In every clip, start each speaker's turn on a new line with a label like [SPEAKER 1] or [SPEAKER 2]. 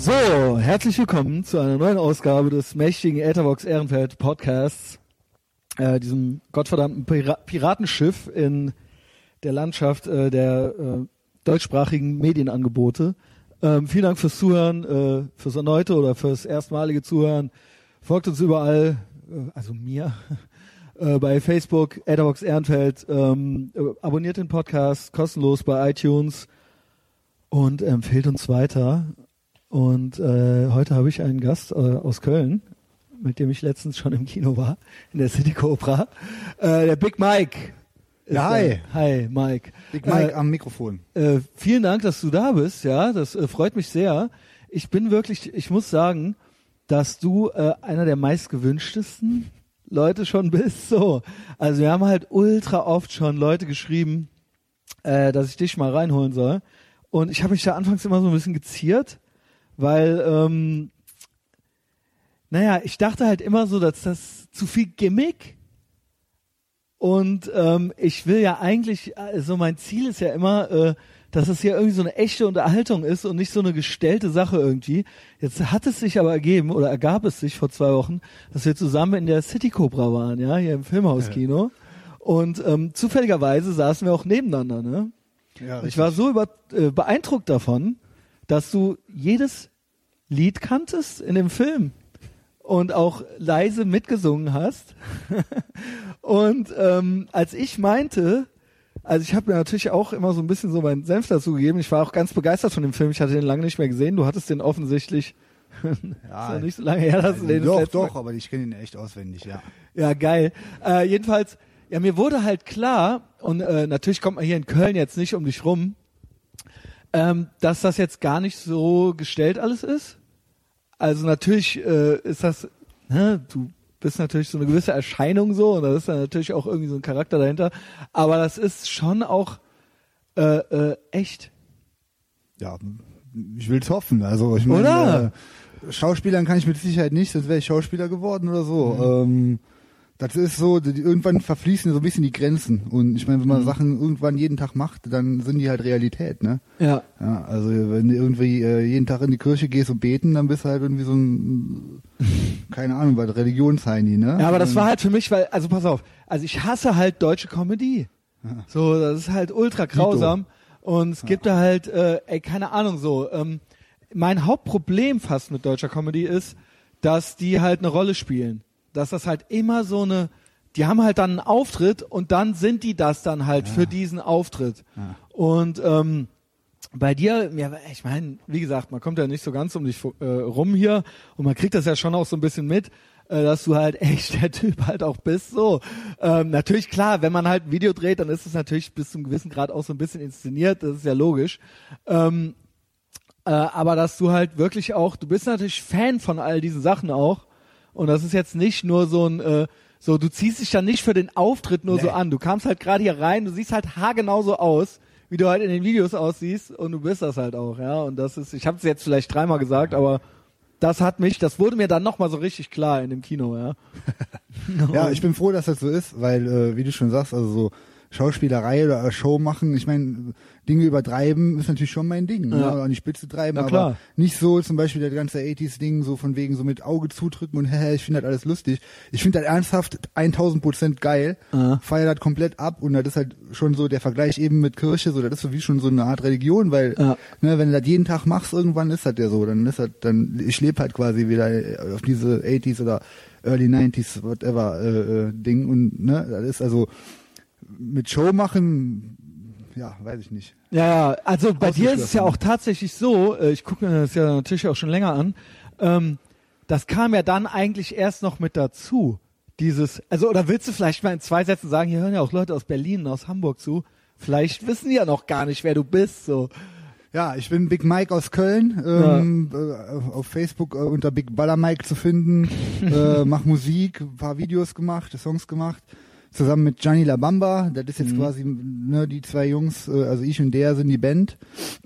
[SPEAKER 1] So, herzlich willkommen zu einer neuen Ausgabe des mächtigen Etherbox Ehrenfeld Podcasts, äh, diesem gottverdammten Pira Piratenschiff in der Landschaft äh, der äh, deutschsprachigen Medienangebote. Ähm, vielen Dank fürs Zuhören, äh, fürs erneute oder fürs erstmalige Zuhören. Folgt uns überall, äh, also mir, äh, bei Facebook, Etherbox Ehrenfeld. Ähm, äh, abonniert den Podcast kostenlos bei iTunes und empfehlt uns weiter. Und äh, heute habe ich einen Gast äh, aus Köln, mit dem ich letztens schon im Kino war, in der City Cobra. Äh, der Big Mike.
[SPEAKER 2] Ja, hi.
[SPEAKER 1] da. Hi, Mike.
[SPEAKER 2] Big Mike
[SPEAKER 1] Äh,
[SPEAKER 2] am Mikrofon.
[SPEAKER 1] äh, vielen Dank, dass du da bist. Ja, das äh, freut mich sehr. Ich bin wirklich, ich muss sagen, dass du äh, einer der meistgewünschtesten Leute schon bist. So, also wir haben halt ultra oft schon Leute geschrieben, äh, dass ich dich mal reinholen soll. Und ich habe mich da anfangs immer so ein bisschen geziert, weil, ähm, naja, ich dachte halt immer so, dass das zu viel Gimmick und ähm, ich will ja eigentlich, also mein Ziel ist ja immer, äh, dass es hier irgendwie so eine echte Unterhaltung ist und nicht so eine gestellte Sache irgendwie. Jetzt hat es sich aber ergeben oder ergab es sich vor zwei Wochen, dass wir zusammen in der City Cobra waren, ja, hier im Filmhauskino. Und ähm, zufälligerweise saßen wir auch nebeneinander, ne?
[SPEAKER 2] Ja,
[SPEAKER 1] ich war so über, äh, beeindruckt davon, dass du jedes Lied kanntest in dem Film und auch leise mitgesungen hast. und ähm, als ich meinte, also ich habe mir natürlich auch immer so ein bisschen so meinen Senf dazu gegeben. Ich war auch ganz begeistert von dem Film. Ich hatte den lange nicht mehr gesehen. Du hattest den offensichtlich ja nicht so lange her, dass du den
[SPEAKER 2] doch,
[SPEAKER 1] letzte Mal
[SPEAKER 2] doch, aber ich kenne ihn echt auswendig, ja.
[SPEAKER 1] ja, geil. Äh, jedenfalls, ja, mir wurde halt klar, und äh, natürlich kommt man hier in Köln jetzt nicht um dich rum, ähm, dass das jetzt gar nicht so gestellt alles ist. Also natürlich äh, ist das, ne, du bist natürlich so eine gewisse Erscheinung so und da ist dann natürlich auch irgendwie so ein Charakter dahinter, aber das ist schon auch äh, äh, echt.
[SPEAKER 2] Ja, ich will's hoffen. Also ich meine, äh, Schauspielern kann ich mit Sicherheit nicht, sonst wäre ich Schauspieler geworden oder so.
[SPEAKER 1] Mhm.
[SPEAKER 2] Ähm, das ist so, die, irgendwann verfließen so ein bisschen die Grenzen. Und ich meine, wenn
[SPEAKER 1] Mhm.
[SPEAKER 2] man Sachen irgendwann jeden Tag macht, dann sind die halt Realität, ne?
[SPEAKER 1] Ja.
[SPEAKER 2] Ja, also wenn du irgendwie äh, jeden Tag in die Kirche gehst und beten, dann bist du halt irgendwie so ein, keine Ahnung, was Religionsheini, ne?
[SPEAKER 1] Ja, aber das war halt für mich, weil, also pass auf, also ich hasse halt deutsche Comedy. So, das ist halt ultra grausam. Und es gibt da halt, äh, ey, keine Ahnung so. Ähm, mein Hauptproblem fast mit deutscher Comedy ist, dass die halt eine Rolle spielen. Dass das halt immer so eine, die haben halt dann einen Auftritt und dann sind die das dann halt für diesen Auftritt. Und ähm, bei dir, ja, ich meine, wie gesagt, man kommt ja nicht so ganz um dich äh, rum hier und man kriegt das ja schon auch so ein bisschen mit, äh, dass du halt echt der Typ halt auch bist. So, ähm, natürlich klar, wenn man halt ein Video dreht, dann ist es natürlich bis zum gewissen Grad auch so ein bisschen inszeniert. Das ist ja logisch. Ähm, äh, aber dass du halt wirklich auch, du bist natürlich Fan von all diesen Sachen auch. Und das ist jetzt nicht nur so ein, äh, so, du ziehst dich dann nicht für den Auftritt nur so
[SPEAKER 2] Nee.
[SPEAKER 1] an. Du kamst halt gerade hier rein, du siehst halt haargenau so aus, wie du halt in den Videos aussiehst und du bist das halt auch, ja. Und das ist, ich habe es jetzt vielleicht dreimal gesagt, aber das hat mich, das wurde mir dann nochmal so richtig klar in dem Kino, ja.
[SPEAKER 2] Ja, ich bin froh, dass das so ist, weil, äh, wie du schon sagst, also so Schauspielerei oder Show machen, ich meine, Dinge übertreiben ist natürlich schon mein Ding.
[SPEAKER 1] Ja.
[SPEAKER 2] Ne? An die Spitze treiben,
[SPEAKER 1] Na klar.
[SPEAKER 2] aber nicht so zum Beispiel der ganze 80s-Ding, so von wegen so mit Auge zudrücken und hä, ich finde das alles lustig. Ich finde das ernsthaft 1000 Prozent geil,
[SPEAKER 1] Ja.
[SPEAKER 2] feier das komplett ab und das ist halt schon so der Vergleich eben mit Kirche, so das ist so wie schon so eine Art Religion, weil
[SPEAKER 1] Ja.
[SPEAKER 2] ne, wenn du das jeden Tag machst, irgendwann ist das ja so, dann ist das, dann, ich lebe halt quasi wieder auf diese 80s oder Early 90s, whatever, äh, äh, Ding und ne, das ist also mit Show machen, ja, weiß ich nicht.
[SPEAKER 1] Ja, ja, also bei dir ist es ja auch tatsächlich so, äh, ich gucke mir das ja natürlich auch schon länger an, ähm, das kam ja dann eigentlich erst noch mit dazu. Dieses, also oder willst du vielleicht mal in zwei Sätzen sagen, hier hören ja auch Leute aus Berlin und aus Hamburg zu, vielleicht wissen die ja noch gar nicht, wer du bist, so.
[SPEAKER 2] Ja, ich bin Big Mike aus Köln, ähm, äh, auf Facebook äh, unter Big Baller Mike zu finden, äh, mach Musik, ein paar Videos gemacht, Songs gemacht, zusammen mit Gianni Labamba, das ist jetzt quasi, ne, die zwei Jungs, äh, also ich und der sind die Band,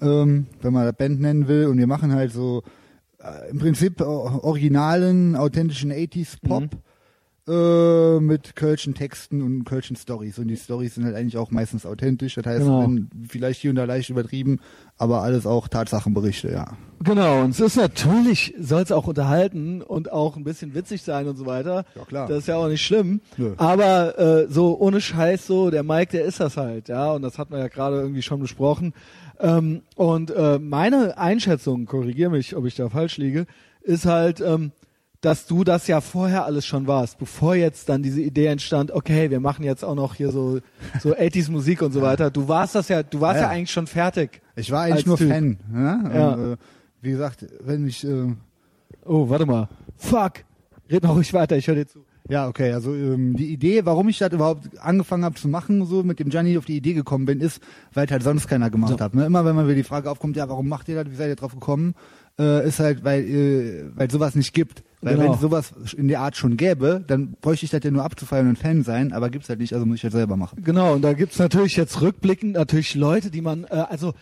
[SPEAKER 2] ähm, wenn man das Band nennen will, und wir machen halt so äh, im Prinzip äh, originalen, authentischen 80s Pop, äh, mit kölschen Texten und kölschen Stories. Und die Stories sind halt eigentlich auch meistens authentisch. Das heißt,
[SPEAKER 1] Genau.
[SPEAKER 2] vielleicht hier und da leicht übertrieben, aber alles auch Tatsachenberichte, ja.
[SPEAKER 1] Genau, und es ist natürlich, soll es auch unterhalten und auch ein bisschen witzig sein und so weiter.
[SPEAKER 2] Ja, klar.
[SPEAKER 1] Das ist ja auch nicht schlimm.
[SPEAKER 2] Nö.
[SPEAKER 1] Aber äh, so ohne Scheiß, so, der Mike, der ist das halt, ja. Und das hat man ja gerade irgendwie schon besprochen. Ähm, und äh, meine Einschätzung, korrigier mich, ob ich da falsch liege, ist halt, ähm, dass du das ja vorher alles schon warst, bevor jetzt dann diese Idee entstand, okay, wir machen jetzt auch noch hier so so 80s Musik und so weiter. Du warst das ja, du warst ja,
[SPEAKER 2] Ja.
[SPEAKER 1] eigentlich schon fertig.
[SPEAKER 2] Ich war eigentlich nur
[SPEAKER 1] Typ.
[SPEAKER 2] Fan. Ja?
[SPEAKER 1] Ja.
[SPEAKER 2] Und, äh, wie gesagt, wenn ich, äh,
[SPEAKER 1] Oh, warte mal. Fuck. Red mal ruhig weiter, ich höre dir zu.
[SPEAKER 2] ja, okay, also ähm, die Idee, warum ich das überhaupt angefangen habe zu machen, so mit dem Gianni auf die Idee gekommen bin, ist, weil halt sonst keiner gemacht
[SPEAKER 1] So.
[SPEAKER 2] hat. Ne? Immer wenn man wieder die Frage aufkommt, ja, warum macht ihr das, wie seid ihr drauf gekommen, äh, ist halt, weil äh, weil sowas nicht gibt. Weil
[SPEAKER 1] Genau.
[SPEAKER 2] wenn es sowas in der Art schon gäbe, dann bräuchte ich das ja nur abzufeiern und Fan sein, aber gibt's halt nicht, also muss ich das selber machen.
[SPEAKER 1] Genau, und da gibt's natürlich jetzt rückblickend natürlich Leute, die man, äh, also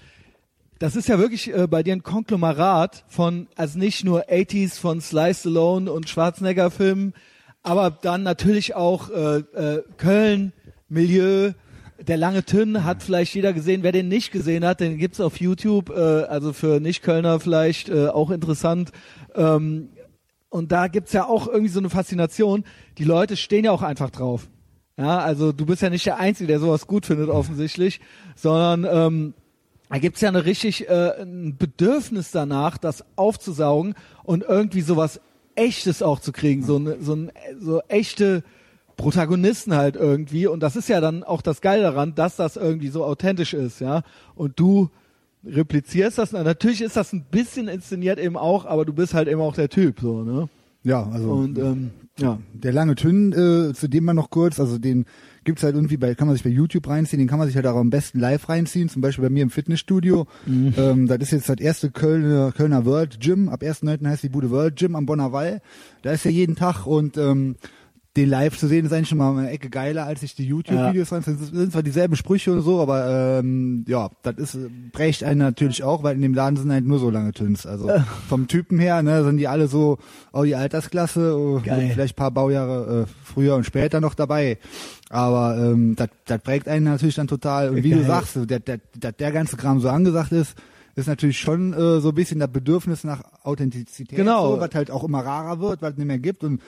[SPEAKER 1] das ist ja wirklich äh, bei dir ein Konglomerat von, also nicht nur 80s von Sly Stallone und Schwarzenegger-Filmen, aber dann natürlich auch äh, äh, Köln, Milieu, der lange Tünn hat vielleicht jeder gesehen. Wer den nicht gesehen hat, den gibt's auf YouTube, äh, also für Nicht-Kölner vielleicht äh, auch interessant. Ähm, und da gibt's ja auch irgendwie so eine Faszination. Die Leute stehen ja auch einfach drauf. Ja, also du bist ja nicht der Einzige, der sowas gut findet offensichtlich, sondern ähm, da gibt's ja eine richtig äh, ein Bedürfnis danach, das aufzusaugen und irgendwie sowas Echtes auch zu kriegen, so eine, so, ein, so echte Protagonisten halt irgendwie. Und das ist ja dann auch das Geile daran, dass das irgendwie so authentisch ist, ja. Und du replizierst das. Na, natürlich ist das ein bisschen inszeniert eben auch, aber du bist halt eben auch der Typ, so, ne?
[SPEAKER 2] Ja, also
[SPEAKER 1] Und ähm, ja.
[SPEAKER 2] Der lange Tünn, äh, zu dem mal noch kurz, also den gibt's halt irgendwie bei, kann man sich bei YouTube reinziehen, den kann man sich halt auch am besten live reinziehen, zum Beispiel bei mir im Fitnessstudio.
[SPEAKER 1] Mhm.
[SPEAKER 2] Ähm, das ist jetzt das erste Kölner, Kölner World Gym, ab 1.9. heißt die Bude World Gym am Bonner Wall. Da ist ja jeden Tag und ähm, den live zu sehen ist eigentlich schon mal eine Ecke geiler, als sich die YouTube-Videos rein. Das sind zwar dieselben Sprüche und so, aber ähm, ja, das ist äh, prägt einen natürlich auch, weil in dem Laden sind halt nur so lange Tünns. Also vom Typen her, ne, sind die alle so, oh die Altersklasse, oh, vielleicht paar Baujahre äh, früher und später noch dabei. Aber ähm, das prägt einen natürlich dann total. Und wie
[SPEAKER 1] Geil.
[SPEAKER 2] du sagst, der, der, der ganze Kram so angesagt ist, ist natürlich schon äh, so ein bisschen das Bedürfnis nach Authentizität,
[SPEAKER 1] Genau.
[SPEAKER 2] so, was halt auch immer rarer wird, was es nicht mehr gibt. Und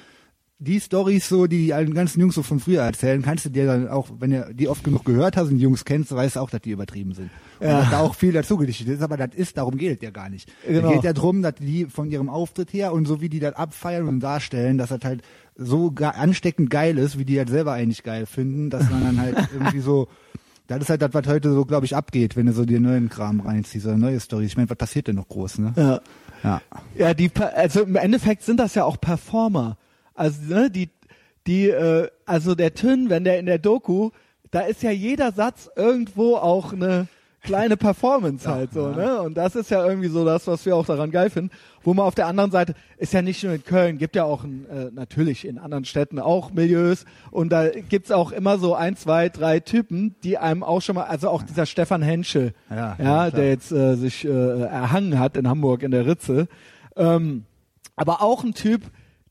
[SPEAKER 2] die Stories so, die die allen ganzen Jungs so von früher erzählen, kannst du dir dann auch, wenn du die oft genug gehört hast und die Jungs kennst, weißt du auch, dass die übertrieben sind. Und
[SPEAKER 1] Ja.
[SPEAKER 2] dass da auch viel dazu gedichtet ist, aber das ist, darum geht es ja gar nicht.
[SPEAKER 1] Genau.
[SPEAKER 2] Es geht ja drum, dass die von ihrem Auftritt her und so wie die das abfeiern und darstellen, dass das halt so ansteckend geil ist, wie die halt selber eigentlich geil finden, dass man dann halt irgendwie so, das ist halt das, was heute so, glaube ich, abgeht, wenn du so dir neuen Kram reinziehst oder neue Stories. Ich meine, was passiert denn noch groß, ne?
[SPEAKER 1] Ja.
[SPEAKER 2] Ja.
[SPEAKER 1] Ja, die, also im Endeffekt sind das ja auch Performer. Also, ne, die, die, äh, also der Tünn, wenn der in der Doku, da ist ja jeder Satz irgendwo auch eine kleine Performance halt so, ne? Und das ist ja irgendwie so das, was wir auch daran geil finden. Wo man auf der anderen Seite, ist ja nicht nur in Köln, gibt ja auch in, äh, natürlich in anderen Städten auch Milieus und da gibt's auch immer so ein, zwei, drei Typen, die einem auch schon mal, also auch dieser Stefan Henschel,
[SPEAKER 2] Ja,
[SPEAKER 1] ja,
[SPEAKER 2] ja,
[SPEAKER 1] der jetzt äh, sich äh, erhangen hat in Hamburg in der Ritze. Ähm, aber auch ein Typ,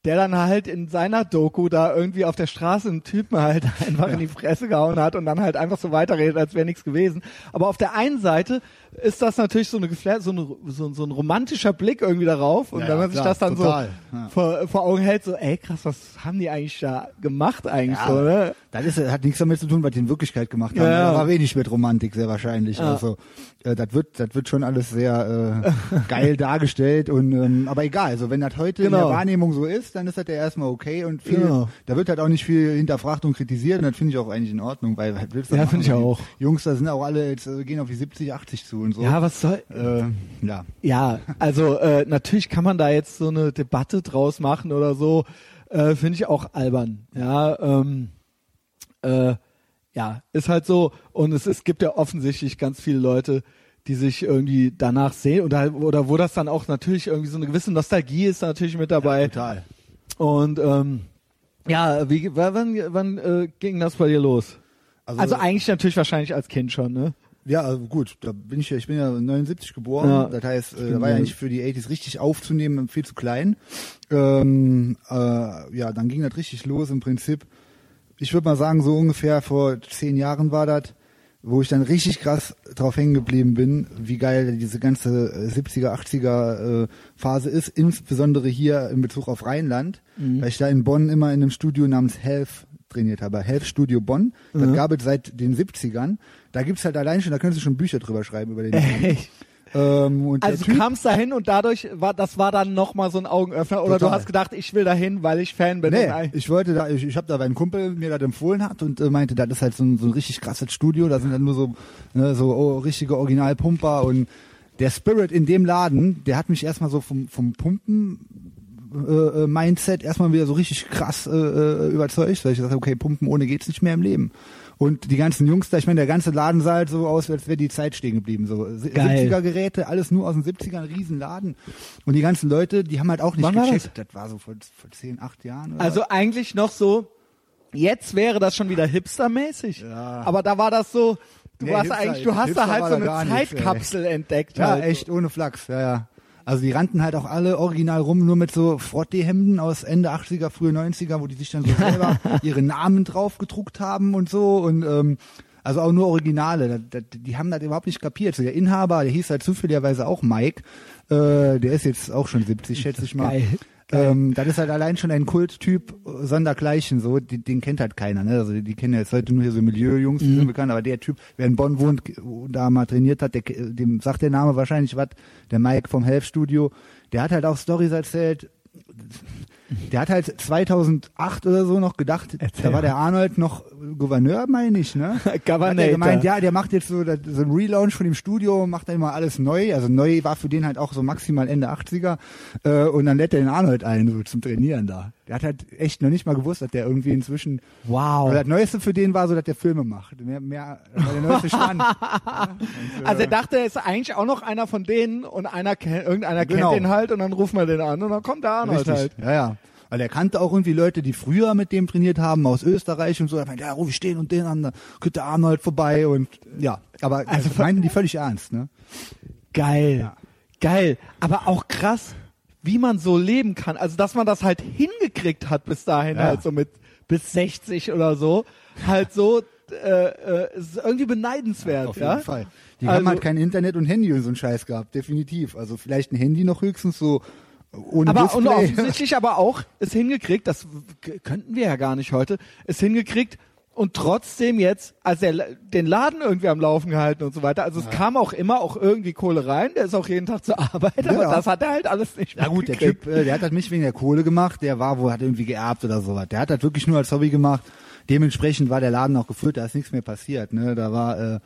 [SPEAKER 1] der dann halt in seiner Doku da irgendwie auf der Straße einen Typen halt einfach in die Fresse gehauen hat und dann halt einfach so weiterredet, als wäre nichts gewesen. Aber auf der einen Seite ist das natürlich so, eine so, eine, so, so ein romantischer Blick irgendwie darauf und
[SPEAKER 2] Ja,
[SPEAKER 1] wenn man
[SPEAKER 2] ja,
[SPEAKER 1] sich
[SPEAKER 2] klar,
[SPEAKER 1] das dann
[SPEAKER 2] total,
[SPEAKER 1] so
[SPEAKER 2] ja.
[SPEAKER 1] vor, vor Augen hält, so ey krass, was haben die eigentlich da gemacht eigentlich so, ne?
[SPEAKER 2] Das ist, hat nichts damit zu tun, was die in Wirklichkeit gemacht haben. Da war wenig mit Romantik, sehr wahrscheinlich. Also äh, das wird, das wird schon alles sehr äh, geil dargestellt und ähm, aber egal. Also wenn das heute in
[SPEAKER 1] Genau.
[SPEAKER 2] der Wahrnehmung so ist, dann ist das ja erstmal okay und viel,
[SPEAKER 1] Genau.
[SPEAKER 2] da wird halt auch nicht viel hinterfragt und kritisiert und das finde ich auch eigentlich in Ordnung, weil was willst du
[SPEAKER 1] Ja, finde ich
[SPEAKER 2] Die
[SPEAKER 1] auch.
[SPEAKER 2] Jungs, da sind auch alle jetzt äh, gehen auf die 70, 80 zu und so.
[SPEAKER 1] Ja, was soll,
[SPEAKER 2] äh, ja.
[SPEAKER 1] Ja, also äh, natürlich kann man da jetzt so eine Debatte draus machen oder so, äh, finde ich auch albern. Ja, ähm, äh, ja, ist halt so. Und es, es gibt ja offensichtlich ganz viele Leute, die sich irgendwie danach sehen oder, oder wo das dann auch natürlich irgendwie so eine gewisse Nostalgie ist natürlich mit dabei.
[SPEAKER 2] Total.
[SPEAKER 1] Und ähm, ja, wie wann, wann äh, ging das bei dir los? Also, eigentlich natürlich wahrscheinlich als Kind schon, ne?
[SPEAKER 2] Ja, also gut, da bin ich ja, ich bin ja 79 geboren,
[SPEAKER 1] Ja.
[SPEAKER 2] das heißt, äh, da war ja nicht für die 80s richtig aufzunehmen, viel zu klein. Ähm, äh, ja, dann ging das richtig los im Prinzip. Ich würde mal sagen, so ungefähr vor zehn Jahren war das, wo ich dann richtig krass drauf hängen geblieben bin, wie geil diese ganze äh, 70er, 80er äh, Phase ist, insbesondere hier in Bezug auf Rheinland, weil ich da in Bonn immer in einem Studio namens Health trainiert habe, Health Studio Bonn. Das gab es seit den 70ern. Da gibt's halt allein schon, da können Sie schon Bücher drüber schreiben über den
[SPEAKER 1] Echt?
[SPEAKER 2] ähm, und
[SPEAKER 1] Also du kamst dahin und dadurch war das war dann noch mal so ein Augenöffner oder du
[SPEAKER 2] Total.
[SPEAKER 1] hast gedacht, ich will dahin, weil ich Fan bin.
[SPEAKER 2] Nee, ich wollte da, ich, ich habe da einen Kumpel mir das empfohlen hat und äh, meinte, das ist halt so ein, so ein richtig krasses Studio, da sind dann nur so, ne, so oh, richtige Originalpumper und der Spirit in dem Laden, der hat mich erstmal so vom, vom Pumpen äh, äh, Mindset erstmal wieder so richtig krass äh, äh, überzeugt, weil ich gesagt habe, okay, Pumpen ohne geht's nicht mehr im Leben. Und die ganzen Jungs da, ich meine, der ganze Laden sah halt so aus, als wäre die Zeit stehen geblieben. So
[SPEAKER 1] Geil.
[SPEAKER 2] 70er Geräte, alles nur aus den 70ern, ein Riesenladen. Und die ganzen Leute, die haben halt auch nicht
[SPEAKER 1] Wann war
[SPEAKER 2] gecheckt. Das? war so vor, vor 10, 8 Jahren. Oder
[SPEAKER 1] Also eigentlich noch so, jetzt wäre das schon wieder hipstermäßig.
[SPEAKER 2] Ja.
[SPEAKER 1] Aber da war das so, du
[SPEAKER 2] Nee,
[SPEAKER 1] warst
[SPEAKER 2] Hipster-
[SPEAKER 1] eigentlich, du hast
[SPEAKER 2] Hipster
[SPEAKER 1] da halt so eine
[SPEAKER 2] gar nichts.
[SPEAKER 1] Zeitkapsel entdeckt.
[SPEAKER 2] Ja,
[SPEAKER 1] halt.
[SPEAKER 2] echt ohne Flachs, ja, ja. Also die rannten halt auch alle original rum, nur mit so Frottee-Hemden aus Ende 80er, frühe 90er, wo die sich dann so selber ihre Namen drauf gedruckt haben und so und ähm, also auch nur Originale. Die haben das überhaupt nicht kapiert. So der Inhaber, der hieß halt zufälligerweise auch Mike, äh, der ist jetzt auch schon 70, schätze ich mal.
[SPEAKER 1] Geil.
[SPEAKER 2] Ähm, das ist halt allein schon ein Kulttyp äh, sondergleichen, so, den, den kennt halt keiner, ne? Also die, kennen jetzt heute nur hier so Milieu-Jungs, die sind bekannt, aber der Typ, wer in Bonn wohnt und da mal trainiert hat, der, dem sagt der Name wahrscheinlich was, der Mike vom Health Studio, der hat halt auch Stories erzählt, der hat halt 2008 oder so noch gedacht,
[SPEAKER 1] Erzähl.
[SPEAKER 2] da war der Arnold noch Gouverneur, meine ich, ne? Hat er
[SPEAKER 1] Governator.
[SPEAKER 2] gemeint, ja, der macht jetzt so, so ein Relaunch von dem Studio, macht dann immer alles neu. Also neu war für den halt auch so maximal Ende 80er. Äh, und dann lädt er den Arnold ein, so zum Trainieren da. Der hat halt echt noch nicht mal gewusst, dass der irgendwie inzwischen.
[SPEAKER 1] Wow.
[SPEAKER 2] Aber das Neueste für den war so, dass der Filme macht. Mehr, mehr, der neueste Stand.
[SPEAKER 1] Also er dachte, er ist eigentlich auch noch einer von denen und einer kennt, irgendeiner
[SPEAKER 2] Genau.
[SPEAKER 1] kennt den halt und dann rufen wir den an und dann kommt der Arnold
[SPEAKER 2] Richtig.
[SPEAKER 1] halt.
[SPEAKER 2] Ja, ja. Weil er kannte auch irgendwie Leute, die früher mit dem trainiert haben, aus Österreich und so. Er meinte, ja, ruf ich den und den an, da kommt der Arnold vorbei und ja. Aber also
[SPEAKER 1] Also
[SPEAKER 2] meinten die völlig ernst, ne?
[SPEAKER 1] Geil.
[SPEAKER 2] Ja.
[SPEAKER 1] Geil. Aber auch krass, wie man so leben kann. Also, dass man das halt hingekriegt hat bis dahin,
[SPEAKER 2] Ja.
[SPEAKER 1] halt so mit bis 60 oder so. Halt so, äh, äh, ist irgendwie beneidenswert,
[SPEAKER 2] Auf
[SPEAKER 1] ja.
[SPEAKER 2] jeden Fall. Die
[SPEAKER 1] Also-
[SPEAKER 2] haben halt kein Internet und Handy und so einen Scheiß gehabt, definitiv. Also vielleicht ein Handy noch höchstens so ohne
[SPEAKER 1] Aber und offensichtlich aber auch es hingekriegt, das könnten wir ja gar nicht heute, es hingekriegt und trotzdem jetzt, als er den Laden irgendwie am Laufen gehalten und so weiter. Also es kam auch immer auch irgendwie Kohle rein, der ist auch jeden Tag zur Arbeit, aber
[SPEAKER 2] Ja.
[SPEAKER 1] das hat er halt alles nicht
[SPEAKER 2] Ja gut, der. Typ, äh, der hat das nicht wegen der Kohle gemacht, der war wohl, hat irgendwie geerbt oder sowas. Der hat das wirklich nur als Hobby gemacht. Dementsprechend war der Laden auch gefüllt, da ist nichts mehr passiert. Ne? Da war, äh,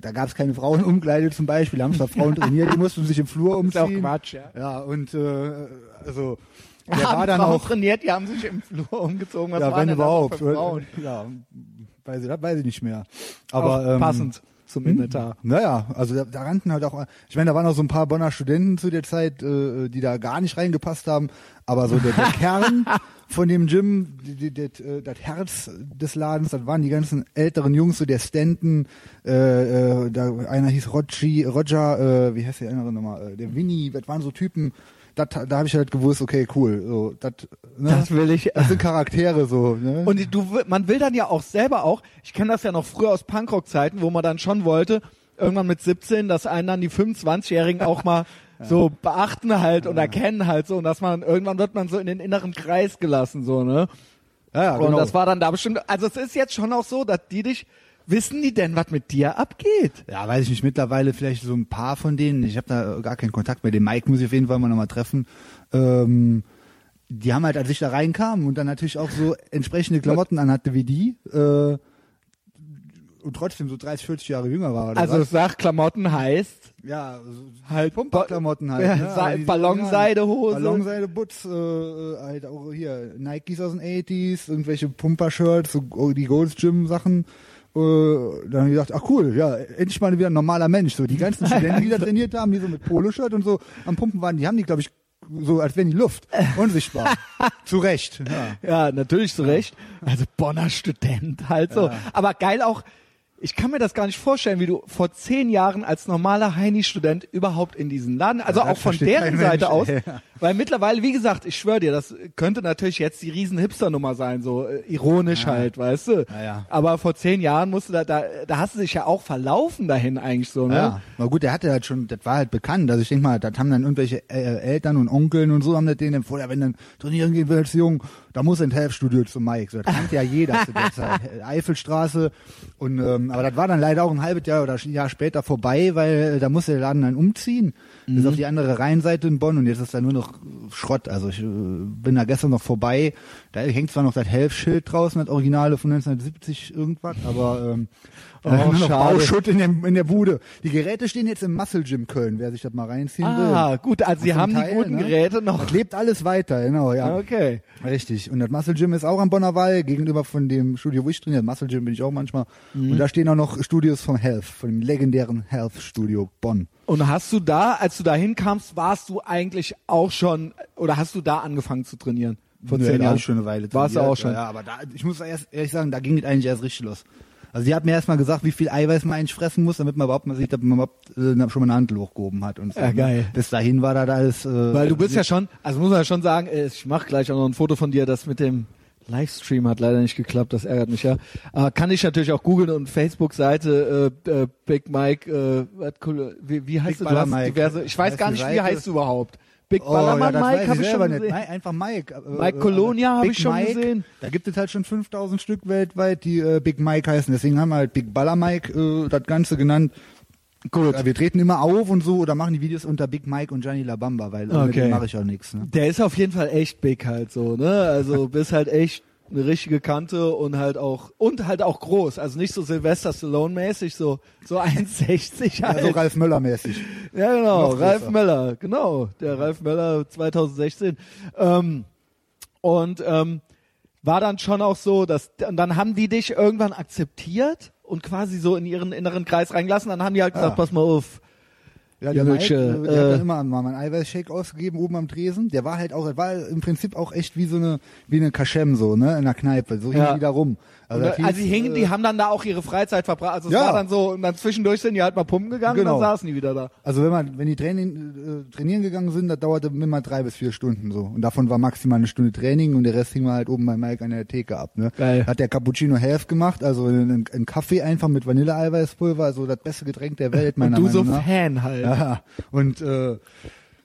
[SPEAKER 2] da gab es keine Frauenumkleide zum Beispiel, da haben zwar Frauen trainiert, die mussten sich im Flur
[SPEAKER 1] ist auch
[SPEAKER 2] umziehen.
[SPEAKER 1] Quatsch, ja.
[SPEAKER 2] Ja, und äh, also der
[SPEAKER 1] haben
[SPEAKER 2] war dann
[SPEAKER 1] Frauen
[SPEAKER 2] auch
[SPEAKER 1] trainiert, die haben sich im Flur umgezogen. Was
[SPEAKER 2] ja,
[SPEAKER 1] waren
[SPEAKER 2] wenn
[SPEAKER 1] das
[SPEAKER 2] überhaupt.
[SPEAKER 1] für Frauen?
[SPEAKER 2] Ja, weiß ich, das weiß ich nicht mehr.
[SPEAKER 1] Aber
[SPEAKER 2] Aber ähm,
[SPEAKER 1] zum Inventar.
[SPEAKER 2] Naja, also da, da rannten halt auch, ich meine, da waren auch so ein paar Bonner Studenten zu der Zeit, äh, die da gar nicht reingepasst haben, aber so der, der Kern von dem Gym, die, die, die, äh, das Herz des Ladens, das waren die ganzen älteren Jungs, so der Stanton, äh, äh, da einer hieß Rogi, Roger, äh, wie heißt der andere nochmal, äh, der Winnie, das waren so Typen, dat, da habe ich halt gewusst, okay, cool, so, dat, ne?
[SPEAKER 1] Das will ich.
[SPEAKER 2] das sind Charaktere so, ne?
[SPEAKER 1] Und du, man will dann ja auch selber auch, ich kenne das ja noch früher aus Punkrock-Zeiten, wo man dann schon wollte, irgendwann mit 17, dass einen dann die 25-Jährigen auch mal so beachten halt und erkennen halt so und dass man, irgendwann wird man so in den inneren Kreis gelassen, so, ne?
[SPEAKER 2] ja, ja,
[SPEAKER 1] Und
[SPEAKER 2] genau.
[SPEAKER 1] das war dann da bestimmt, also es ist jetzt schon auch so, dass die dich, wissen die denn, was mit dir abgeht?
[SPEAKER 2] Ja, weiß ich nicht, mittlerweile vielleicht so ein paar von denen. Ich habe da gar keinen Kontakt mehr. Den Mike muss ich auf jeden Fall mal nochmal treffen. Ähm, die haben halt, als ich da reinkam und dann natürlich auch so entsprechende Klamotten anhatte wie die, äh, und trotzdem so 30, 40 Jahre jünger war. Oder
[SPEAKER 1] Also
[SPEAKER 2] was?
[SPEAKER 1] sag, Klamotten heißt
[SPEAKER 2] ja, so
[SPEAKER 1] halt
[SPEAKER 2] Pumperklamotten halt.
[SPEAKER 1] Ja,
[SPEAKER 2] ne?
[SPEAKER 1] Sa- Ballonseidehose.
[SPEAKER 2] Ballonseide, Butz, äh, halt auch hier Nikes aus den 80s, irgendwelche Pumper-Shirts, so die Gold's Gym Sachen. Äh, dann habe ich gedacht, ach cool, ja, endlich mal wieder ein normaler Mensch. So die ganzen Studenten, die da trainiert haben, die so mit Poloshirt und so am Pumpen waren, die haben die, glaube ich, so als wären die Luft. Unsichtbar. Zu Recht. Ja.
[SPEAKER 1] Ja, natürlich zu Recht. Also Bonner Student halt so. Aber geil auch, ich kann mir das gar nicht vorstellen, wie du vor zehn Jahren als normaler Heini-Student überhaupt in diesen Laden, also
[SPEAKER 2] Ja,
[SPEAKER 1] auch von deren Seite
[SPEAKER 2] Mensch,
[SPEAKER 1] aus,
[SPEAKER 2] ja.
[SPEAKER 1] Weil mittlerweile, wie gesagt, ich schwöre dir, das könnte natürlich jetzt die riesen Hipster-Nummer sein, so äh, ironisch halt, weißt du.
[SPEAKER 2] Ja, ja.
[SPEAKER 1] Aber vor zehn Jahren musst du da, da, da hast du dich ja auch verlaufen dahin eigentlich so, ne?
[SPEAKER 2] Ja, aber gut, der hatte halt schon, das war halt bekannt. Also ich denke mal, das haben dann irgendwelche äh, Eltern und Onkeln und so haben das denen empfohlen, ja, wenn du trainieren gehen willst, Jung, da muss ein Helfstudio zu Mike. So, das kannte ja jeder zu der Zeit. Eifelstraße. Und ähm, aber das war dann leider auch ein halbes Jahr oder ein Jahr später vorbei, weil äh, da musste der Laden dann umziehen. Bis auf die andere Rheinseite in Bonn und jetzt ist da nur noch Schrott. Also ich äh, bin da gestern noch vorbei. Da hängt zwar noch das Helfschild draußen, das Originale von 1970 irgendwas, aber ähm,
[SPEAKER 1] Oh,
[SPEAKER 2] nur noch. Bauschutt in, dem, in der Bude. Die Geräte stehen jetzt im Muscle Gym Köln, wer sich das mal reinziehen
[SPEAKER 1] Ah,
[SPEAKER 2] will.
[SPEAKER 1] gut, also sie haben die
[SPEAKER 2] Teil,
[SPEAKER 1] guten
[SPEAKER 2] ne?
[SPEAKER 1] Geräte noch.
[SPEAKER 2] Das lebt alles weiter, genau, ja.
[SPEAKER 1] Okay.
[SPEAKER 2] Richtig. Und das Muscle Gym ist auch am Bonner Wall, gegenüber von dem Studio, wo ich trainiere. Das Muscle Gym bin ich auch manchmal.
[SPEAKER 1] Mhm.
[SPEAKER 2] Und da stehen auch noch Studios vom Health, von dem legendären Health Studio Bonn.
[SPEAKER 1] Und hast du da, als du da hinkamst, warst du eigentlich auch schon, oder hast du da angefangen zu trainieren? Vor zehn Jahren?
[SPEAKER 2] schon eine Weile
[SPEAKER 1] Warst du auch schon?
[SPEAKER 2] Ja, ja, aber da, ich muss erst ehrlich sagen, da ging es eigentlich erst richtig los. Also die hat mir erstmal gesagt, wie viel Eiweiß man eigentlich fressen muss, damit man überhaupt mal sieht, dass man überhaupt äh, schon mal eine Handel hochgehoben hat. Und so,
[SPEAKER 1] Ja,
[SPEAKER 2] ne?
[SPEAKER 1] geil.
[SPEAKER 2] Bis dahin war das alles... Äh,
[SPEAKER 1] Weil du bist ja schon, also muss man ja schon sagen, äh, ich mache gleich auch noch ein Foto von dir, das mit dem Livestream hat leider nicht geklappt, das ärgert mich ja. Aber kann ich natürlich auch googeln und Facebook-Seite äh, äh, Big Mike, äh, wie, wie heißt
[SPEAKER 2] Big
[SPEAKER 1] du? du? hast diverse, ich weiß gar nicht, wie heißt du überhaupt? Big
[SPEAKER 2] Oh,
[SPEAKER 1] Ballermann
[SPEAKER 2] ja,
[SPEAKER 1] Mike habe ich schon
[SPEAKER 2] nicht.
[SPEAKER 1] gesehen.
[SPEAKER 2] Nein, einfach Mike. Äh,
[SPEAKER 1] Mike
[SPEAKER 2] äh,
[SPEAKER 1] Colonia habe
[SPEAKER 2] Big
[SPEAKER 1] ich schon
[SPEAKER 2] Mike.
[SPEAKER 1] gesehen.
[SPEAKER 2] Da gibt es halt schon 5000 Stück weltweit, die äh, Big Mike heißen. Deswegen haben wir halt Big Baller Mike äh, das Ganze genannt. Gut. wir treten immer auf und so oder machen die Videos unter Big Mike und Gianni Labamba, weil
[SPEAKER 1] Okay.
[SPEAKER 2] mache ich auch nichts. Ne?
[SPEAKER 1] Der ist auf jeden Fall echt big halt so, ne? Also bist halt echt eine richtige Kante und halt auch und halt auch groß, also nicht so Sylvester Stallone mäßig, so so 1,60 halt.
[SPEAKER 2] Also Ralf Möller mäßig.
[SPEAKER 1] Ja, genau, Ralf. Möller, genau, der Ralf Möller 2016. Ähm, und ähm, war dann schon auch so, dass und dann haben die dich irgendwann akzeptiert und quasi so in ihren inneren Kreis reingelassen. Dann haben die halt gesagt,
[SPEAKER 2] Ja.
[SPEAKER 1] pass mal auf.
[SPEAKER 2] Ja,
[SPEAKER 1] Ja,
[SPEAKER 2] der Mike,
[SPEAKER 1] Mitsche,
[SPEAKER 2] äh, der hat dann immer mal einen Eiweißshake ausgegeben oben am Tresen. Der war halt auch, war im Prinzip auch echt wie so eine, wie eine Kaschem so, ne, in der Kneipe. So
[SPEAKER 1] Ja.
[SPEAKER 2] die da rum.
[SPEAKER 1] Also,
[SPEAKER 2] das
[SPEAKER 1] also die hingen,
[SPEAKER 2] äh,
[SPEAKER 1] die haben dann da auch ihre Freizeit verbracht. Also es
[SPEAKER 2] Ja.
[SPEAKER 1] war dann so, und dann zwischendurch sind die halt mal pumpen gegangen
[SPEAKER 2] Genau.
[SPEAKER 1] und dann saßen die wieder da.
[SPEAKER 2] Also wenn man, wenn die Training, äh, trainieren gegangen sind, das dauerte immer drei bis vier Stunden so. Und davon war maximal eine Stunde Training und der Rest hing mal halt oben bei Mike an der Theke ab. Ne?
[SPEAKER 1] Geil.
[SPEAKER 2] Hat der Cappuccino Health gemacht, also einen, einen Kaffee einfach mit Vanilleeiweißpulver, also das beste Getränk der Welt,
[SPEAKER 1] Und
[SPEAKER 2] meiner
[SPEAKER 1] du so
[SPEAKER 2] Meinung nach.
[SPEAKER 1] Fan halt.
[SPEAKER 2] Ja, und äh,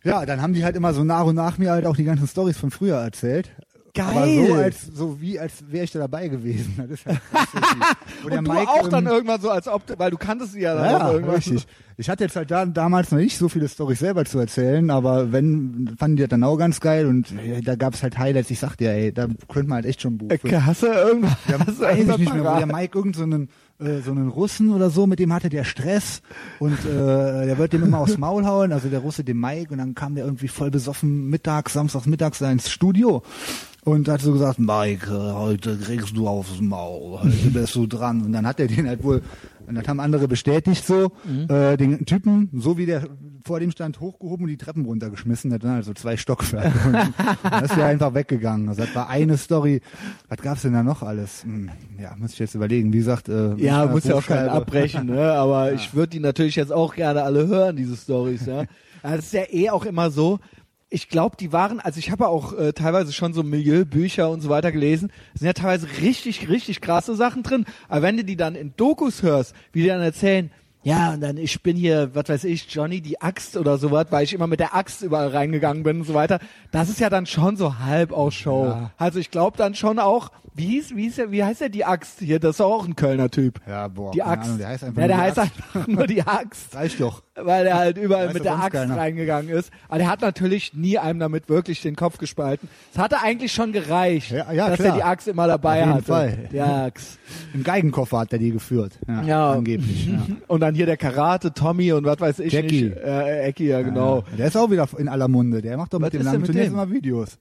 [SPEAKER 2] ja, dann haben die halt immer so nach und nach mir halt auch die ganzen Stories von früher erzählt. Aber
[SPEAKER 1] Geil.
[SPEAKER 2] so als so wie als wäre ich da dabei gewesen. Das ist halt. Und, der
[SPEAKER 1] Und du
[SPEAKER 2] Mike,
[SPEAKER 1] auch dann irgendwann so, als ob, weil du kanntest sie ja dann
[SPEAKER 2] ja,
[SPEAKER 1] auch irgendwann.
[SPEAKER 2] richtig. Ich hatte jetzt halt da, damals noch nicht so viele Storys selber zu erzählen, aber wenn, fanden die das dann auch ganz geil und ja, da gab's halt Highlights. Ich sagte ja, ey, da könnte man halt echt schon ein Buch.
[SPEAKER 1] Äh. Hast du irgendwas?
[SPEAKER 2] Ja, weiß ich nicht mehr, wo der? Mike irgend so einen, äh, so einen Russen oder so, mit dem hatte der Stress und äh, der wollte dem immer aufs Maul hauen, also der Russe dem Mike und dann kam der irgendwie voll besoffen mittags, samstags mittags ins Studio und hat so gesagt, Mike, äh, heute kriegst du aufs Maul, heute bist du dran und dann hat er den halt wohl und das haben andere bestätigt so, äh, den Typen, so wie der vor dem stand, hochgehoben und die Treppen runtergeschmissen, der hat dann also zwei Stockwerke und dann ist der einfach weggegangen. Also das war eine Story. Was gab's denn da noch alles? Hm, ja, muss ich jetzt überlegen. Wie gesagt, äh,
[SPEAKER 1] Ja, muss ja auch keinen abbrechen, ne? Aber ich würde die natürlich jetzt auch gerne alle hören, diese Stories, ja. Das ist ja eh auch immer so. Ich glaube, die waren, also ich habe auch äh, teilweise schon so Milieubücher und so weiter gelesen, Es sind ja teilweise richtig, richtig krasse Sachen drin. Aber wenn du die dann in Dokus hörst, wie die dann erzählen, ja, und dann ich bin hier, was weiß ich, Johnny die Axt oder sowas, weil ich immer mit der Axt überall reingegangen bin und so weiter. Das ist ja dann schon so halb auch Show.
[SPEAKER 2] Ja.
[SPEAKER 1] Also ich glaube dann schon auch, wie hieß, wie hieß der, wie heißt der die Axt hier? Das ist auch ein Kölner Typ.
[SPEAKER 2] Ja, boah,
[SPEAKER 1] Die Axt.
[SPEAKER 2] Ahnung, der heißt einfach
[SPEAKER 1] ja,
[SPEAKER 2] nur
[SPEAKER 1] der
[SPEAKER 2] die
[SPEAKER 1] heißt
[SPEAKER 2] Axt.
[SPEAKER 1] einfach nur die Axt.
[SPEAKER 2] Reicht doch.
[SPEAKER 1] Weil er halt überall mit der Axt
[SPEAKER 2] keiner.
[SPEAKER 1] reingegangen ist. Aber der hat natürlich nie einem damit wirklich den Kopf gespalten. Es hatte eigentlich schon gereicht,
[SPEAKER 2] Ja, ja,
[SPEAKER 1] dass
[SPEAKER 2] klar.
[SPEAKER 1] er die Axt immer dabei
[SPEAKER 2] Auf jeden
[SPEAKER 1] hatte.
[SPEAKER 2] Fall.
[SPEAKER 1] Die Axt.
[SPEAKER 2] Im Geigenkoffer hat er die geführt. Ja,
[SPEAKER 1] Ja.
[SPEAKER 2] angeblich. Ja.
[SPEAKER 1] Und dann hier der Karate, Tommy und was weiß ich
[SPEAKER 2] Jackie.
[SPEAKER 1] nicht. Äh, Ecki, ja genau.
[SPEAKER 2] Der ist auch wieder in aller Munde. Der macht doch
[SPEAKER 1] Was
[SPEAKER 2] mit dem
[SPEAKER 1] ist denn
[SPEAKER 2] langen Turnier
[SPEAKER 1] dem?
[SPEAKER 2] immer Videos.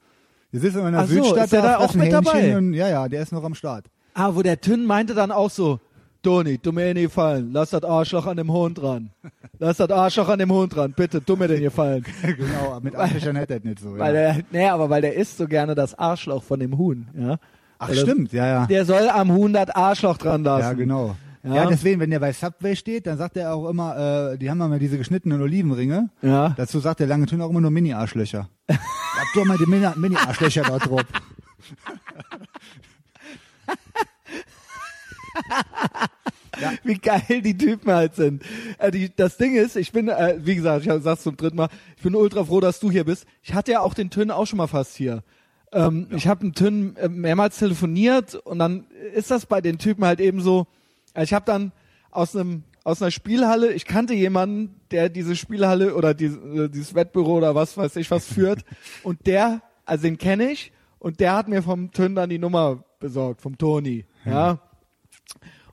[SPEAKER 2] Der sitzt immer in der
[SPEAKER 1] Ach so,
[SPEAKER 2] Südstadt,
[SPEAKER 1] ist der da auch
[SPEAKER 2] fressen
[SPEAKER 1] mit
[SPEAKER 2] Hähnchen
[SPEAKER 1] dabei?
[SPEAKER 2] Und, ja, ja, der ist noch am Start.
[SPEAKER 1] Ah, wo der Tünn meinte dann auch so, Toni, du mir nicht fallen, lass das Arschloch an dem Hund dran. Lass das Arschloch an dem Hund dran, bitte, tu mir den gefallen.
[SPEAKER 2] genau, mit Arschlöchern hätte er nicht so.
[SPEAKER 1] Weil
[SPEAKER 2] Ja.
[SPEAKER 1] der, nee, aber weil der isst so gerne das Arschloch von dem Huhn, ja.
[SPEAKER 2] Ach
[SPEAKER 1] Weil
[SPEAKER 2] stimmt, ja, ja.
[SPEAKER 1] Der soll am Huhn das Arschloch dran lassen.
[SPEAKER 2] Ja, genau.
[SPEAKER 1] Ja,
[SPEAKER 2] Ja, deswegen, wenn der bei Subway steht, dann sagt er auch immer, äh, die haben immer diese geschnittenen Olivenringe.
[SPEAKER 1] Ja.
[SPEAKER 2] Dazu sagt der lange Tön auch immer nur Mini-Arschlöcher. Habt doch mal die Mini- Mini-Arschlöcher da drauf.
[SPEAKER 1] wie geil die Typen halt sind. Äh, die, das Ding ist, ich bin, äh, wie gesagt, ich sag's zum dritten Mal, ich bin ultra froh, dass du hier bist. Ich hatte ja auch den Tön auch schon mal fast hier. Ähm, Ich habe einen Tön äh, mehrmals telefoniert und dann ist das bei den Typen halt eben so, äh, ich habe dann aus einem aus einer Spielhalle, ich kannte jemanden, der diese Spielhalle oder diese, äh, dieses Wettbüro oder was weiß ich was führt und der, also den kenne ich und der hat mir vom Tön dann die Nummer besorgt, vom Toni, ja.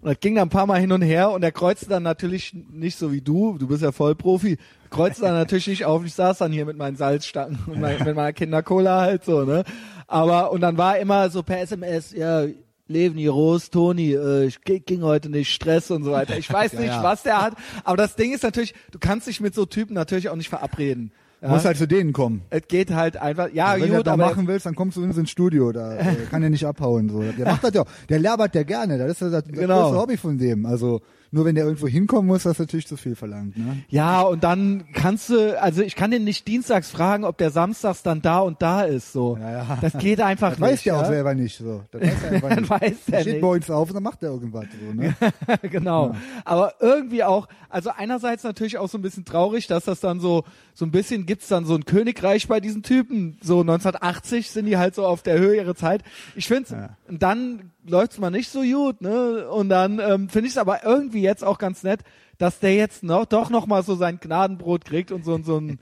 [SPEAKER 1] Und das ging dann ein paar Mal hin und her und er kreuzte dann natürlich nicht so wie du, du bist ja Vollprofi, kreuzte dann natürlich nicht auf. Ich saß dann hier mit meinen Salzstangen und mein, mit meiner Kindercola halt so, ne? Aber, und dann war immer so per SMS, ja, Levni, Ros, Toni, äh, ich ging heute nicht, Stress und so weiter. Ich weiß
[SPEAKER 2] Ja,
[SPEAKER 1] nicht,
[SPEAKER 2] ja.
[SPEAKER 1] was der hat, aber das Ding ist natürlich, du kannst dich mit so Typen natürlich auch nicht verabreden. Ja?
[SPEAKER 2] Muss halt zu denen kommen.
[SPEAKER 1] es geht halt einfach, ja,
[SPEAKER 2] Also wenn du
[SPEAKER 1] gut,
[SPEAKER 2] das
[SPEAKER 1] aber
[SPEAKER 2] machen willst, dann kommst du ins ins Studio, da äh, kann der nicht abhauen. So. Der macht das ja. Der labert ja gerne, das ist ja das, das
[SPEAKER 1] Genau.
[SPEAKER 2] größte Hobby von dem. Also nur wenn der irgendwo hinkommen muss, das ist natürlich zu viel verlangt. Ne?
[SPEAKER 1] Ja, und dann kannst du, also ich kann den nicht dienstags fragen, ob der samstags dann da und da ist, so.
[SPEAKER 2] Ja, ja.
[SPEAKER 1] Das geht einfach
[SPEAKER 2] Das
[SPEAKER 1] nicht.
[SPEAKER 2] weiß der auch
[SPEAKER 1] ja?
[SPEAKER 2] selber nicht. So. Das weiß er einfach nicht.
[SPEAKER 1] weiß
[SPEAKER 2] Der steht
[SPEAKER 1] nicht.
[SPEAKER 2] bei uns auf und dann macht er irgendwas. So, ne?
[SPEAKER 1] genau. Aber irgendwie auch, also einerseits natürlich auch so ein bisschen traurig, dass das dann so, so ein bisschen gibt's dann so ein Königreich bei diesen Typen. So 1980 sind die halt so auf der Höhe ihrer Zeit. Ich finde,
[SPEAKER 2] Ja.
[SPEAKER 1] dann läuft's mal nicht so gut, ne? Und dann ähm, finde ich es aber irgendwie jetzt auch ganz nett, dass der jetzt noch doch noch mal so sein Gnadenbrot kriegt und so so ein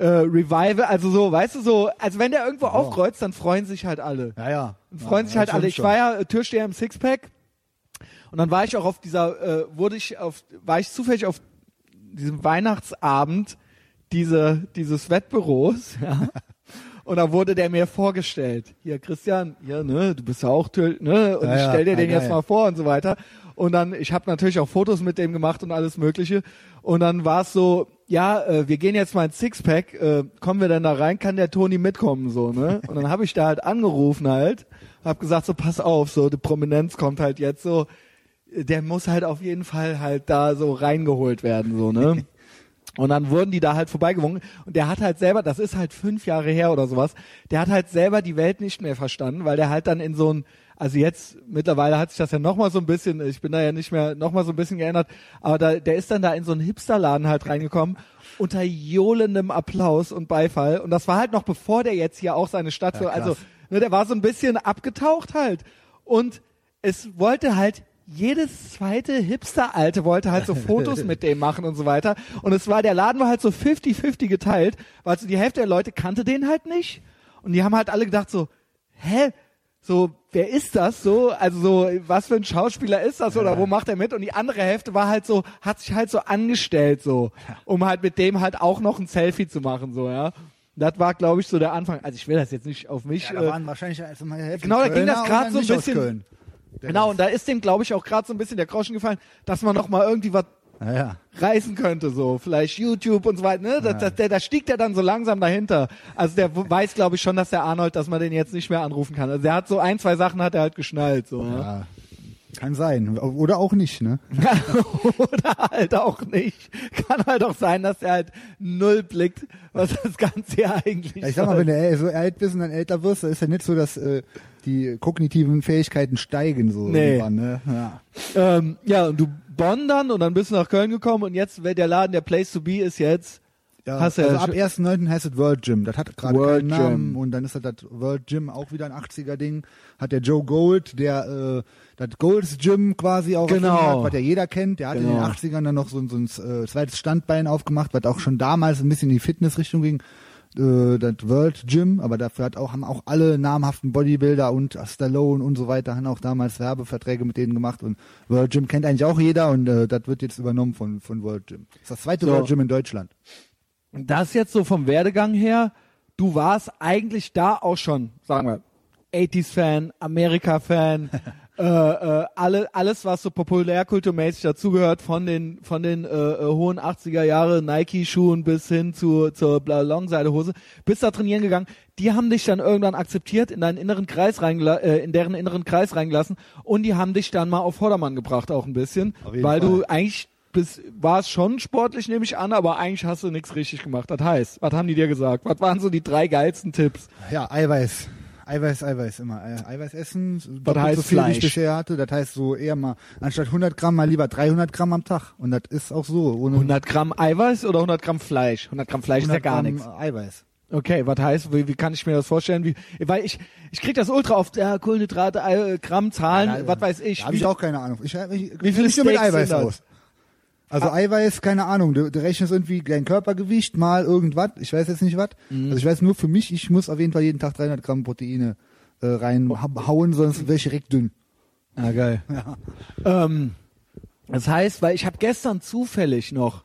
[SPEAKER 1] äh, Revival, also so, weißt du so, also wenn der irgendwo aufkreuzt, dann freuen sich halt alle.
[SPEAKER 2] Ja, ja.
[SPEAKER 1] Und freuen
[SPEAKER 2] ja,
[SPEAKER 1] sich halt alle. Ich
[SPEAKER 2] schon.
[SPEAKER 1] war ja äh, Türsteher im Sixpack und dann war ich auch auf dieser, äh, wurde ich auf, war ich zufällig auf diesem Weihnachtsabend diese, dieses Wettbüros, ja. Und da wurde der mir vorgestellt. Hier, Christian, ja, ne, du bist ja auch Tür, ne, und
[SPEAKER 2] Ja,
[SPEAKER 1] ich stell dir
[SPEAKER 2] ja,
[SPEAKER 1] den jetzt
[SPEAKER 2] geil.
[SPEAKER 1] mal vor und so weiter. Und dann, ich habe natürlich auch Fotos mit dem gemacht und alles Mögliche. Und dann war es so, ja, äh, wir gehen jetzt mal ins Sixpack, äh, kommen wir denn da rein, kann der Toni mitkommen, so, ne? Und dann habe ich da halt angerufen halt, hab gesagt, so, pass auf, so, die Prominenz kommt halt jetzt so, der muss halt auf jeden Fall halt da so reingeholt werden, so, ne? Und dann wurden die da halt vorbeigewunken und der hat halt selber, das ist halt fünf Jahre her oder sowas, der hat halt selber die Welt nicht mehr verstanden, weil der halt dann in so ein, also jetzt mittlerweile hat sich das ja nochmal so ein bisschen, ich bin da ja nicht mehr nochmal so ein bisschen geändert, aber da, der ist dann da in so einen Hipsterladen halt reingekommen unter johlendem Applaus und Beifall und das war halt noch bevor der jetzt hier auch seine Stadt,
[SPEAKER 2] Ja,
[SPEAKER 1] also ne, der war so ein bisschen abgetaucht halt und es wollte halt jedes zweite Hipster-Alte wollte halt so Fotos mit dem machen und so weiter. Und es war, der Laden war halt so 50-50 geteilt, weil so die Hälfte der Leute kannte den halt nicht. Und die haben halt alle gedacht so, hä? So, wer ist das so? Also so, was für ein Schauspieler ist das oder wo macht er mit? Und die andere Hälfte war halt so, hat sich halt so angestellt so, um halt mit dem halt auch noch ein Selfie zu machen so, ja. Das war, glaube ich, so der Anfang. Also ich will das jetzt nicht auf mich.
[SPEAKER 2] Ja, da
[SPEAKER 1] äh,
[SPEAKER 2] waren wahrscheinlich erst mal die Hälfte
[SPEAKER 1] Genau, da ging das
[SPEAKER 2] dann
[SPEAKER 1] so ein bisschen- Genau, und da ist dem, glaube ich, auch gerade so ein bisschen der Groschen gefallen, dass man noch mal irgendwie was
[SPEAKER 2] Ja, ja.
[SPEAKER 1] reißen könnte, so vielleicht YouTube und so weiter. Ne? Das, der, da stieg der dann so langsam dahinter. Also der weiß, glaube ich, schon, dass der Arnold, dass man den jetzt nicht mehr anrufen kann. Also der hat so ein, zwei Sachen hat er halt geschnallt. So, ne?
[SPEAKER 2] Ja. Kann sein. Oder auch nicht, ne?
[SPEAKER 1] Oder halt auch nicht. Kann halt auch sein, dass er halt null blickt, was das Ganze hier eigentlich
[SPEAKER 2] Ja, ich sag mal,
[SPEAKER 1] soll.
[SPEAKER 2] wenn du so alt bist und dann älter wirst, dann ist ja nicht so, dass äh, die kognitiven Fähigkeiten steigen so
[SPEAKER 1] Nee.
[SPEAKER 2] irgendwann, ne? Ja.
[SPEAKER 1] ähm, ja, und du Bonn dann und dann bist du nach Köln gekommen und jetzt, der Laden, der Place to be ist jetzt,
[SPEAKER 2] Ja, also
[SPEAKER 1] ja
[SPEAKER 2] ab
[SPEAKER 1] schon-
[SPEAKER 2] 1.9. heißt es World Gym. Das hat gerade keinen Namen
[SPEAKER 1] Gym.
[SPEAKER 2] und dann ist das, das World Gym auch wieder ein 80er-Ding. Hat der Joe Gold, der äh, das Golds Gym quasi auch
[SPEAKER 1] Genau.
[SPEAKER 2] hat, was ja jeder kennt. Der hat in
[SPEAKER 1] Genau.
[SPEAKER 2] den 80ern dann noch so, ein- so ein äh, zweites Standbein aufgemacht, was auch schon damals ein bisschen in die Fitnessrichtung ging. Äh, das World Gym, aber dafür hat auch, haben auch alle namhaften Bodybuilder und Stallone und so weiter, haben auch damals Werbeverträge mit denen gemacht und World Gym kennt eigentlich auch jeder und äh, das wird jetzt übernommen von, von World Gym. Das ist das zweite
[SPEAKER 1] So.
[SPEAKER 2] World Gym in Deutschland.
[SPEAKER 1] das jetzt so vom Werdegang her, du warst eigentlich da auch schon, sagen wir, 80s-Fan, Amerika-Fan, äh, äh, alle, alles, was so populärkulturmäßig dazugehört, von den von den äh, äh, hohen 80er Jahre Nike-Schuhen bis hin zu zur Longseidehose, bist da trainieren gegangen. Die haben dich dann irgendwann akzeptiert, in deinen inneren Kreis reingela äh, in deren inneren Kreis reingelassen und die haben dich dann mal auf Vordermann gebracht auch ein bisschen, weil Fall. du eigentlich bis war es schon sportlich, nehme ich an, aber eigentlich hast du nichts richtig gemacht. Das heißt, was haben die dir gesagt? Was waren so die drei geilsten Tipps?
[SPEAKER 2] Ja, Eiweiß. Eiweiß, Eiweiß immer. Eiweiß essen,
[SPEAKER 1] das heißt so viel, Fleisch. wie ich
[SPEAKER 2] bisher hatte. Das heißt so eher mal, anstatt 100 Gramm mal lieber 300 Gramm am Tag. Und das ist auch so.
[SPEAKER 1] Ohne 100 Gramm Eiweiß oder 100 Gramm Fleisch? 100 Gramm Fleisch ist ja gar nichts.
[SPEAKER 2] Eiweiß.
[SPEAKER 1] Okay, was heißt, wie, wie kann ich mir das vorstellen? Wie, weil ich, ich krieg das ultra oft, ja, Kohlenhydrate, äh, Gramm, Zahlen, ja, was weiß ich.
[SPEAKER 2] Da hab ich auch keine Ahnung. Ich, ich,
[SPEAKER 1] wie viel
[SPEAKER 2] ich mit Eiweiß aus? Also ah. Eiweiß, keine Ahnung, du, du rechnest irgendwie dein Körpergewicht mal irgendwas, ich weiß jetzt nicht was. Mhm. Also ich weiß nur für mich, ich muss auf jeden Fall jeden Tag 300 Gramm Proteine äh, reinhauen, sonst wäre ich direkt dünn.
[SPEAKER 1] Ah, geil. Ja. Ähm, das heißt, weil ich habe gestern zufällig noch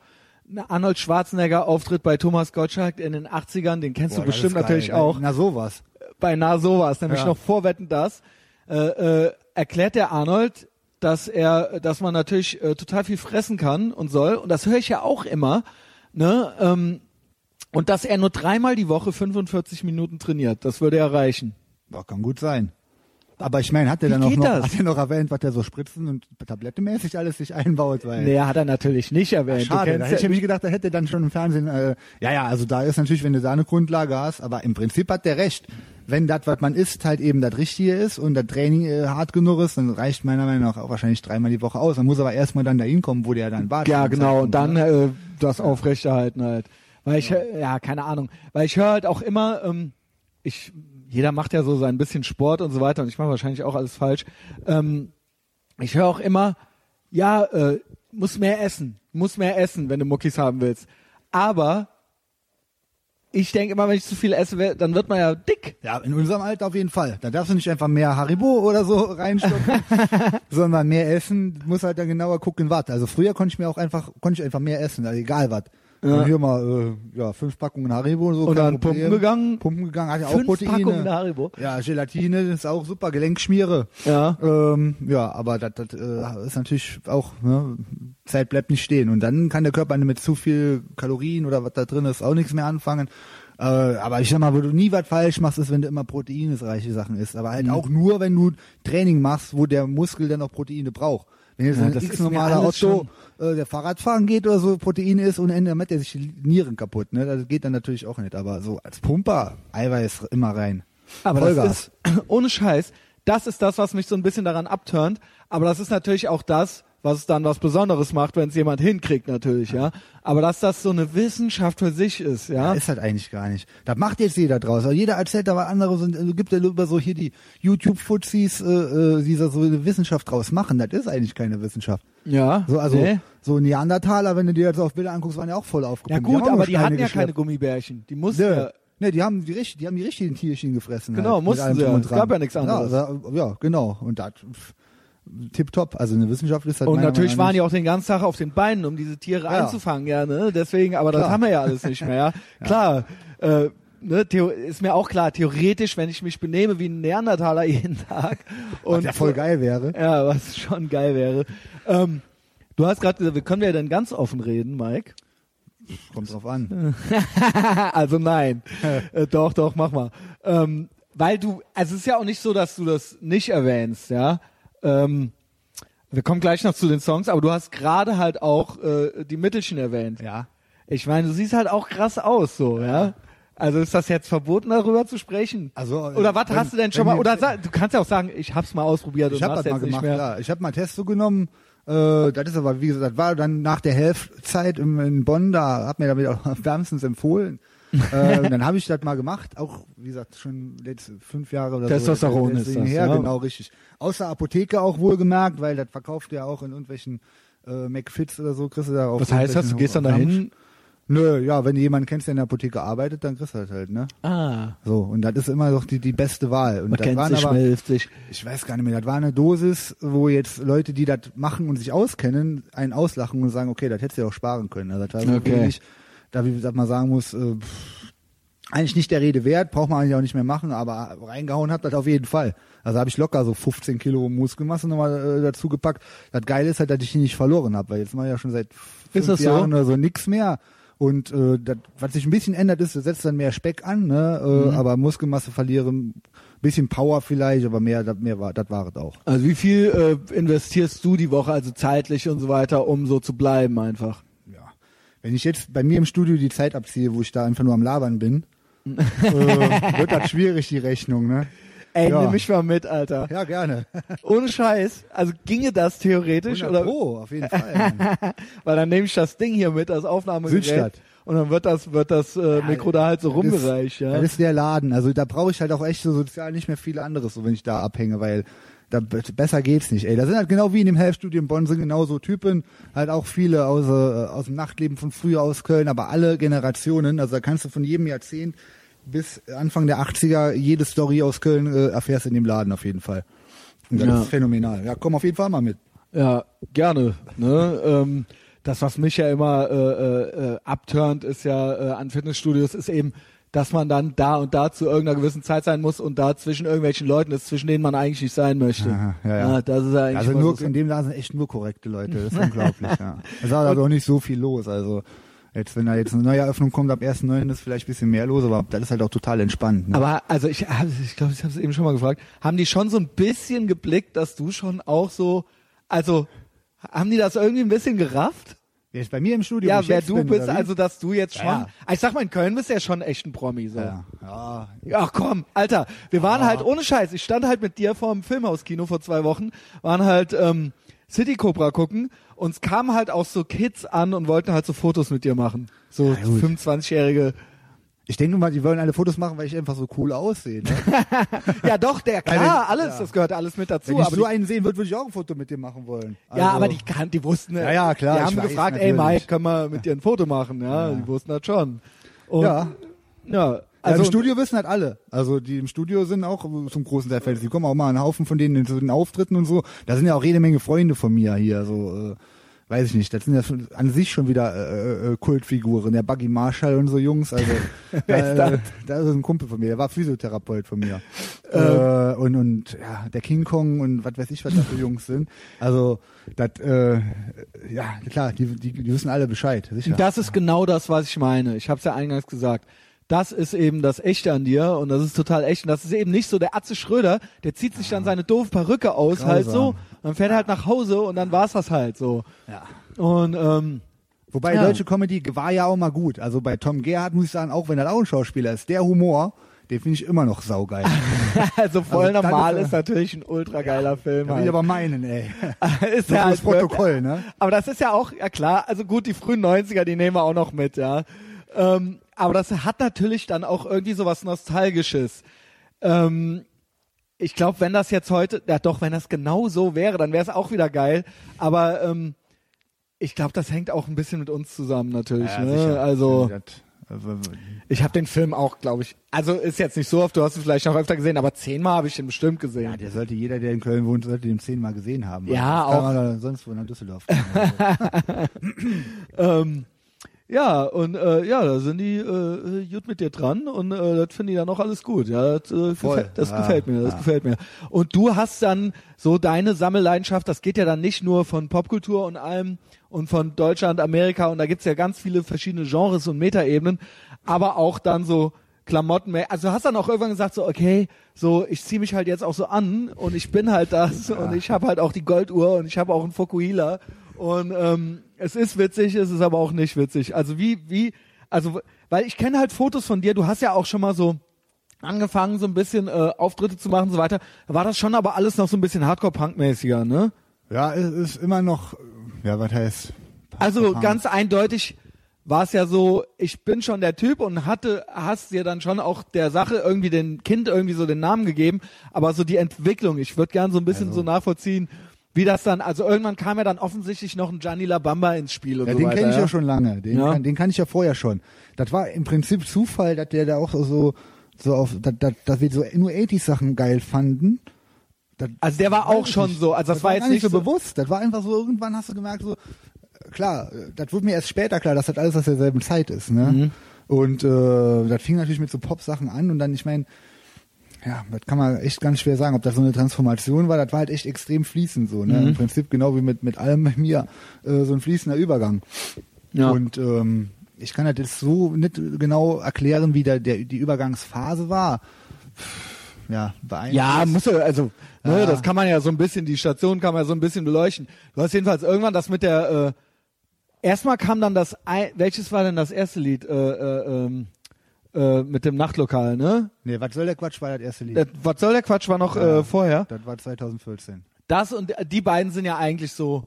[SPEAKER 1] Arnold Schwarzenegger Auftritt bei Thomas Gottschalk in den 80ern, den kennst Boah, du bestimmt natürlich auch.
[SPEAKER 2] Na sowas.
[SPEAKER 1] Bei Na sowas, nämlich ja. noch vorwetten das. Äh, äh, erklärt der Arnold, dass er, dass man natürlich äh, total viel fressen kann und soll. Und das höre ich ja auch immer. Ne? Ähm, und dass er nur dreimal die Woche 45 Minuten trainiert. Das würde er reichen.
[SPEAKER 2] Ja, kann gut sein. Aber ich meine, hat er dann auch noch, hat er noch erwähnt, was er so Spritzen und Tablettemäßig alles sich einbaut? Weil
[SPEAKER 1] nee, hat er natürlich nicht erwähnt.
[SPEAKER 2] Ach, schade, da hätte ich nämlich gedacht, da hätte er dann schon im Fernsehen, äh, ja, ja, also da ist natürlich, wenn du da eine Grundlage hast, aber im Prinzip hat der recht. Wenn das, was man isst, halt eben das Richtige ist und das Training äh, hart genug ist, dann reicht meiner Meinung nach auch wahrscheinlich dreimal die Woche aus. Man muss aber erstmal dann dahin kommen, wo der dann war.
[SPEAKER 1] Ja, genau, und dann äh, das aufrechterhalten halt. Weil ich, ja. ja, keine Ahnung, weil ich höre halt auch immer, ähm, ich jeder macht ja so sein bisschen Sport und so weiter und ich mache wahrscheinlich auch alles falsch. Ähm, ich höre auch immer, ja, äh, muss mehr essen, muss mehr essen, wenn du Muckis haben willst. Aber ich denke immer, wenn ich zu viel esse, dann wird man ja dick.
[SPEAKER 2] Ja, in unserem Alter auf jeden Fall. Da darfst du nicht einfach mehr Haribo oder so reinstopfen, sondern mehr essen, muss halt dann genauer gucken, was. Also früher konnte ich mir auch einfach, konnte ich einfach mehr essen, also egal was. Ja. Hier mal äh, ja, fünf Packungen Haribo und so.
[SPEAKER 1] Und dann Pumpen gegangen.
[SPEAKER 2] Pumpen gegangen, hat ja
[SPEAKER 1] auch
[SPEAKER 2] Proteine.
[SPEAKER 1] Packungen Haribo.
[SPEAKER 2] Ja, Gelatine ist auch super, Gelenkschmiere.
[SPEAKER 1] Ja.
[SPEAKER 2] Ähm, ja, aber das, das äh, ist natürlich auch, ne, Zeit bleibt nicht stehen. Und dann kann der Körper mit zu viel Kalorien oder was da drin ist auch nichts mehr anfangen. Äh, aber ich sag mal, wo du nie was falsch machst, ist, wenn du immer proteinesreiche Sachen isst. Aber halt mhm. auch nur, wenn du Training machst, wo der Muskel dann auch Proteine braucht. Wenn jetzt ja, ein x normaler Auto, äh, der Fahrradfahren geht oder so, Protein ist und Ende damit der sich die Nieren kaputt, ne? Das geht dann natürlich auch nicht. Aber so als Pumper, Eiweiß immer rein.
[SPEAKER 1] Aber Vollgas. das ist, ohne Scheiß, das ist das, was mich so ein bisschen daran abturnt. Aber das ist natürlich auch das, was es dann was Besonderes macht, wenn es jemand hinkriegt natürlich, ja. Aber dass das so eine Wissenschaft für sich ist, ja. ja
[SPEAKER 2] ist halt eigentlich gar nicht. Das macht jetzt jeder draus. Also jeder erzählt aber andere, sind, also gibt ja über so hier die YouTube-Fuzis, äh, äh, die so eine Wissenschaft draus machen. Das ist eigentlich keine Wissenschaft.
[SPEAKER 1] Ja.
[SPEAKER 2] So, also nee. so Neandertaler, wenn du dir jetzt auf Bilder anguckst, waren ja auch voll aufgepumpt.
[SPEAKER 1] Ja gut, die aber die hatten ja keine Gummibärchen. Die mussten ja
[SPEAKER 2] Ne, die haben die, die haben die richtigen Tierchen gefressen.
[SPEAKER 1] Genau,
[SPEAKER 2] halt,
[SPEAKER 1] mussten sie. Es gab ja nichts anderes.
[SPEAKER 2] Ja, ja genau. Und das tipptopp. Also eine Wissenschaft ist halt
[SPEAKER 1] Und natürlich waren die auch den ganzen Tag auf den Beinen, um diese Tiere ja. einzufangen, ja, ne? Deswegen, aber klar. das haben wir ja alles nicht mehr, ja. ja. Klar, äh, ne, ist mir auch klar, theoretisch, wenn ich mich benehme wie ein Neandertaler jeden Tag und
[SPEAKER 2] was ja voll geil wäre.
[SPEAKER 1] Ja, was schon geil wäre. Ähm, du hast gerade gesagt, wir können ja dann ganz offen reden, Mike.
[SPEAKER 2] Kommt drauf an.
[SPEAKER 1] also nein. äh, doch, doch, mach mal. Ähm, weil du, also es ist ja auch nicht so, dass du das nicht erwähnst, ja. Ähm, wir kommen gleich noch zu den Songs, aber du hast gerade halt auch äh, die Mittelchen erwähnt.
[SPEAKER 2] Ja.
[SPEAKER 1] Ich meine, du siehst halt auch krass aus, so, ja. ja? Also ist das jetzt verboten, darüber zu sprechen?
[SPEAKER 2] Also
[SPEAKER 1] oder was hast du denn schon mal? Oder sag, du kannst ja auch sagen, ich hab's mal ausprobiert
[SPEAKER 2] ich und hab das mal gemacht. Ja. Ich habe mal Testo genommen. Äh, das ist aber wie gesagt, das war dann nach der Hälftzeit in, in Bonn. Da hat mir damit auch wärmstens empfohlen äh, dann habe ich das mal gemacht, auch wie gesagt schon letzte fünf Jahre oder
[SPEAKER 1] Testosteron
[SPEAKER 2] so. Testosteron ist das, her, ja. genau richtig. Außer Apotheke auch wohlgemerkt, weil das verkauft ja auch in irgendwelchen äh, McFits oder so, kriegst du da auch.
[SPEAKER 1] Was heißt das? Du gehst dann dahin?
[SPEAKER 2] Nö, ja, wenn du jemanden kennst, der in der Apotheke arbeitet, dann kriegst du das halt, ne?
[SPEAKER 1] Ah.
[SPEAKER 2] So, und das ist immer doch die, die beste Wahl. Und
[SPEAKER 1] Man
[SPEAKER 2] das
[SPEAKER 1] kennt
[SPEAKER 2] waren
[SPEAKER 1] sich,
[SPEAKER 2] aber,
[SPEAKER 1] sich.
[SPEAKER 2] Ich weiß gar nicht mehr, das war eine Dosis, wo jetzt Leute, die das machen und sich auskennen, einen auslachen und sagen, okay, das hättest du ja auch sparen können. Also das war
[SPEAKER 1] okay.
[SPEAKER 2] wirklich, da wie gesagt, man sagen muss, äh, eigentlich nicht der Rede wert, braucht man eigentlich auch nicht mehr machen, aber reingehauen hat das auf jeden Fall. Also habe ich locker so 15 Kilo Muskelmasse nochmal äh, dazu gepackt. Das Geile ist halt, dass ich die nicht verloren habe, weil jetzt mache ich ja schon seit fünf
[SPEAKER 1] das so?
[SPEAKER 2] Jahren oder so nix mehr. Und äh, das, was sich ein bisschen ändert, ist, du setzt dann mehr Speck an, ne? Äh, aber Muskelmasse verlieren, bisschen Power vielleicht, aber mehr, das mehr war, das war es auch.
[SPEAKER 1] Also wie viel äh, investierst du die Woche, also zeitlich und so weiter, um so zu bleiben einfach?
[SPEAKER 2] Wenn ich jetzt bei mir im Studio die Zeit abziehe, wo ich da einfach nur am Labern bin, äh, wird das schwierig, die Rechnung, ne?
[SPEAKER 1] Ey,
[SPEAKER 2] Ja.
[SPEAKER 1] nimm mich mal mit, Alter.
[SPEAKER 2] Ja, gerne.
[SPEAKER 1] Ohne Scheiß. Also ginge das theoretisch
[SPEAKER 2] 100
[SPEAKER 1] oder
[SPEAKER 2] Pro, auf jeden Fall.
[SPEAKER 1] Weil dann nehme ich das Ding hier mit als Aufnahmegerät
[SPEAKER 2] Südstadt.
[SPEAKER 1] und dann wird das wird das äh, Mikro da halt so
[SPEAKER 2] Das ist-
[SPEAKER 1] rumgereicht, ja.
[SPEAKER 2] Das ist der Laden. Also da brauche ich halt auch echt so sozial nicht mehr viel anderes, so wenn ich da abhänge, weil da besser geht's nicht. Ey, da sind halt genau wie in dem Health-Studio in Bonn sind genauso Typen, halt auch viele aus, äh, aus dem Nachtleben von früher aus Köln, aber alle Generationen. Also da kannst du von jedem Jahrzehnt bis Anfang der 80er jede Story aus Köln äh, erfährst in dem Laden auf jeden Fall. Und das
[SPEAKER 1] Ja.
[SPEAKER 2] ist phänomenal. Ja, komm auf jeden Fall mal mit.
[SPEAKER 1] Ja, gerne. Ne? ähm, das, was mich ja immer äh, äh, äh, abturnt, ist ja äh, an Fitnessstudios, ist eben, dass man dann da und da zu irgendeiner gewissen Zeit sein muss und da zwischen irgendwelchen Leuten ist, zwischen denen man eigentlich nicht sein möchte.
[SPEAKER 2] Aha, ja, ja.
[SPEAKER 1] das ist ja eigentlich
[SPEAKER 2] Also nur,
[SPEAKER 1] so-
[SPEAKER 2] in dem Laden sind echt nur korrekte Leute. Das ist unglaublich, ja. Es war aber auch nicht so viel los. Also jetzt, wenn da jetzt eine neue Eröffnung kommt, ab 1.9. ist vielleicht ein bisschen mehr los, aber das ist halt auch total entspannt. Ne?
[SPEAKER 1] Aber also ich, ich glaube, ich habe es eben schon mal gefragt. Haben die schon so ein bisschen geblickt, dass du schon auch so, also haben die das irgendwie ein bisschen gerafft?
[SPEAKER 2] Jetzt bei mir im Studio.
[SPEAKER 1] Ja, wer du
[SPEAKER 2] bin,
[SPEAKER 1] bist, also dass du jetzt schon.
[SPEAKER 2] Ja,
[SPEAKER 1] Ich sag mal, in Köln bist du ja schon echt ein Promi. So.
[SPEAKER 2] Ja, ja.
[SPEAKER 1] Ach komm, Alter, wir waren halt ohne Scheiß. Ich stand halt mit dir vor dem Filmhauskino vor zwei Wochen, waren halt ähm, City Cobra gucken. Uns kamen halt auch so Kids an und wollten halt so Fotos mit dir machen. So
[SPEAKER 2] Ja, gut.
[SPEAKER 1] 25-jährige.
[SPEAKER 2] Ich denke mal, die wollen alle Fotos machen, weil ich einfach so cool aussehe. Ne?
[SPEAKER 1] Ja doch, der klar,
[SPEAKER 2] Weil-
[SPEAKER 1] alles,
[SPEAKER 2] ja.
[SPEAKER 1] das gehört alles mit dazu.
[SPEAKER 2] Wenn ich
[SPEAKER 1] aber
[SPEAKER 2] so einen sehen würde, würde ich auch ein Foto mit dir machen wollen.
[SPEAKER 1] ja,
[SPEAKER 2] Also,
[SPEAKER 1] aber die kann, die wussten.
[SPEAKER 2] Ja, ja, klar,
[SPEAKER 1] Die haben
[SPEAKER 2] weiß,
[SPEAKER 1] gefragt, ey. Mike, können wir mit dir ein Foto machen? Ja, die wussten das schon. Und,
[SPEAKER 2] Ja,
[SPEAKER 1] ja.
[SPEAKER 2] also
[SPEAKER 1] Also
[SPEAKER 2] im Studio wissen halt alle. Also die im Studio sind auch zum großen Teil Fans. Die kommen auch mal einen Haufen von denen zu den Auftritten und so. Da sind ja auch jede Menge Freunde von mir hier. So äh, weiß ich nicht. Das sind ja an sich schon wieder äh, äh, Kultfiguren. Der Buggy Marshall und so Jungs. Also
[SPEAKER 1] Wer ist
[SPEAKER 2] da,
[SPEAKER 1] das?
[SPEAKER 2] äh, da ist ein Kumpel von mir. Der war Physiotherapeut von mir. äh, und und ja der King Kong und was weiß ich was das für Jungs sind. Also das äh, ja klar. Die, die die wissen alle Bescheid. Sicher.
[SPEAKER 1] Das ist genau das, was ich meine. Ich habe es ja eingangs gesagt. Das ist eben das Echte an dir und das ist total echt. Und das ist eben nicht so der Atze Schröder, der zieht sich dann seine doofe Perücke aus,
[SPEAKER 2] Grausam.
[SPEAKER 1] halt so, dann fährt er halt nach Hause und dann war's das halt so.
[SPEAKER 2] ja.
[SPEAKER 1] Und ähm,
[SPEAKER 2] Wobei
[SPEAKER 1] Ja.
[SPEAKER 2] deutsche Comedy war ja auch mal gut. Also bei Tom Gerhardt muss ich sagen, auch wenn er auch ein Schauspieler ist, der Humor, den finde ich immer noch saugeil.
[SPEAKER 1] also voll
[SPEAKER 2] Also
[SPEAKER 1] normal
[SPEAKER 2] ist
[SPEAKER 1] ist natürlich ein ultra geiler Film.
[SPEAKER 2] Da will
[SPEAKER 1] Halt.
[SPEAKER 2] ich aber meinen, ey.
[SPEAKER 1] ist
[SPEAKER 2] Nur
[SPEAKER 1] ja
[SPEAKER 2] fürs
[SPEAKER 1] halt
[SPEAKER 2] Protokoll, ne?
[SPEAKER 1] Aber das ist ja auch, ja klar, also gut, die frühen 90er, die nehmen wir auch noch mit, ja. Ähm, aber das hat natürlich dann auch irgendwie so was Nostalgisches. Ähm, ich glaube, wenn das jetzt heute, ja doch, wenn das genau so wäre, dann wäre es auch wieder geil. Aber ähm, ich glaube, das hängt auch ein bisschen mit uns zusammen natürlich. ne? Also
[SPEAKER 2] also,
[SPEAKER 1] ich habe den Film auch, glaube ich, also ist jetzt nicht so oft, du hast es vielleicht noch öfter gesehen, aber zehnmal habe ich den bestimmt
[SPEAKER 2] ja,
[SPEAKER 1] gesehen.
[SPEAKER 2] der sollte jeder, der in Köln wohnt, sollte den zehnmal gesehen haben.
[SPEAKER 1] Ja,
[SPEAKER 2] das kann
[SPEAKER 1] auch.
[SPEAKER 2] man sonst wo nach Düsseldorf.
[SPEAKER 1] Ähm, ja, und äh, ja, da sind die äh, gut mit dir dran und äh, das finde ich dann auch alles gut. Ja, das, äh, gefällt, das
[SPEAKER 2] Ja,
[SPEAKER 1] gefällt mir, das
[SPEAKER 2] ja.
[SPEAKER 1] gefällt mir. Und du hast dann so deine Sammelleidenschaft, das geht ja dann nicht nur von Popkultur und allem und von Deutschland, Amerika und da gibt's ja ganz viele verschiedene Genres und Metaebenen, aber auch dann so Klamotten, also hast dann auch irgendwann gesagt so, okay, so ich ziehe mich halt jetzt auch so an und ich bin halt das und ich habe halt auch die Golduhr und ich habe auch einen Fokuhila und ähm, es ist witzig, es ist aber auch nicht witzig. Also wie wie also weil ich kenne halt Fotos von dir, du hast ja auch schon mal so angefangen so ein bisschen äh, Auftritte zu machen und so weiter. War das schon aber alles noch so ein bisschen Hardcore Punk mäßiger, ne?
[SPEAKER 2] ja, es ist immer noch, ja, was heißt?
[SPEAKER 1] Also ganz eindeutig war es ja so, ich bin schon der Typ und hatte, hast dir dann schon auch der Sache irgendwie den Kind irgendwie so den Namen gegeben, aber so die Entwicklung, ich würde gern so ein bisschen
[SPEAKER 2] Also.
[SPEAKER 1] so nachvollziehen, wie das dann, also irgendwann kam ja dann offensichtlich noch ein Gianni La Bamba ins Spiel und
[SPEAKER 2] Ja,
[SPEAKER 1] so
[SPEAKER 2] den
[SPEAKER 1] weiter.
[SPEAKER 2] kenne ich ja.
[SPEAKER 1] ja
[SPEAKER 2] schon lange. Den,
[SPEAKER 1] Ja.
[SPEAKER 2] kann, den kann ich ja vorher schon. Das war im Prinzip Zufall, dass der da auch so, so auf, dass, dass, dass wir so nur 80 Sachen geil fanden. Das
[SPEAKER 1] Also der war auch schon
[SPEAKER 2] nicht.
[SPEAKER 1] so, also das, war jetzt
[SPEAKER 2] gar
[SPEAKER 1] nicht
[SPEAKER 2] so
[SPEAKER 1] so,
[SPEAKER 2] bewusst. Das war einfach so, irgendwann hast du gemerkt, so, äh, klar, äh, das wurde mir erst später klar, dass das alles aus derselben Zeit ist, ne?
[SPEAKER 1] Mhm.
[SPEAKER 2] Und äh, das fing natürlich mit so Pop-Sachen an und dann, ich meine, ja, das kann man echt ganz schwer sagen, ob das so eine Transformation war. Das war halt echt extrem fließend so. Ne?
[SPEAKER 1] Mhm.
[SPEAKER 2] Im Prinzip genau wie mit, mit allem bei mir äh, so ein fließender Übergang.
[SPEAKER 1] Ja.
[SPEAKER 2] Und ähm, ich kann das jetzt so nicht genau erklären, wie der, der die Übergangsphase war. Ja, beeindruckend.
[SPEAKER 1] Ja, muss ja, also, ne,
[SPEAKER 2] Ja.
[SPEAKER 1] das kann man ja so ein bisschen, die Station kann man ja so ein bisschen beleuchten. Du hast jedenfalls irgendwann das mit der, äh, erstmal kam dann das, ein, welches war denn das erste Lied, äh, äh, ähm, äh, mit dem Nachtlokal, ne?
[SPEAKER 2] Nee, was soll der Quatsch war das erste Lied.
[SPEAKER 1] Das, was soll der Quatsch war noch
[SPEAKER 2] Ja.
[SPEAKER 1] äh, vorher.
[SPEAKER 2] das war 2014.
[SPEAKER 1] Das und die beiden sind ja eigentlich so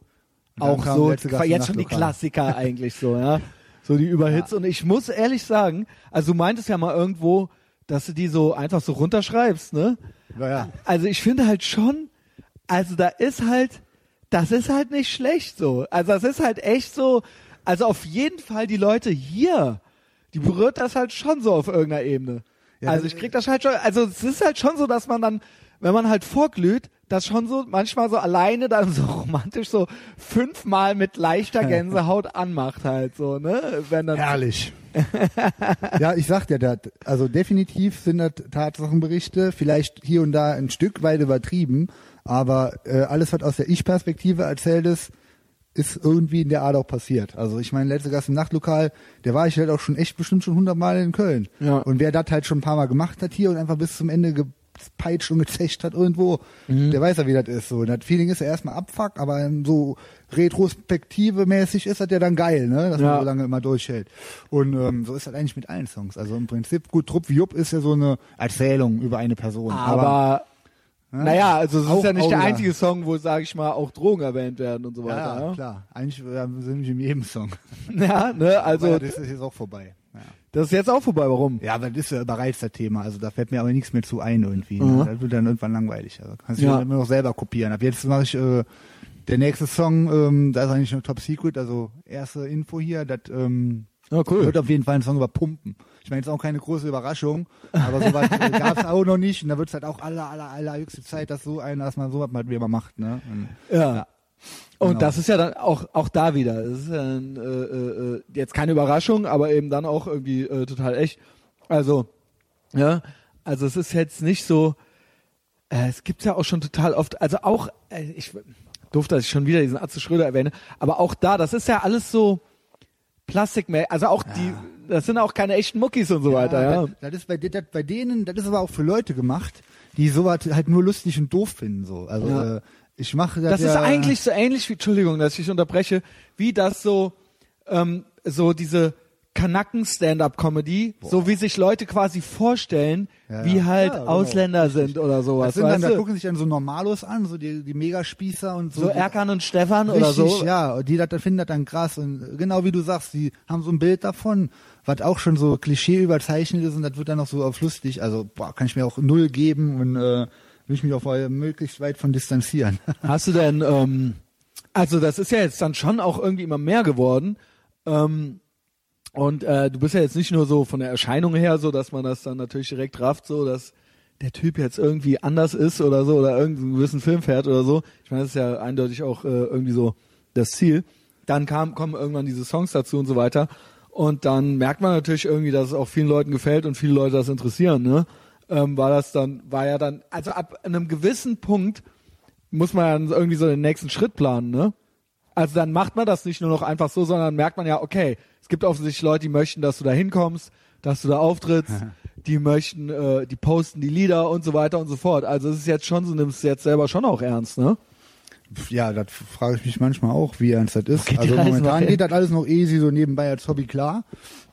[SPEAKER 1] auch so jetzt schon die. Klassiker eigentlich so, ja. So die Überhits. Und ich muss ehrlich sagen, also du meintest ja mal irgendwo, dass du die so einfach so runterschreibst, ne?
[SPEAKER 2] Naja.
[SPEAKER 1] Also ich finde halt schon, also da ist halt, das ist halt nicht schlecht so. Also das ist halt echt so, also auf jeden Fall die Leute hier, die berührt das halt schon so auf irgendeiner Ebene.
[SPEAKER 2] Ja,
[SPEAKER 1] also ich krieg das halt schon, also es ist halt schon so, dass man dann, wenn man halt vorglüht, das schon so manchmal so alleine dann so romantisch so fünfmal mit leichter Gänsehaut anmacht halt so, ne? Wenn dann
[SPEAKER 2] Herrlich. ja, ich sag dir das. Also definitiv sind das Tatsachenberichte, vielleicht hier und da ein Stück weit übertrieben, aber äh, alles, was aus der Ich-Perspektive erzählt ist, ist irgendwie in der Art auch passiert. Also ich meine, letzte Gast im Nachtlokal, der war ich halt auch schon echt bestimmt schon hundertmal in Köln.
[SPEAKER 1] Ja.
[SPEAKER 2] Und wer das halt schon ein paar Mal gemacht hat hier und einfach bis zum Ende gepeitscht und gezecht hat irgendwo,
[SPEAKER 1] Mhm.
[SPEAKER 2] der weiß ja, wie das ist. So, und das Feeling ist ja erstmal Abfuck, aber so retrospektive mäßig ist das ja dann geil, ne? Dass
[SPEAKER 1] Ja.
[SPEAKER 2] man so lange immer durchhält. Und ähm, so ist das eigentlich mit allen Songs. Also im Prinzip, gut, Trupp wie Jupp ist ja so eine Erzählung über eine Person.
[SPEAKER 1] aber naja, also es ist ja nicht der einzige Song, wo, sage ich mal, auch Drogen erwähnt werden und so
[SPEAKER 2] ja,
[SPEAKER 1] weiter. Ja,
[SPEAKER 2] klar. Eigentlich sind wir in jedem Song.
[SPEAKER 1] ja ne, also
[SPEAKER 2] aber das ist jetzt auch vorbei. Ja.
[SPEAKER 1] das ist jetzt auch vorbei. Warum?
[SPEAKER 2] Ja, aber das ist ja bereits das Thema. Also da fällt mir aber nichts mehr zu ein irgendwie.
[SPEAKER 1] Mhm.
[SPEAKER 2] Ne? Das wird dann irgendwann langweilig. Also kannst du
[SPEAKER 1] Ja.
[SPEAKER 2] ja. immer noch selber kopieren. Ab jetzt mache ich äh, der nächste Song, ähm, da ist eigentlich noch Top Secret, also erste Info hier, das ähm,
[SPEAKER 1] Ja,
[SPEAKER 2] wird auf jeden Fall ein Song über Pumpen. Ich meine, jetzt auch keine große Überraschung, aber sowas äh, gab es auch noch nicht. Und da wird es halt auch aller, aller, aller höchste Zeit, dass so einer, dass man sowas mal wieder macht. Ne? Und,
[SPEAKER 1] Ja. Und
[SPEAKER 2] Genau.
[SPEAKER 1] das ist ja dann auch auch da wieder. Das ist ja ein, äh, äh, äh, jetzt keine Überraschung, aber eben dann auch irgendwie äh, total echt. Also ja, also es ist jetzt nicht so. Äh, es gibt ja auch schon total oft. Also auch äh, ich doof, dass ich schon wieder diesen Atze Schröder erwähne, aber auch da, das ist ja alles so Plastikmäßig. Also auch die, das sind auch keine echten Muckis und so weiter. Ja.
[SPEAKER 2] Das, das ist bei, das bei denen, das ist aber auch für Leute gemacht, die sowas halt nur lustig und doof finden. So. Also
[SPEAKER 1] Ja.
[SPEAKER 2] äh, ich mache das,
[SPEAKER 1] Das ist
[SPEAKER 2] ja,
[SPEAKER 1] eigentlich so ähnlich wie, Entschuldigung, dass ich unterbreche, wie das so, ähm, so diese Kanacken-Stand-Up-Comedy, so wie sich Leute quasi vorstellen,
[SPEAKER 2] Ja,
[SPEAKER 1] wie halt
[SPEAKER 2] Ja, genau,
[SPEAKER 1] Ausländer sind oder sowas.
[SPEAKER 2] Das sind dann, da gucken sich dann so Normalos an, so die, die Megaspießer und so.
[SPEAKER 1] so Erkan und Stefan oder
[SPEAKER 2] Richtig,
[SPEAKER 1] so.
[SPEAKER 2] ja, die das, finden das dann krass und genau wie du sagst, die haben so ein Bild davon, was auch schon so Klischee überzeichnet ist und das wird dann noch so auf lustig, also boah, kann ich mir auch null geben und äh, will ich mich auch äh, möglichst weit von distanzieren.
[SPEAKER 1] Hast du denn, ähm, also das ist ja jetzt dann schon auch irgendwie immer mehr geworden. Ähm, und äh, du bist ja jetzt nicht nur so von der Erscheinung her, so dass man das dann natürlich direkt rafft, so dass der Typ jetzt irgendwie anders ist oder so oder irgendeinen gewissen Film fährt oder so. Ich meine, das ist ja eindeutig auch äh, irgendwie so das Ziel. Dann kam, kommen irgendwann diese Songs dazu und so weiter. Und dann merkt man natürlich irgendwie, dass es auch vielen Leuten gefällt und viele Leute das interessieren, ne? Ähm, war das dann, war ja dann, also ab einem gewissen Punkt muss man dann irgendwie so den nächsten Schritt planen, ne? Also dann macht man das nicht nur noch einfach so, sondern merkt man ja, okay, es gibt offensichtlich Leute, die möchten, dass du da hinkommst, dass du da auftrittst, die möchten, äh, die posten die Lieder und so weiter und so fort. Also es ist jetzt schon, so nimmst du jetzt selber schon auch ernst, ne?
[SPEAKER 2] Ja, das frage ich mich manchmal auch, wie ernst das ist.
[SPEAKER 1] Geht
[SPEAKER 2] also momentan geht das alles noch easy, so nebenbei als Hobby klar.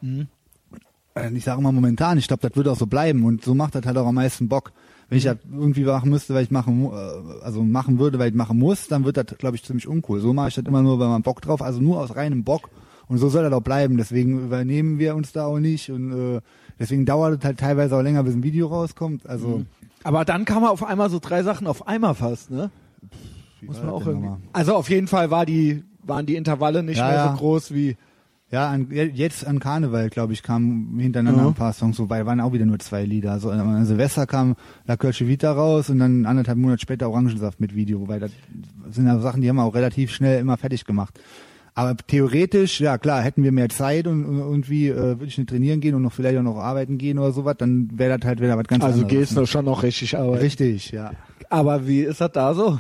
[SPEAKER 2] Äh, Ich sage mal momentan, ich glaube, das wird auch so bleiben und so macht das halt auch am meisten Bock. Wenn ich das irgendwie machen müsste, weil ich machen, äh, also machen würde, weil ich machen muss, dann wird das, glaube ich, ziemlich uncool. So mache ich das immer nur, weil man Bock drauf, also nur aus reinem Bock. Und so soll das auch bleiben. Deswegen übernehmen wir uns da auch nicht und äh, deswegen dauert es halt teilweise auch länger, bis ein Video rauskommt. Also
[SPEAKER 1] Aber dann kam man auf einmal so drei Sachen auf einmal fast, ne?
[SPEAKER 2] wie
[SPEAKER 1] Muss man auch irgendwie.
[SPEAKER 2] nochmal?
[SPEAKER 1] Also auf jeden Fall war die, waren die Intervalle nicht
[SPEAKER 2] Ja,
[SPEAKER 1] mehr
[SPEAKER 2] ja.
[SPEAKER 1] so groß wie.
[SPEAKER 2] Ja, an, jetzt an Karneval, glaube ich, kamen hintereinander
[SPEAKER 1] Mhm.
[SPEAKER 2] ein paar Songs, wobei waren auch wieder nur zwei Lieder. Also an Silvester kam La Kölsche Vita raus und dann anderthalb Monate später Orangensaft mit Video, wobei das sind ja Sachen, die haben wir auch relativ schnell immer fertig gemacht. Aber theoretisch, ja klar, hätten wir mehr Zeit und, und irgendwie äh, würde ich nicht trainieren gehen und noch vielleicht auch noch arbeiten gehen oder sowas, dann wäre das halt wieder was ganz
[SPEAKER 1] Also
[SPEAKER 2] anderes.
[SPEAKER 1] gehst du schon noch richtig arbeiten.
[SPEAKER 2] Richtig, ja.
[SPEAKER 1] Aber wie ist das da so?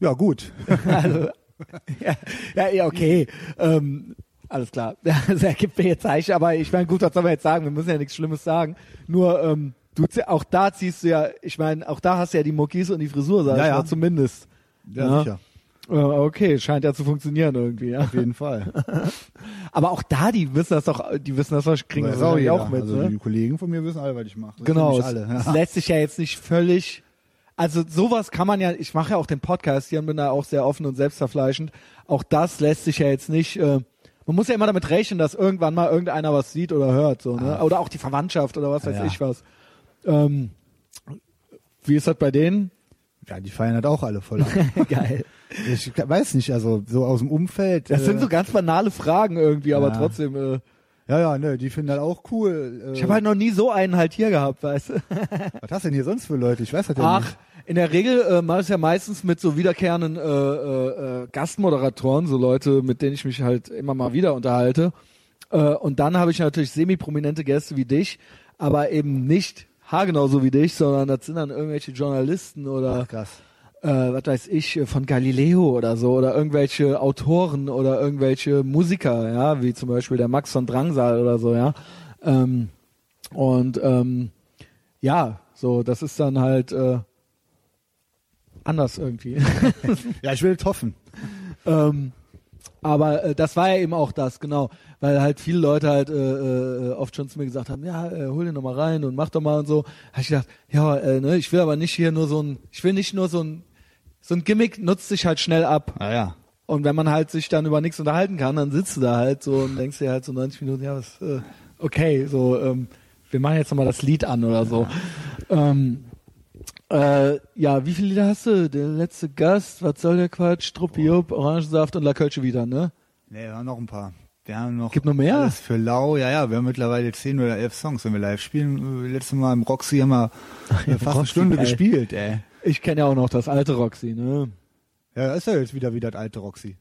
[SPEAKER 2] Ja, gut.
[SPEAKER 1] also, ja, ja, ja, okay. Ähm, alles klar. Das ergibt mir jetzt Zeichen, aber ich meine, gut, was soll man jetzt sagen? Wir müssen ja nichts Schlimmes sagen. Nur, ähm, du, auch da ziehst du ja, ich meine, auch da hast du ja die Muckis und die Frisur, sag
[SPEAKER 2] Ja,
[SPEAKER 1] ich
[SPEAKER 2] ja.
[SPEAKER 1] mal, zumindest. Ja.
[SPEAKER 2] sicher.
[SPEAKER 1] Äh, Okay, scheint ja zu funktionieren irgendwie, ja.
[SPEAKER 2] Auf jeden Fall.
[SPEAKER 1] Aber auch da, die wissen das doch, die wissen das doch, kriegen das
[SPEAKER 2] auch,
[SPEAKER 1] auch mit,
[SPEAKER 2] also
[SPEAKER 1] ne?
[SPEAKER 2] die Kollegen von mir wissen alle, was ich mache. Das
[SPEAKER 1] Genau,
[SPEAKER 2] alle. Ja.
[SPEAKER 1] lässt sich ja jetzt nicht völlig, also sowas kann man ja, ich mache ja auch den Podcast hier und bin da auch sehr offen und selbstverfleischend. Auch das lässt sich ja jetzt nicht, äh, man muss ja immer damit rechnen, dass irgendwann mal irgendeiner was sieht oder hört, so, ne? Oder auch die Verwandtschaft oder was weiß
[SPEAKER 2] Ja.
[SPEAKER 1] ich was. Ähm, wie ist das bei denen?
[SPEAKER 2] ja, die feiern halt auch alle voll ab.
[SPEAKER 1] Geil.
[SPEAKER 2] Ich weiß nicht, also so aus dem Umfeld.
[SPEAKER 1] Das
[SPEAKER 2] äh,
[SPEAKER 1] sind so ganz banale Fragen irgendwie, aber
[SPEAKER 2] Ja.
[SPEAKER 1] trotzdem, äh,
[SPEAKER 2] Ja, ja, ne, die finden halt auch cool. Äh,
[SPEAKER 1] ich habe halt noch nie so einen halt hier gehabt, weißt du?
[SPEAKER 2] was hast du denn hier sonst für Leute? Ich weiß das ja
[SPEAKER 1] Ach,
[SPEAKER 2] nicht.
[SPEAKER 1] In der Regel äh, mache ich es ja meistens mit so wiederkehrenden äh, äh, äh, Gastmoderatoren, so Leute, mit denen ich mich halt immer mal wieder unterhalte. Äh, und dann habe ich natürlich semi-prominente Gäste wie dich, aber eben nicht haargenau so wie dich, sondern das sind dann irgendwelche Journalisten oder
[SPEAKER 2] Ach, krass.
[SPEAKER 1] äh, was weiß ich, äh, von Galileo oder so, oder irgendwelche Autoren oder irgendwelche Musiker, ja, wie zum Beispiel der Max von Drangsal oder so, ja. Ähm, und ähm, ja, so, das ist dann halt äh, anders irgendwie.
[SPEAKER 2] Ja, ich will hoffen.
[SPEAKER 1] ähm, aber äh, das war ja eben auch das, genau, weil halt viele Leute halt äh, äh, oft schon zu mir gesagt haben, ja, äh, hol den noch mal rein und mach doch mal und so. Habe ich gedacht, ja, äh, ne, ich will aber nicht hier nur so ein, ich will nicht nur so ein, so ein Gimmick nutzt sich halt schnell ab.
[SPEAKER 2] Ah ja.
[SPEAKER 1] Und wenn man halt sich dann über nichts unterhalten kann, dann sitzt du da halt so und denkst dir halt so 90 Minuten, ja, was, äh, okay, so, ähm, wir machen jetzt nochmal das Lied an oder so. Ähm, äh, ja, wie viele Lieder hast du? Der letzte Gast, was soll der Quatsch? Truppi Jupp, Orangensaft und La Kölsche wieder, ne?
[SPEAKER 2] Ne, wir haben noch ein paar. Wir haben noch
[SPEAKER 1] Gibt noch mehr?
[SPEAKER 2] alles für lau. Ja, ja, wir haben mittlerweile zehn oder elf Songs, wenn wir live spielen. Äh, Letztes Mal im Roxy haben wir äh, fast eine
[SPEAKER 1] Roxy,
[SPEAKER 2] Stunde
[SPEAKER 1] geil.
[SPEAKER 2] gespielt, ey.
[SPEAKER 1] Ich kenne ja auch noch das alte Roxy, ne?
[SPEAKER 2] Ja, ist ja jetzt wieder wie das alte Roxy.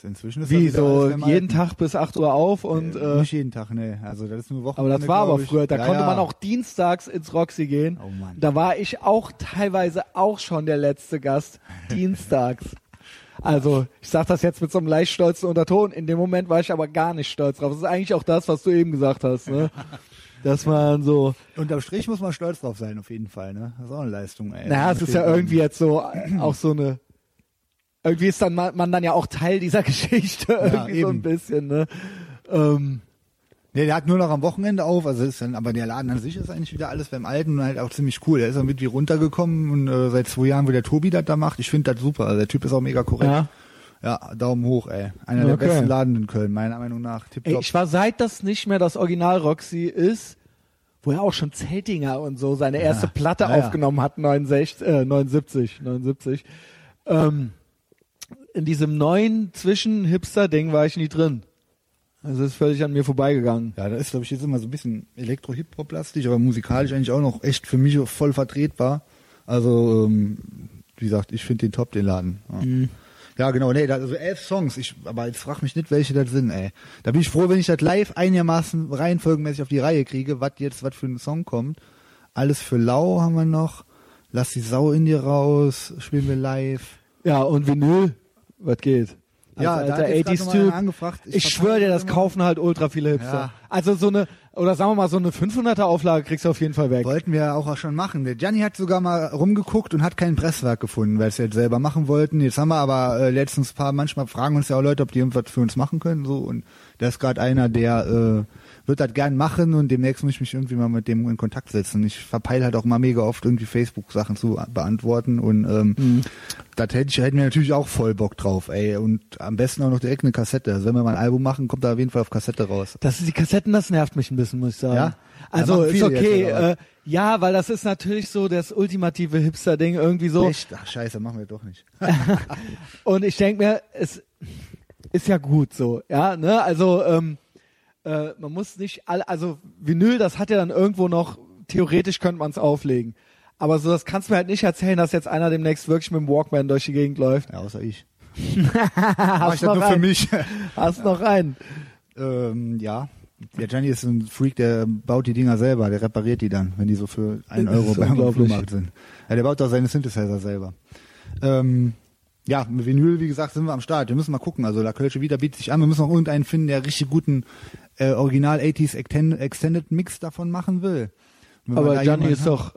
[SPEAKER 2] Ist inzwischen ist
[SPEAKER 1] Wie so jeden. Tag bis 8 Uhr auf und
[SPEAKER 2] äh,
[SPEAKER 1] äh,
[SPEAKER 2] nicht jeden Tag, ne. Also das ist nur Woche.
[SPEAKER 1] aber das war aber früher, da
[SPEAKER 2] ja,
[SPEAKER 1] konnte
[SPEAKER 2] ja.
[SPEAKER 1] man auch dienstags ins Roxy gehen.
[SPEAKER 2] Oh Mann.
[SPEAKER 1] Da war ich auch teilweise auch schon der letzte Gast, dienstags. Also, ich sag das jetzt mit so einem leicht stolzen Unterton. In dem Moment war ich aber gar nicht stolz drauf. Das ist eigentlich auch das, was du eben gesagt hast, ne? Das waren so,
[SPEAKER 2] Unterm Strich muss man stolz drauf sein, auf jeden Fall, ne? Das ist auch eine Leistung, ey.
[SPEAKER 1] naja, es ist ja irgendwie jetzt so, auch so eine, irgendwie ist dann man, man dann ja auch Teil dieser Geschichte, irgendwie so ein bisschen, ne? Ähm,
[SPEAKER 2] Nee, der hat nur noch am Wochenende auf, also ist dann, aber der Laden an sich ist eigentlich wieder alles beim Alten und halt auch ziemlich cool. Der ist dann irgendwie runtergekommen und äh, seit zwei Jahren, wo der Tobi das da macht, ich finde das super. Also der Typ ist auch mega korrekt.
[SPEAKER 1] ja.
[SPEAKER 2] Ja, Daumen hoch, ey. Einer
[SPEAKER 1] Okay.
[SPEAKER 2] der besten Laden in Köln, meiner Meinung nach.
[SPEAKER 1] Ey,
[SPEAKER 2] Tipptopp.
[SPEAKER 1] ich war seit das nicht mehr das Original Roxy ist, wo er auch schon Zeltinger und so seine erste Platte
[SPEAKER 2] ja, ja.
[SPEAKER 1] aufgenommen hat, 69, äh, 79, 79. Ähm, in diesem neuen Zwischen-Hipster-Ding war ich nie drin. Also ist völlig an mir vorbeigegangen.
[SPEAKER 2] Ja, da ist, glaube ich, jetzt immer so ein bisschen Elektro-Hip-Hop-lastig, aber musikalisch eigentlich auch noch echt für mich voll vertretbar. Also, ähm, wie gesagt, ich finde den top, den Laden. Ja,
[SPEAKER 1] Mhm.
[SPEAKER 2] ja genau, nee, da, also elf Songs, ich, aber jetzt frag mich nicht, welche das sind, ey. Da bin ich froh, wenn ich das live einigermaßen reihenfolgenmäßig auf die Reihe kriege, was jetzt, was für ein Song kommt. Alles für Lau haben wir noch. Lass die Sau in dir raus, spielen wir live.
[SPEAKER 1] Ja, und Vinyl, was geht? Als
[SPEAKER 2] Ja,
[SPEAKER 1] alter
[SPEAKER 2] hat jetzt grad
[SPEAKER 1] 80s
[SPEAKER 2] noch mal einer
[SPEAKER 1] Typ.
[SPEAKER 2] angefragt.
[SPEAKER 1] Ich,
[SPEAKER 2] Ich
[SPEAKER 1] schwöre dir, das
[SPEAKER 2] immer-
[SPEAKER 1] kaufen halt ultra viele Hipster.
[SPEAKER 2] Ja.
[SPEAKER 1] Also so eine, oder sagen wir mal, so eine 500er Auflage kriegst du auf jeden Fall weg.
[SPEAKER 2] Wollten wir auch schon machen. Der Gianni hat sogar mal rumgeguckt und hat kein Presswerk gefunden, weil sie jetzt selber machen wollten. Jetzt haben wir aber äh, letztens paar, manchmal fragen uns ja auch Leute, ob die irgendwas für uns machen können. so Und da ist gerade einer, der äh, wird das gern machen und demnächst muss ich mich irgendwie mal mit dem in Kontakt setzen. Ich verpeile halt auch mal mega oft irgendwie Facebook-Sachen zu beantworten und ähm,
[SPEAKER 1] Mhm.
[SPEAKER 2] das hätte ich hätten wir natürlich auch voll Bock drauf, ey. Und am besten auch noch direkt eine Kassette. Also wenn wir mal ein Album machen, kommt da auf jeden Fall auf Kassette raus.
[SPEAKER 1] Das ist die Kassetten, das nervt mich ein bisschen, muss ich sagen.
[SPEAKER 2] Ja?
[SPEAKER 1] Also ist okay. äh, ja, weil das ist natürlich so das ultimative Hipster-Ding irgendwie so.
[SPEAKER 2] Echt? Ach scheiße, machen wir doch nicht.
[SPEAKER 1] Und ich denke mir, es ist ja gut so, ja, ne? Also ähm, äh, man muss nicht alle, also Vinyl, das hat ja dann irgendwo noch, theoretisch könnte man es auflegen. Aber so, das kannst du mir halt nicht erzählen, dass jetzt einer demnächst wirklich mit dem Walkman durch die Gegend läuft.
[SPEAKER 2] Ja, außer ich. Mach ich das nur für
[SPEAKER 1] einen?
[SPEAKER 2] mich.
[SPEAKER 1] Hast noch einen?
[SPEAKER 2] ähm, ja. Der Gianni ist ein Freak, der baut die Dinger selber, der repariert die dann, wenn die so für einen Euro beim. Flohmarkt sind. Ja, der baut auch seine Synthesizer selber. Ähm, ja, mit Vinyl, wie gesagt, sind wir am Start. Wir müssen mal gucken. Also La Kölsche wieder bietet sich an. Wir müssen noch irgendeinen finden, der richtig guten äh, Original 80s Extend- Extended Mix davon machen will. Wenn
[SPEAKER 1] Aber
[SPEAKER 2] da
[SPEAKER 1] Gianni ist doch,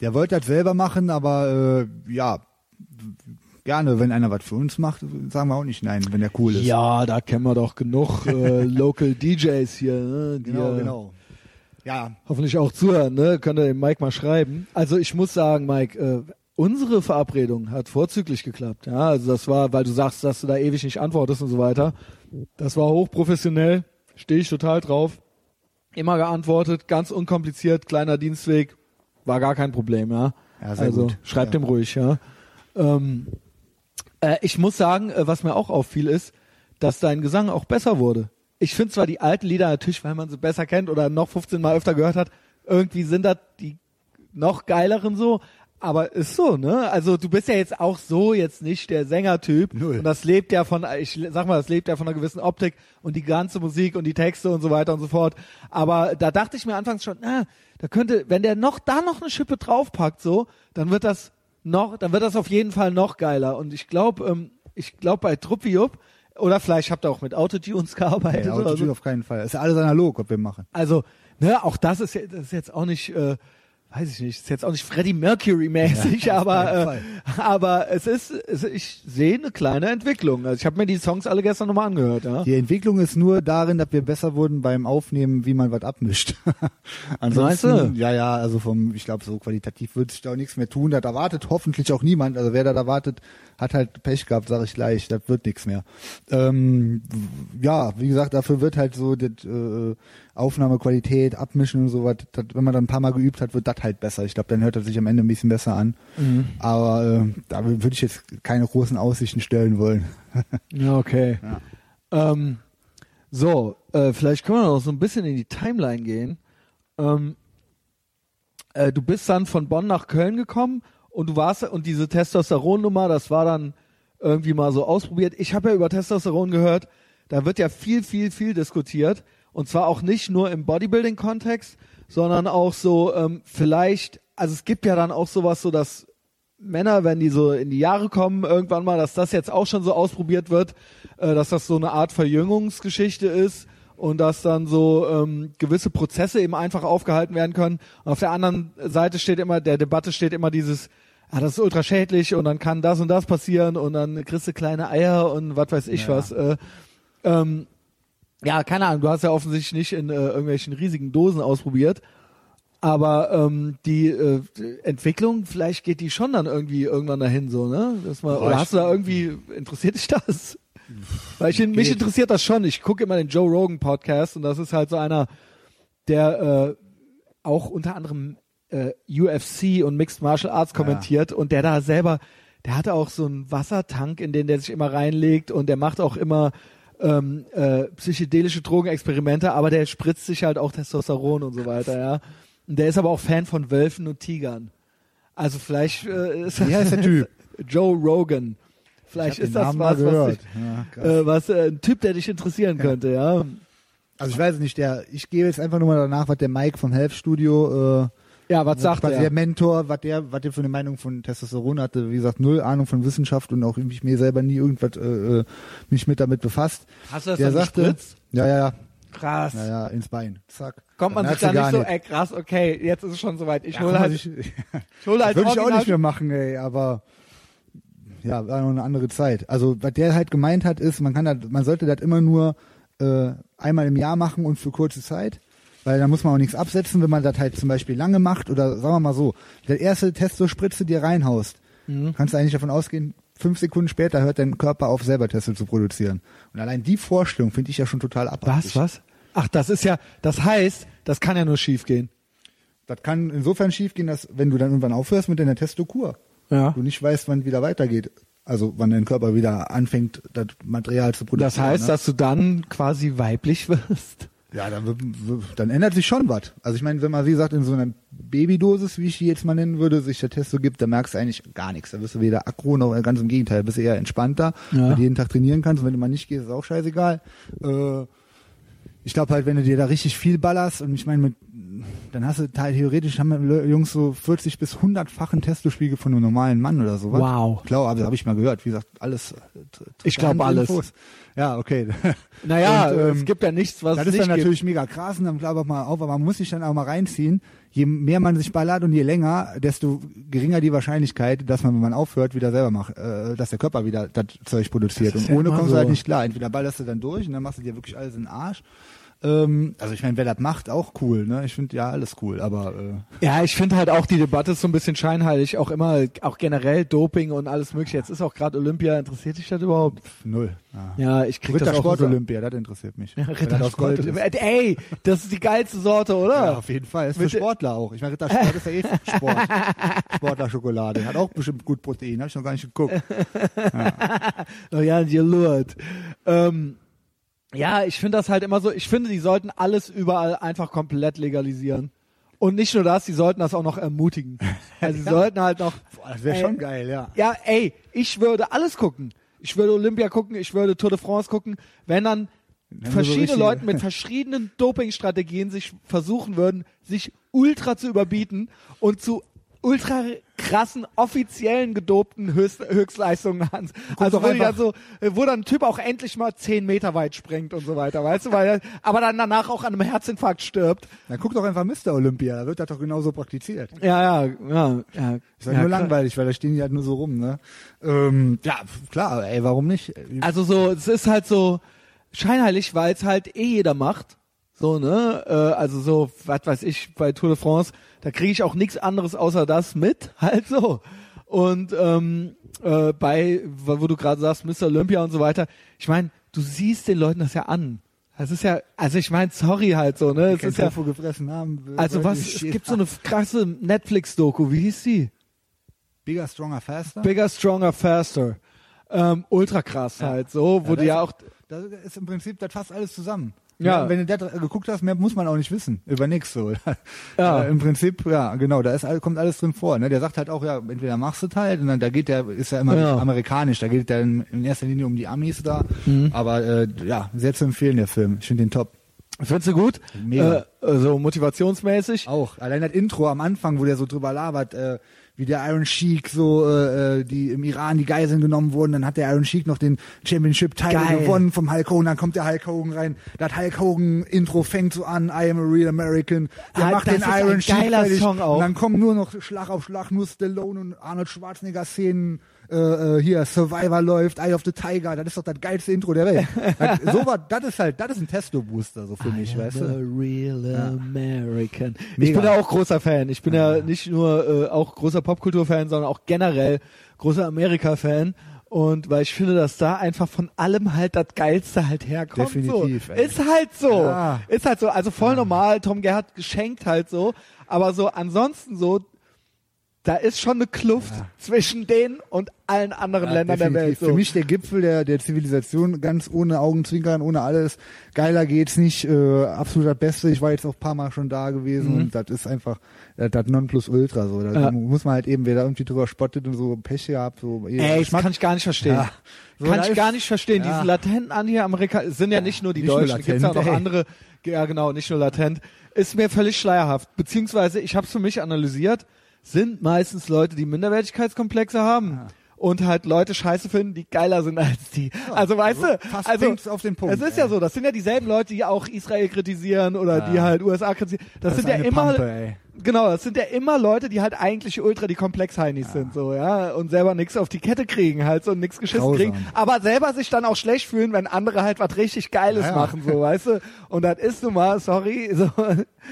[SPEAKER 2] Der wollte das selber machen, aber äh, ja, gerne, wenn einer was für uns macht, sagen wir auch nicht nein, wenn der cool ist.
[SPEAKER 1] ja, da kennen wir doch genug äh, Local DJs hier, ne,
[SPEAKER 2] genau,
[SPEAKER 1] äh,
[SPEAKER 2] genau. Ja,
[SPEAKER 1] hoffentlich auch zuhören, ne? Könnt ihr dem Mike mal schreiben. Also ich muss sagen, Mike, äh, unsere Verabredung hat vorzüglich geklappt. Ja, also das war, weil du sagst, dass du da ewig nicht antwortest und so weiter. Das war hochprofessionell, stehe ich total drauf. Immer geantwortet, ganz unkompliziert, kleiner Dienstweg, war gar kein Problem, ja.
[SPEAKER 2] Ja,
[SPEAKER 1] also
[SPEAKER 2] gut.
[SPEAKER 1] schreib
[SPEAKER 2] Ja.
[SPEAKER 1] dem ruhig, ja. Ähm, äh, ich muss sagen, äh, was mir auch auffiel, ist, dass dein Gesang auch besser wurde. Ich finde zwar die alten Lieder natürlich, weil man sie besser kennt oder noch 15 Mal öfter gehört hat, irgendwie sind das die noch geileren so, aber ist so, ne? Also du bist ja jetzt auch so jetzt nicht der Sängertyp
[SPEAKER 2] Null.
[SPEAKER 1] und das lebt ja von, ich sag mal, das lebt ja von einer gewissen Optik und die ganze Musik und die Texte und so weiter und so fort. Aber da dachte ich mir anfangs schon, ah, da könnte, wenn der noch da noch eine Schippe draufpackt, so, dann wird das noch, dann wird das auf jeden Fall noch geiler. Und ich glaube, ähm, ich glaube bei Truppiup oder vielleicht habt ihr auch mit Autotunes gearbeitet
[SPEAKER 2] ja,
[SPEAKER 1] oder
[SPEAKER 2] Autotune
[SPEAKER 1] so.
[SPEAKER 2] auf keinen Fall. Ist ja alles analog, was wir machen.
[SPEAKER 1] Also, ne, auch das ist, das ist jetzt auch nicht, äh, weiß ich nicht, ist jetzt auch nicht Freddie Mercury mäßig,
[SPEAKER 2] Ja,
[SPEAKER 1] aber äh, aber es ist, es, ich sehe eine kleine Entwicklung. Also ich habe mir die Songs alle gestern nochmal angehört, ja.
[SPEAKER 2] Die Entwicklung ist nur darin, dass wir besser wurden beim Aufnehmen, wie man was abmischt. Ansonsten,
[SPEAKER 1] Meinst du?
[SPEAKER 2] ja, ja, also vom, ich glaube, so qualitativ wird sich da auch nichts mehr tun. Das erwartet hoffentlich auch niemand. Also wer das erwartet, hat halt Pech gehabt, sage ich gleich. Das wird nichts mehr. Ähm, ja, wie gesagt, dafür wird halt so das, äh, Aufnahmequalität, Abmischen und sowas. Das, wenn man dann ein paar Mal geübt hat, wird das halt besser. Ich glaube, dann hört das sich am Ende ein bisschen besser an.
[SPEAKER 1] Mhm.
[SPEAKER 2] Aber äh, da würde ich jetzt keine großen Aussichten stellen wollen.
[SPEAKER 1] Ja, okay.
[SPEAKER 2] Ja.
[SPEAKER 1] Ähm, so, äh, vielleicht können wir noch so ein bisschen in die Timeline gehen. Ähm, äh, du bist dann von Bonn nach Köln gekommen und du warst und diese Testosteronnummer, das war dann irgendwie mal so ausprobiert. Ich habe ja über Testosteron gehört, da wird ja viel, viel, viel diskutiert und zwar auch nicht nur im Bodybuilding-Kontext, sondern auch so ähm, vielleicht, also es gibt ja dann auch sowas, so dass Männer, wenn die so in die Jahre kommen, irgendwann mal, dass das jetzt auch schon so ausprobiert wird, äh, dass das so eine Art Verjüngungsgeschichte ist und dass dann so ähm, gewisse Prozesse eben einfach aufgehalten werden können. Und auf der anderen Seite steht immer, der Debatte steht immer dieses, ah, das ist ultra schädlich und dann kann das und das passieren und dann kriegst du kleine Eier und was weiß ich
[SPEAKER 2] Ja.
[SPEAKER 1] was. Äh, ähm, ja, keine Ahnung, du hast ja offensichtlich nicht in äh, irgendwelchen riesigen Dosen ausprobiert. Aber ähm, die äh, Entwicklung, vielleicht geht die schon dann irgendwie irgendwann dahin so, ne? Dass man, oder hast du da irgendwie, interessiert dich das? Weil ich, mich
[SPEAKER 2] Geht.
[SPEAKER 1] interessiert das schon. Ich gucke immer den Joe Rogan Podcast und das ist halt so einer, der äh, auch unter anderem äh, UFC und Mixed Martial Arts kommentiert und der da selber, der hatte auch so einen Wassertank, in den der sich immer reinlegt und der macht auch immer ähm, äh, psychedelische Drogenexperimente, aber der spritzt sich halt auch Testosteron und so weiter, ja. Und der ist aber auch Fan von Wölfen und Tigern. Also vielleicht äh, ist
[SPEAKER 2] Wie heißt der Typ?
[SPEAKER 1] Joe Rogan. Vielleicht
[SPEAKER 2] Ich
[SPEAKER 1] ist das
[SPEAKER 2] Namen
[SPEAKER 1] was, was, dich,
[SPEAKER 2] Ja,
[SPEAKER 1] äh, was äh, ein Typ, der dich interessieren könnte, ja.
[SPEAKER 2] Also ich weiß nicht, der, ich gehe jetzt einfach nur mal danach, was der Mike vom Health Studio, äh,
[SPEAKER 1] Ja, was sagt
[SPEAKER 2] quasi
[SPEAKER 1] er?
[SPEAKER 2] der Mentor, was der, was der für eine Meinung von Testosteron hatte, wie gesagt, null Ahnung von Wissenschaft und auch irgendwie mir selber nie irgendwas, äh, äh, mich mit damit befasst.
[SPEAKER 1] Hast du das
[SPEAKER 2] der
[SPEAKER 1] dann
[SPEAKER 2] sagte,
[SPEAKER 1] gespritzt?
[SPEAKER 2] ja, ja, ja,
[SPEAKER 1] Krass.
[SPEAKER 2] ja, ja, ins Bein. Zack.
[SPEAKER 1] Kommt man sich da nicht so, ey krass, okay, jetzt ist es schon soweit. Ich
[SPEAKER 2] Ja,
[SPEAKER 1] hole halt,
[SPEAKER 2] ich,
[SPEAKER 1] ich hole halt
[SPEAKER 2] das würde ich auch nicht mehr machen, ey, aber ja, war noch eine andere Zeit. Also, was der halt gemeint hat, ist, man kann das, man sollte das immer nur äh, einmal im Jahr machen und für kurze Zeit. Weil da muss man auch nichts absetzen, wenn man das halt zum Beispiel lange macht oder sagen wir mal so, der erste Testo-Spritze dir reinhaust,
[SPEAKER 1] Mhm.
[SPEAKER 2] kannst du eigentlich davon ausgehen, fünf Sekunden später hört dein Körper auf, selber Testo zu produzieren. Und allein die Vorstellung finde ich ja schon total abartig.
[SPEAKER 1] Was, was? Ach, das ist ja, das heißt, das kann ja nur schief gehen.
[SPEAKER 2] Das kann insofern schiefgehen, dass wenn du dann irgendwann aufhörst mit deiner Testokur,
[SPEAKER 1] Ja.
[SPEAKER 2] du nicht weißt, wann wieder weitergeht. Also wann dein Körper wieder anfängt, das Material zu produzieren.
[SPEAKER 1] Das heißt,
[SPEAKER 2] ne?
[SPEAKER 1] dass du dann quasi weiblich wirst.
[SPEAKER 2] Ja, dann, dann ändert sich schon was. Also ich meine, wenn man, wie gesagt, in so einer Babydosis, wie ich die jetzt mal nennen würde, sich der Testo gibt, dann merkst du eigentlich gar nichts. Da bist du weder aggro noch ganz im Gegenteil, bist du eher entspannter,
[SPEAKER 1] Ja.
[SPEAKER 2] weil du jeden Tag trainieren kannst und wenn du mal nicht gehst, ist auch scheißegal. Äh, ich glaube halt, wenn du dir da richtig viel ballerst und ich meine, mit, dann hast du halt theoretisch haben wir Jungs so 40 bis 100-fachen Testospiegel von einem normalen Mann oder sowas.
[SPEAKER 1] Wow.
[SPEAKER 2] Klar, aber habe ich mal gehört. Wie gesagt, alles. äh,
[SPEAKER 1] Ich glaub, alles.
[SPEAKER 2] Ja, okay.
[SPEAKER 1] Naja,
[SPEAKER 2] Und, ähm,
[SPEAKER 1] es gibt ja nichts, was
[SPEAKER 2] Das ist dann
[SPEAKER 1] gibt.
[SPEAKER 2] natürlich mega krass und dann glaube ich mal auf, aber man muss sich dann auch mal reinziehen. Je mehr man sich ballert und je länger, desto geringer die Wahrscheinlichkeit, dass man, wenn man aufhört, wieder selber macht, äh, dass der Körper wieder das Zeug produziert.
[SPEAKER 1] Das
[SPEAKER 2] Und ohne kommst du
[SPEAKER 1] so.
[SPEAKER 2] halt nicht klar. Entweder ballerst du dann durch und dann machst du dir wirklich alles in den Arsch. Ähm, also ich meine, wer das macht, auch cool. Ne? Ich finde ja alles cool, aber äh,
[SPEAKER 1] Ja, ich finde halt auch die Debatte ist so ein bisschen scheinheilig, auch immer, auch generell Doping und alles mögliche. Jetzt ist auch gerade Olympia, interessiert dich das überhaupt?
[SPEAKER 2] null. Ja.
[SPEAKER 1] Ja, ich krieg das auch
[SPEAKER 2] Rittersport
[SPEAKER 1] so-
[SPEAKER 2] Olympia, das interessiert mich.
[SPEAKER 1] Ja,
[SPEAKER 2] das
[SPEAKER 1] Rittersport. Äh, Ey, das ist die geilste Sorte, oder?
[SPEAKER 2] Ja, auf jeden Fall. Ist für Sportler auch. Ich meine, Rittersport ist ja eh Sport. Sportlerschokolade. Hat auch bestimmt gut Protein. Habe ich noch gar nicht geguckt.
[SPEAKER 1] Oh ja, die Lurt. Ähm, ja, ich finde das halt immer so, ich finde, die sollten alles überall einfach komplett legalisieren. Und nicht nur das, die sollten das auch noch ermutigen. Also sie sollten halt noch.
[SPEAKER 2] Boah, das wäre schon geil, ja.
[SPEAKER 1] Ja, ey, ich würde alles gucken. Ich würde Olympia gucken, ich würde Tour de France gucken, wenn dann
[SPEAKER 2] so
[SPEAKER 1] verschiedene
[SPEAKER 2] richtige-
[SPEAKER 1] Leute mit verschiedenen Dopingstrategien sich versuchen würden, sich ultra zu überbieten und zu ultra krassen, offiziellen gedopten Höchst, Höchstleistungen an. Also wo, dann so, wo dann ein Typ auch endlich mal zehn Meter weit springt und so weiter, weißt du, weil er, aber dann danach auch an einem Herzinfarkt stirbt.
[SPEAKER 2] Dann guck doch einfach Mr. Olympia. Da wird das doch genauso praktiziert.
[SPEAKER 1] Ja, ja, ja. ja
[SPEAKER 2] Ist halt
[SPEAKER 1] ja,
[SPEAKER 2] nur
[SPEAKER 1] klar.
[SPEAKER 2] langweilig, weil da stehen die halt nur so rum, ne? Ähm, ja, klar, ey, warum nicht?
[SPEAKER 1] Also so, es ist halt so scheinheilig, weil es halt eh jeder macht. So, ne? Äh, also so, was weiß ich, bei Tour de France, da kriege ich auch nichts anderes außer das mit, halt so. Und ähm, äh, bei, wo du gerade sagst, Mr. Olympia und so weiter, ich meine, du siehst den Leuten das ja an. Das ist ja, also ich meine, sorry halt so, ne? Es ist ja,
[SPEAKER 2] gefressen haben.
[SPEAKER 1] also was, es gibt so eine krasse Netflix-Doku, wie hieß die?
[SPEAKER 2] Bigger, stronger, faster.
[SPEAKER 1] Bigger, Stronger, Faster. Ähm, ultra krass halt so, wo
[SPEAKER 2] Ja,
[SPEAKER 1] die ja
[SPEAKER 2] das-
[SPEAKER 1] auch
[SPEAKER 2] Da ist im Prinzip das fast alles zusammen.
[SPEAKER 1] Ja.
[SPEAKER 2] Wenn du das geguckt hast, mehr muss man auch nicht wissen. Über nix so.
[SPEAKER 1] Ja.
[SPEAKER 2] Äh, Im Prinzip, ja, genau, da ist, kommt alles drin vor. Ne? Der sagt halt auch, ja, entweder machst du halt, und dann, da geht der, ist ja immer
[SPEAKER 1] Ja.
[SPEAKER 2] amerikanisch, da geht der in, in erster Linie um die Amis da.
[SPEAKER 1] Mhm.
[SPEAKER 2] Aber äh, ja, sehr zu empfehlen, der Film. Ich finde den top.
[SPEAKER 1] Findest du gut?
[SPEAKER 2] Mega.
[SPEAKER 1] Äh, also motivationsmäßig.
[SPEAKER 2] Auch. Allein das Intro am Anfang, wo der so drüber labert, äh, wie der Iron Sheik so, äh, äh, die im Iran die Geiseln genommen wurden, dann hat der Iron Sheik noch den Championship-Title gewonnen vom Hulk Hogan, dann kommt der Hulk Hogan rein, das Hulk Hogan-Intro fängt so an, I am a real American, der
[SPEAKER 1] Ah,
[SPEAKER 2] macht den Iron Sheik fertig, und dann kommen nur noch Schlag auf Schlag, nur Stallone und Arnold Schwarzenegger-Szenen, äh, äh, hier, Survivor läuft, Eye of the Tiger, das ist doch das geilste Intro der Welt. das, so was, das ist halt, das ist ein Testo-Booster, so für mich, weißt du?
[SPEAKER 1] real American. Ich
[SPEAKER 2] Mega.
[SPEAKER 1] bin ja auch großer Fan. Ich bin ja, nicht nur äh, auch großer Popkultur-Fan, sondern auch generell großer Amerika-Fan. Und weil ich finde, dass da einfach von allem halt das Geilste halt herkommt.
[SPEAKER 2] Definitiv,
[SPEAKER 1] So.
[SPEAKER 2] ey.
[SPEAKER 1] Ist halt so.
[SPEAKER 2] Ja.
[SPEAKER 1] Ist halt so. Also voll normal. Tom Gerhardt geschenkt halt so. Aber so ansonsten so, da ist schon eine Kluft zwischen denen und allen anderen
[SPEAKER 2] Ja,
[SPEAKER 1] Ländern der Welt.
[SPEAKER 2] definitiv.
[SPEAKER 1] So.
[SPEAKER 2] Für mich der Gipfel der, der Zivilisation, ganz ohne Augenzwinkern, ohne alles. Geiler geht's nicht, äh, absolut das Beste. Ich war jetzt auch ein paar Mal schon da gewesen
[SPEAKER 1] Mhm.
[SPEAKER 2] und das ist einfach das, das Nonplusultra. So. Da
[SPEAKER 1] Ja.
[SPEAKER 2] muss man halt eben, wer da irgendwie drüber spottet und so Pech gehabt, so
[SPEAKER 1] Ey, das kann ich gar nicht verstehen.
[SPEAKER 2] Ja. So,
[SPEAKER 1] kann ich
[SPEAKER 2] ist-
[SPEAKER 1] gar nicht verstehen.
[SPEAKER 2] ja.
[SPEAKER 1] Diese latenten Anti-Amerikaner sind ja nicht nur die
[SPEAKER 2] nicht nur
[SPEAKER 1] Deutschen, gibt's ja
[SPEAKER 2] latent,
[SPEAKER 1] noch andere. Ja, genau, nicht nur latent. Ist mir völlig schleierhaft. Beziehungsweise, ich habe es für mich analysiert, sind meistens Leute, die Minderwertigkeitskomplexe haben. Und halt Leute scheiße finden, die geiler sind als die. also weißt
[SPEAKER 2] so
[SPEAKER 1] du, also
[SPEAKER 2] auf den Punkt,
[SPEAKER 1] es ist ja
[SPEAKER 2] ey.
[SPEAKER 1] so, das sind ja dieselben Leute, die auch Israel kritisieren oder die halt USA kritisieren. Das,
[SPEAKER 2] Das
[SPEAKER 1] sind ja immer
[SPEAKER 2] Pampe.
[SPEAKER 1] Genau, das sind ja immer Leute, die halt eigentlich ultra die Komplexheinis sind, so, ja, und selber nichts auf die Kette kriegen, halt so und nichts geschissen
[SPEAKER 2] Grausam.
[SPEAKER 1] kriegen, aber selber sich dann auch schlecht fühlen, wenn andere halt was richtig Geiles
[SPEAKER 2] Ja, ja.
[SPEAKER 1] machen, so, weißt du? Und das ist nun mal, sorry, so,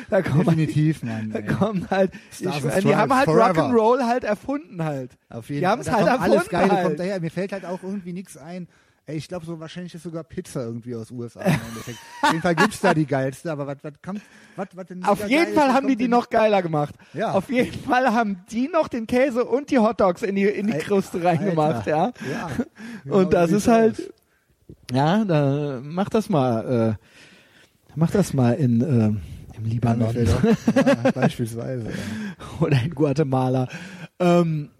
[SPEAKER 1] da kommen
[SPEAKER 2] Definitiv, Mann.
[SPEAKER 1] da kommen halt, ich, die haben halt
[SPEAKER 2] forever.
[SPEAKER 1] Rock'n'Roll halt erfunden halt.
[SPEAKER 2] Auf jeden
[SPEAKER 1] die haben es halt erfunden
[SPEAKER 2] alles Geile
[SPEAKER 1] halt.
[SPEAKER 2] kommt daher. Mir fällt halt auch irgendwie nichts ein. Ey, ich glaube, so wahrscheinlich ist sogar Pizza irgendwie aus USA im Endeffekt. Auf jeden Fall gibt's da die geilste, aber was was kommt, was was denn
[SPEAKER 1] Auf jeden Fall haben die die noch geiler gemacht.
[SPEAKER 2] Ja.
[SPEAKER 1] Auf jeden Fall haben die noch den Käse und die Hotdogs in die, in die Kruste reingemacht, ja.
[SPEAKER 2] Ja. Genau
[SPEAKER 1] Und das ist halt,
[SPEAKER 2] aus.
[SPEAKER 1] ja, da mach das mal. Mach das mal in ähm, im Libanon
[SPEAKER 2] ja, beispielsweise.
[SPEAKER 1] Oder in Guatemala. Ähm,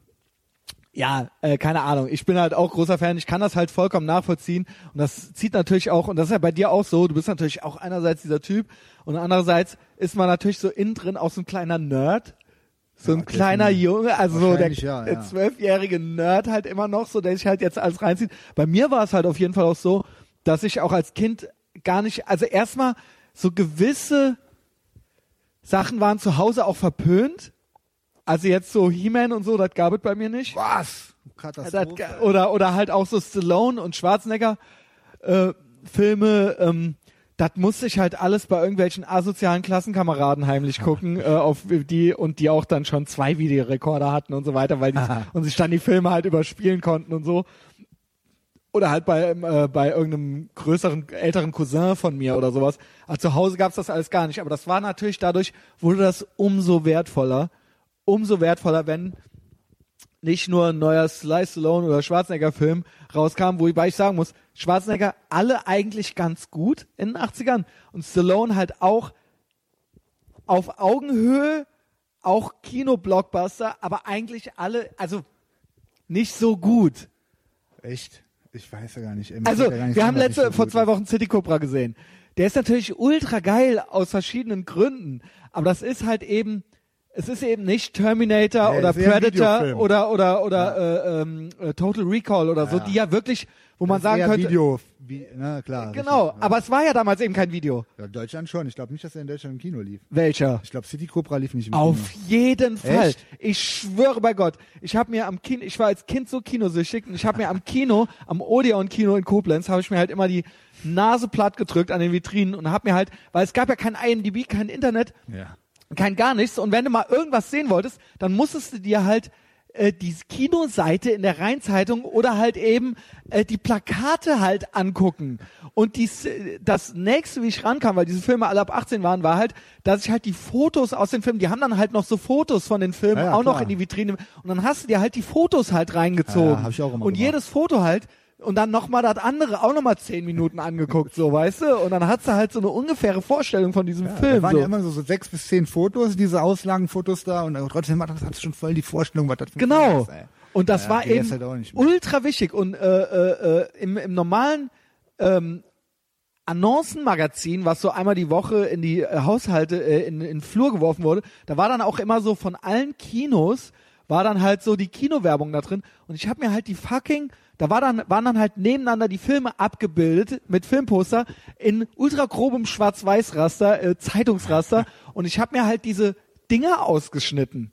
[SPEAKER 1] ja, äh, keine Ahnung. Ich bin halt auch großer Fan. Ich kann das halt vollkommen nachvollziehen. Und das zieht natürlich auch, und das ist ja bei dir auch so, du bist natürlich auch einerseits dieser Typ und andererseits ist man natürlich so innen drin auch so ein kleiner Nerd. So ein
[SPEAKER 2] Ja,
[SPEAKER 1] kleiner. Junge, also so der,
[SPEAKER 2] Wahrscheinlich ja, ja.
[SPEAKER 1] zwölfjährige Nerd halt immer noch so, der sich halt jetzt alles reinzieht. Bei mir war es halt auf jeden Fall auch so, dass ich auch als Kind gar nicht, also erstmal so gewisse Sachen waren zu Hause auch verpönt. Also jetzt so He-Man und so, das gab es bei mir nicht.
[SPEAKER 2] Was?
[SPEAKER 1] Das,
[SPEAKER 2] Katastrophe.
[SPEAKER 1] oder, oder halt auch so Stallone und Schwarzenegger äh, Filme, ähm, das musste ich halt alles bei irgendwelchen asozialen Klassenkameraden heimlich gucken, äh, auf die und die auch dann schon zwei Videorekorder hatten und so weiter, weil die, und sich dann die Filme halt überspielen konnten und so. Oder halt bei, ähm, äh, bei irgendeinem größeren, älteren Cousin von mir oder sowas. Also zu Hause gab's das alles gar nicht. Aber das war natürlich dadurch, wurde das umso wertvoller. Umso wertvoller, wenn nicht nur ein neuer Sly Stallone oder Schwarzenegger-Film rauskam, wobei ich sagen muss, Schwarzenegger alle eigentlich ganz gut in den 80ern und Stallone halt auch auf Augenhöhe, auch Kino-Blockbuster, aber eigentlich alle, also nicht so gut.
[SPEAKER 2] Echt? Ich weiß ja gar nicht. ey,
[SPEAKER 1] Also,
[SPEAKER 2] gar nicht
[SPEAKER 1] wir haben letzte,
[SPEAKER 2] so
[SPEAKER 1] vor zwei. Wochen City Cobra gesehen. Der ist natürlich ultra geil aus verschiedenen Gründen, aber das ist halt eben, es ist eben nicht Terminator
[SPEAKER 2] Nee,
[SPEAKER 1] oder Predator oder oder oder äh, ähm, äh, Total Recall oder so,
[SPEAKER 2] Ja.
[SPEAKER 1] die ja wirklich, wo man
[SPEAKER 2] Das ist
[SPEAKER 1] sagen könnte,
[SPEAKER 2] Video, wie, na klar.
[SPEAKER 1] genau,
[SPEAKER 2] richtig,
[SPEAKER 1] aber es war ja damals eben kein Video.
[SPEAKER 2] Ja. ja, Deutschland schon. Ich glaube nicht, dass er in Deutschland im Kino lief.
[SPEAKER 1] Welcher?
[SPEAKER 2] Ich glaube, City Cobra lief nicht im
[SPEAKER 1] Auf
[SPEAKER 2] Kino.
[SPEAKER 1] jeden Fall.
[SPEAKER 2] Echt?
[SPEAKER 1] Ich schwöre bei Gott. Ich habe mir am Kino, ich war als Kind so kinosüchtig und ich habe mir am Kino, am Odeon Kino in Koblenz, habe ich mir halt immer die Nase platt gedrückt an den Vitrinen und habe mir halt, weil es gab ja kein IMDb, kein Internet,
[SPEAKER 2] Ja.
[SPEAKER 1] Kein gar nichts. Und wenn du mal irgendwas sehen wolltest, dann musstest du dir halt äh, die Kinoseite in der Rheinzeitung oder halt eben äh, die Plakate halt angucken. Und dies, das nächste, wie ich rankam, weil diese Filme alle ab 18 waren, war halt, dass ich halt die Fotos aus den Filmen, die haben dann halt noch so Fotos von den Filmen
[SPEAKER 2] Ja, ja,
[SPEAKER 1] auch noch
[SPEAKER 2] klar.
[SPEAKER 1] in die Vitrine. Und dann hast du dir halt die Fotos halt reingezogen.
[SPEAKER 2] Ja, hab ich auch immer
[SPEAKER 1] und
[SPEAKER 2] gemacht.
[SPEAKER 1] jedes Foto halt und dann nochmal das andere auch nochmal zehn Minuten angeguckt, so, weißt du? Und dann hast du halt so eine ungefähre Vorstellung von diesem
[SPEAKER 2] Da
[SPEAKER 1] Film.
[SPEAKER 2] waren
[SPEAKER 1] so.
[SPEAKER 2] ja immer so, so sechs bis zehn Fotos, diese Auslagenfotos da und trotzdem hat das schon voll die Vorstellung, was das für ein Film
[SPEAKER 1] Genau.
[SPEAKER 2] ist, ey.
[SPEAKER 1] Und das
[SPEAKER 2] Ja,
[SPEAKER 1] war eben
[SPEAKER 2] halt
[SPEAKER 1] ultra wichtig. Und äh, äh, äh, im, im normalen ähm, Annoncen-Magazin, was so einmal die Woche in die äh, Haushalte, äh, in, in den Flur geworfen wurde, da war dann auch immer so von allen Kinos, war dann halt so die Kinowerbung da drin. Und ich habe mir halt die fucking, da war dann, waren dann halt nebeneinander die Filme abgebildet mit Filmposter in ultra grobem Schwarz-Weiß-Raster, äh, Zeitungsraster. Und ich habe mir halt diese Dinger ausgeschnitten.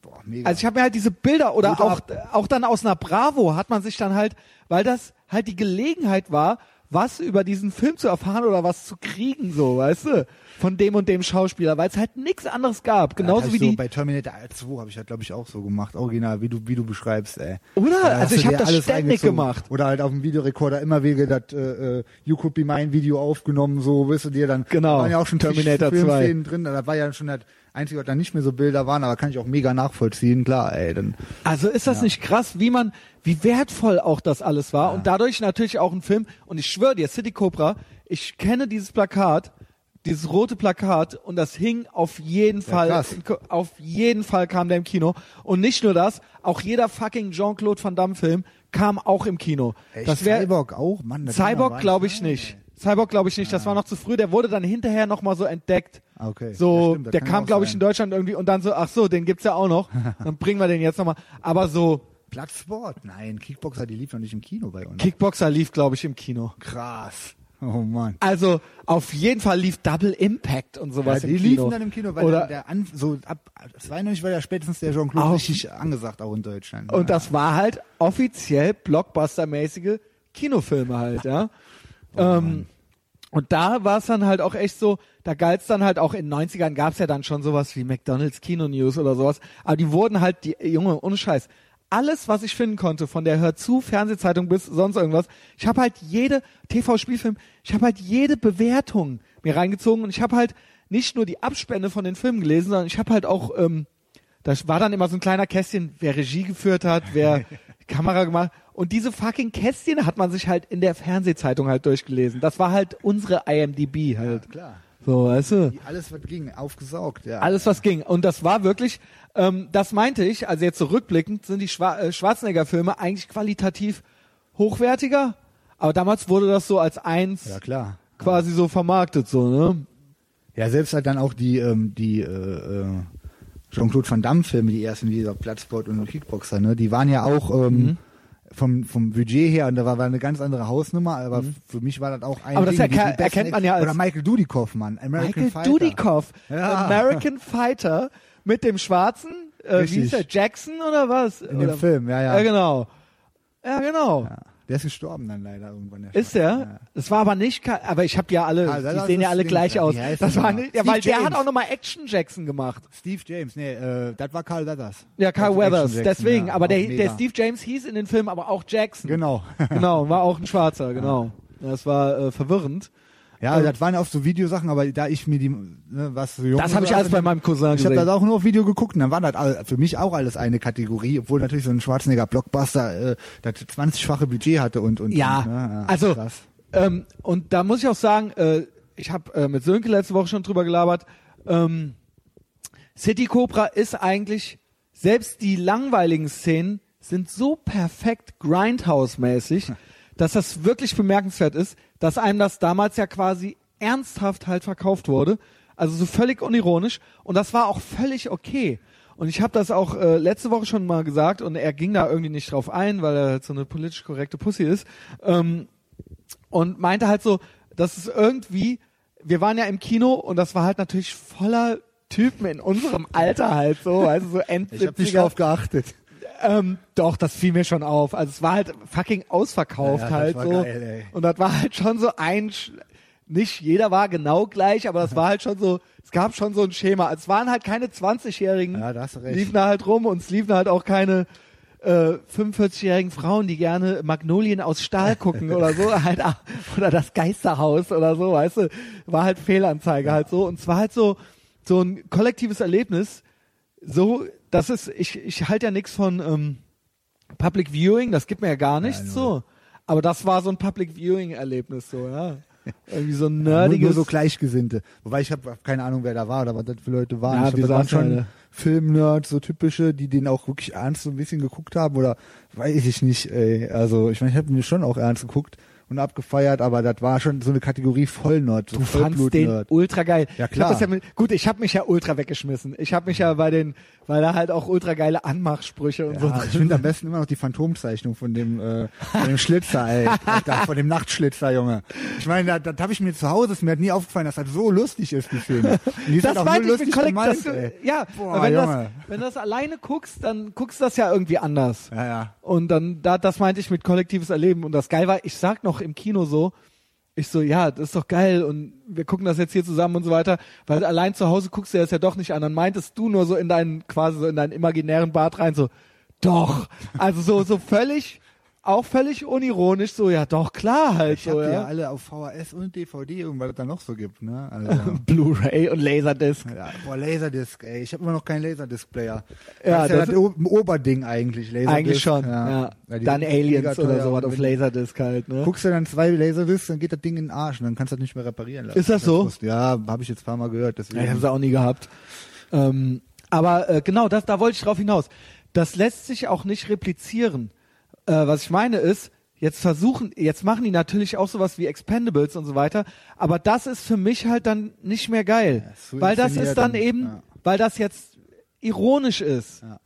[SPEAKER 2] Boah, mega.
[SPEAKER 1] Also ich habe mir halt diese Bilder oder auch,
[SPEAKER 2] ab.
[SPEAKER 1] auch dann aus einer Bravo hat man sich dann halt, weil das halt die Gelegenheit war, was über diesen Film zu erfahren oder was zu kriegen, so, weißt du, von dem und dem Schauspieler, weil es halt nichts anderes gab.
[SPEAKER 2] Ja,
[SPEAKER 1] Genauso
[SPEAKER 2] hab
[SPEAKER 1] wie
[SPEAKER 2] so
[SPEAKER 1] die,
[SPEAKER 2] bei Terminator 2 habe ich halt glaube ich auch so gemacht, original, wie du wie du beschreibst, ey.
[SPEAKER 1] Oder? Also ich hab
[SPEAKER 2] dir
[SPEAKER 1] das
[SPEAKER 2] alles
[SPEAKER 1] ständig gemacht.
[SPEAKER 2] Oder halt auf dem Videorekorder immer wieder das äh, äh, You Could Be Mine Video aufgenommen, so wirst du dir dann
[SPEAKER 1] Genau,
[SPEAKER 2] da waren ja auch schon
[SPEAKER 1] Terminator
[SPEAKER 2] Terminator
[SPEAKER 1] 2.
[SPEAKER 2] 2 drin, da war ja schon das einzige, was da nicht mehr so Bilder waren, aber kann ich auch mega nachvollziehen, klar, ey, dann
[SPEAKER 1] also ist das nicht krass, wie man, wie wertvoll auch das alles war und dadurch natürlich auch ein Film und ich schwöre dir, City Cobra, ich kenne dieses Plakat, dieses rote Plakat und das hing auf jeden Fall,
[SPEAKER 2] krass.
[SPEAKER 1] auf jeden Fall kam der im Kino und nicht nur das, auch jeder fucking Jean-Claude Van Damme Film kam auch im Kino.
[SPEAKER 2] Echt,
[SPEAKER 1] das wäre
[SPEAKER 2] Cyborg auch, Mann.
[SPEAKER 1] Cyborg glaube ich nicht. Cyborg glaube ich nicht, das war noch zu früh, der wurde dann hinterher noch mal so entdeckt.
[SPEAKER 2] Okay.
[SPEAKER 1] So,
[SPEAKER 2] ja, stimmt, das
[SPEAKER 1] der kam, glaube ich, in Deutschland irgendwie und dann so, ach so, den gibt's ja auch noch. Dann bringen wir den jetzt nochmal. Aber so,
[SPEAKER 2] Platzsport? Nein, Kickboxer, die lief noch nicht im Kino bei uns.
[SPEAKER 1] Kickboxer lief, glaube ich, im Kino.
[SPEAKER 2] Krass. Oh Mann.
[SPEAKER 1] Also auf jeden Fall lief Double Impact und
[SPEAKER 2] Ja,
[SPEAKER 1] sowas
[SPEAKER 2] die
[SPEAKER 1] im Kino.
[SPEAKER 2] liefen dann im Kino, weil
[SPEAKER 1] Oder,
[SPEAKER 2] der an, so ab 92 war ja spätestens der Jean-Claude richtig angesagt auch in Deutschland.
[SPEAKER 1] und das war halt offiziell Blockbuster-mäßige Kinofilme halt, ja. Ähm, und da war es dann halt auch echt so, da galt's dann halt auch in den 90ern gab's ja dann schon sowas wie McDonalds Kino News oder sowas, aber die wurden halt, die Junge, ohne Scheiß, alles, was ich finden konnte, von der Hör zu Fernsehzeitung bis sonst irgendwas, ich habe halt jede TV-Spielfilm, ich habe halt jede Bewertung mir reingezogen und ich habe halt nicht nur die Abspende von den Filmen gelesen, sondern ich habe halt auch, ähm, da war dann immer so ein kleiner Kästchen, wer Regie geführt hat, wer Kamera gemacht. Und diese fucking Kästchen hat man sich halt in der Fernsehzeitung halt durchgelesen. Das war halt unsere IMDb halt.
[SPEAKER 2] Klar.
[SPEAKER 1] So, weißt du?
[SPEAKER 2] Alles, was ging, aufgesaugt, ja.
[SPEAKER 1] Alles, was ging. Und das war wirklich, ähm, das meinte ich, also jetzt zurückblickend, sind die Schwa äh, Schwarzenegger-Filme eigentlich qualitativ hochwertiger. Aber damals wurde das so als eins
[SPEAKER 2] Ja, klar.
[SPEAKER 1] quasi so vermarktet, so, ne?
[SPEAKER 2] Ja, selbst halt dann auch die, ähm, die, äh, äh, Jean-Claude Van Damme Filme, die ersten, wie dieser Platzsport und Kickboxer, ne, die waren ja auch, ähm,
[SPEAKER 1] Mhm.
[SPEAKER 2] vom, vom Budget her, und da war, war eine ganz andere Hausnummer, aber für mich war das auch ein
[SPEAKER 1] Mhm. Aber das
[SPEAKER 2] Ding,
[SPEAKER 1] erka-
[SPEAKER 2] besten
[SPEAKER 1] erkennt man ja als-
[SPEAKER 2] Oder Michael Dudikoff, Mann. American
[SPEAKER 1] Michael
[SPEAKER 2] Fighter.
[SPEAKER 1] Dudikoff,
[SPEAKER 2] Ja.
[SPEAKER 1] American Fighter mit dem Schwarzen, äh, wie hieß der, Jackson oder was?
[SPEAKER 2] In
[SPEAKER 1] oder,
[SPEAKER 2] dem Film, ja, ja.
[SPEAKER 1] Ja, genau. Ja, genau.
[SPEAKER 2] Ja. Der ist gestorben dann leider irgendwann. der
[SPEAKER 1] Ist der?
[SPEAKER 2] Ja.
[SPEAKER 1] Das war aber nicht, aber ich habe ja alle,
[SPEAKER 2] das
[SPEAKER 1] die sehen ja alle
[SPEAKER 2] Ding.
[SPEAKER 1] gleich aus. Das
[SPEAKER 2] der
[SPEAKER 1] war nicht, ja,
[SPEAKER 2] Steve
[SPEAKER 1] weil der
[SPEAKER 2] James.
[SPEAKER 1] hat auch nochmal Action Jackson gemacht.
[SPEAKER 2] Steve James, nee, äh, das war Carl Weathers.
[SPEAKER 1] Ja, Carl
[SPEAKER 2] Action
[SPEAKER 1] Weathers, deswegen.
[SPEAKER 2] ja,
[SPEAKER 1] aber der,
[SPEAKER 2] mega.
[SPEAKER 1] der Steve James hieß in den Filmen aber auch Jackson.
[SPEAKER 2] Genau.
[SPEAKER 1] Genau, war auch ein Schwarzer, genau. Das war äh, verwirrend.
[SPEAKER 2] Ja, das waren auch so Videosachen, aber da ich mir die, ne, was so jung
[SPEAKER 1] Das habe ich alles bei meinem Cousin
[SPEAKER 2] Ich habe das auch nur auf Video geguckt und dann war das all, für mich auch alles eine Kategorie, obwohl natürlich so ein Schwarzenegger Blockbuster äh, das 20-fache Budget hatte und und
[SPEAKER 1] Ja,
[SPEAKER 2] und, ne,
[SPEAKER 1] also
[SPEAKER 2] krass.
[SPEAKER 1] ähm, und da muss ich auch sagen, äh, ich habe äh, mit Sönke letzte Woche schon drüber gelabert. Ähm, City Cobra ist eigentlich selbst die langweiligen Szenen sind so perfekt Grindhouse-mäßig, dass das wirklich bemerkenswert ist, dass einem das damals ja quasi ernsthaft halt verkauft wurde. Also so völlig unironisch. Und das war auch völlig okay. Und ich habe das auch äh, letzte Woche schon mal gesagt und er ging da irgendwie nicht drauf ein, weil er halt so eine politisch korrekte Pussy ist. Ähm, und meinte halt so, dass es irgendwie, wir waren ja im Kino und das war halt natürlich voller Typen in unserem Alter halt so, also so End
[SPEAKER 2] Ich habe nicht
[SPEAKER 1] 70er.
[SPEAKER 2] drauf geachtet.
[SPEAKER 1] Ähm, doch, das fiel mir schon auf. Also es war halt fucking ausverkauft
[SPEAKER 2] Ja, ja,
[SPEAKER 1] halt
[SPEAKER 2] war
[SPEAKER 1] so.
[SPEAKER 2] geil,
[SPEAKER 1] und das war halt schon so ein, Sch- nicht jeder war genau gleich, aber das war halt schon so, es gab schon so ein Schema. Es waren halt keine 20-Jährigen,
[SPEAKER 2] Ja,
[SPEAKER 1] liefen da halt rum und es liefen halt auch keine äh, 45-jährigen Frauen, die gerne Magnolien aus Stahl gucken oder so, halt, ah, oder das Geisterhaus oder so, weißt du, war halt Fehlanzeige halt so und zwar halt so, so ein kollektives Erlebnis, so, das ist, ich, ich halte ja nichts von ähm, Public Viewing, das gibt mir ja gar nichts
[SPEAKER 2] null.
[SPEAKER 1] so. Aber das war so ein Public Viewing Erlebnis so, ja. Irgendwie so ein nerdiges.
[SPEAKER 2] nur so Gleichgesinnte. Wobei ich habe keine Ahnung, wer da war oder was das für Leute waren.
[SPEAKER 1] Ja,
[SPEAKER 2] ich glaub, das waren schon Filmnerds, so typische, die den auch wirklich ernst so ein bisschen geguckt haben oder weiß ich nicht. Ey. Also ich meine, ich habe mir schon auch ernst geguckt und abgefeiert, aber das war schon so eine Kategorie Vollnerd, so
[SPEAKER 1] Du fandst den ultra geil.
[SPEAKER 2] Ja,
[SPEAKER 1] Ich
[SPEAKER 2] klar.
[SPEAKER 1] das ja mit, gut, ich habe mich ja ultra weggeschmissen. Ich habe mich ja bei den, weil da halt auch ultra geile Anmachsprüche und so.
[SPEAKER 2] Ja, ich finde am besten immer noch die Phantomzeichnung von dem, äh, von dem Schlitzer, ey. Alter, von dem Nachtschlitzer, Junge. Ich meine, das, das habe ich mir zu Hause, ist mir hat nie aufgefallen, dass das so lustig ist, die Filme. Die
[SPEAKER 1] Das
[SPEAKER 2] auch
[SPEAKER 1] meinte ich mit
[SPEAKER 2] gemeint,
[SPEAKER 1] du, ja,
[SPEAKER 2] Boah,
[SPEAKER 1] wenn, das,
[SPEAKER 2] Junge.
[SPEAKER 1] wenn das alleine guckst, dann guckst du das ja irgendwie anders.
[SPEAKER 2] Ja, ja.
[SPEAKER 1] Und dann, da, das meinte ich mit kollektives Erleben. Und das geil war, ich sag noch im Kino so, ich so, ja, das ist doch geil und wir gucken das jetzt hier zusammen und so weiter, weil allein zu Hause guckst du das ja doch nicht an. Dann meintest du nur so in deinen, quasi so in deinen imaginären Bart rein, so, doch. Also so, so völlig, auch völlig unironisch, so, ja, doch, klar halt
[SPEAKER 2] Ich
[SPEAKER 1] so,
[SPEAKER 2] ja
[SPEAKER 1] ja.
[SPEAKER 2] alle auf VHS und DVD und was es da noch so gibt, ne? Also,
[SPEAKER 1] Blu-ray und Laserdisc.
[SPEAKER 2] ja, boah, Laserdisc, ey. Ich habe immer noch keinen Laserdisc-Player.
[SPEAKER 1] Ja,
[SPEAKER 2] das ist ja
[SPEAKER 1] das-
[SPEAKER 2] das, Oberding eigentlich, Laserdisc.
[SPEAKER 1] Eigentlich schon, ja.
[SPEAKER 2] Ja,
[SPEAKER 1] Dann Aliens oder sowas auf Laserdisc halt, ne?
[SPEAKER 2] Guckst du dann zwei Laserdiscs, dann geht das Ding in den Arsch und dann kannst du das nicht mehr reparieren lassen.
[SPEAKER 1] Ist das so?
[SPEAKER 2] Ja, habe ich jetzt ein paar Mal gehört. Deswegen.
[SPEAKER 1] Ja, ich habe sie auch nie gehabt. Ähm, aber äh, genau, das, da wollte ich drauf hinaus. Das lässt sich auch nicht replizieren. Äh, was ich meine ist, jetzt versuchen, jetzt machen die natürlich auch sowas wie Expendables und so weiter, aber das ist für mich halt dann nicht mehr geil.
[SPEAKER 2] Ja, so
[SPEAKER 1] weil das ist dann eben,
[SPEAKER 2] ja.
[SPEAKER 1] weil das jetzt ironisch ist.
[SPEAKER 2] Ja.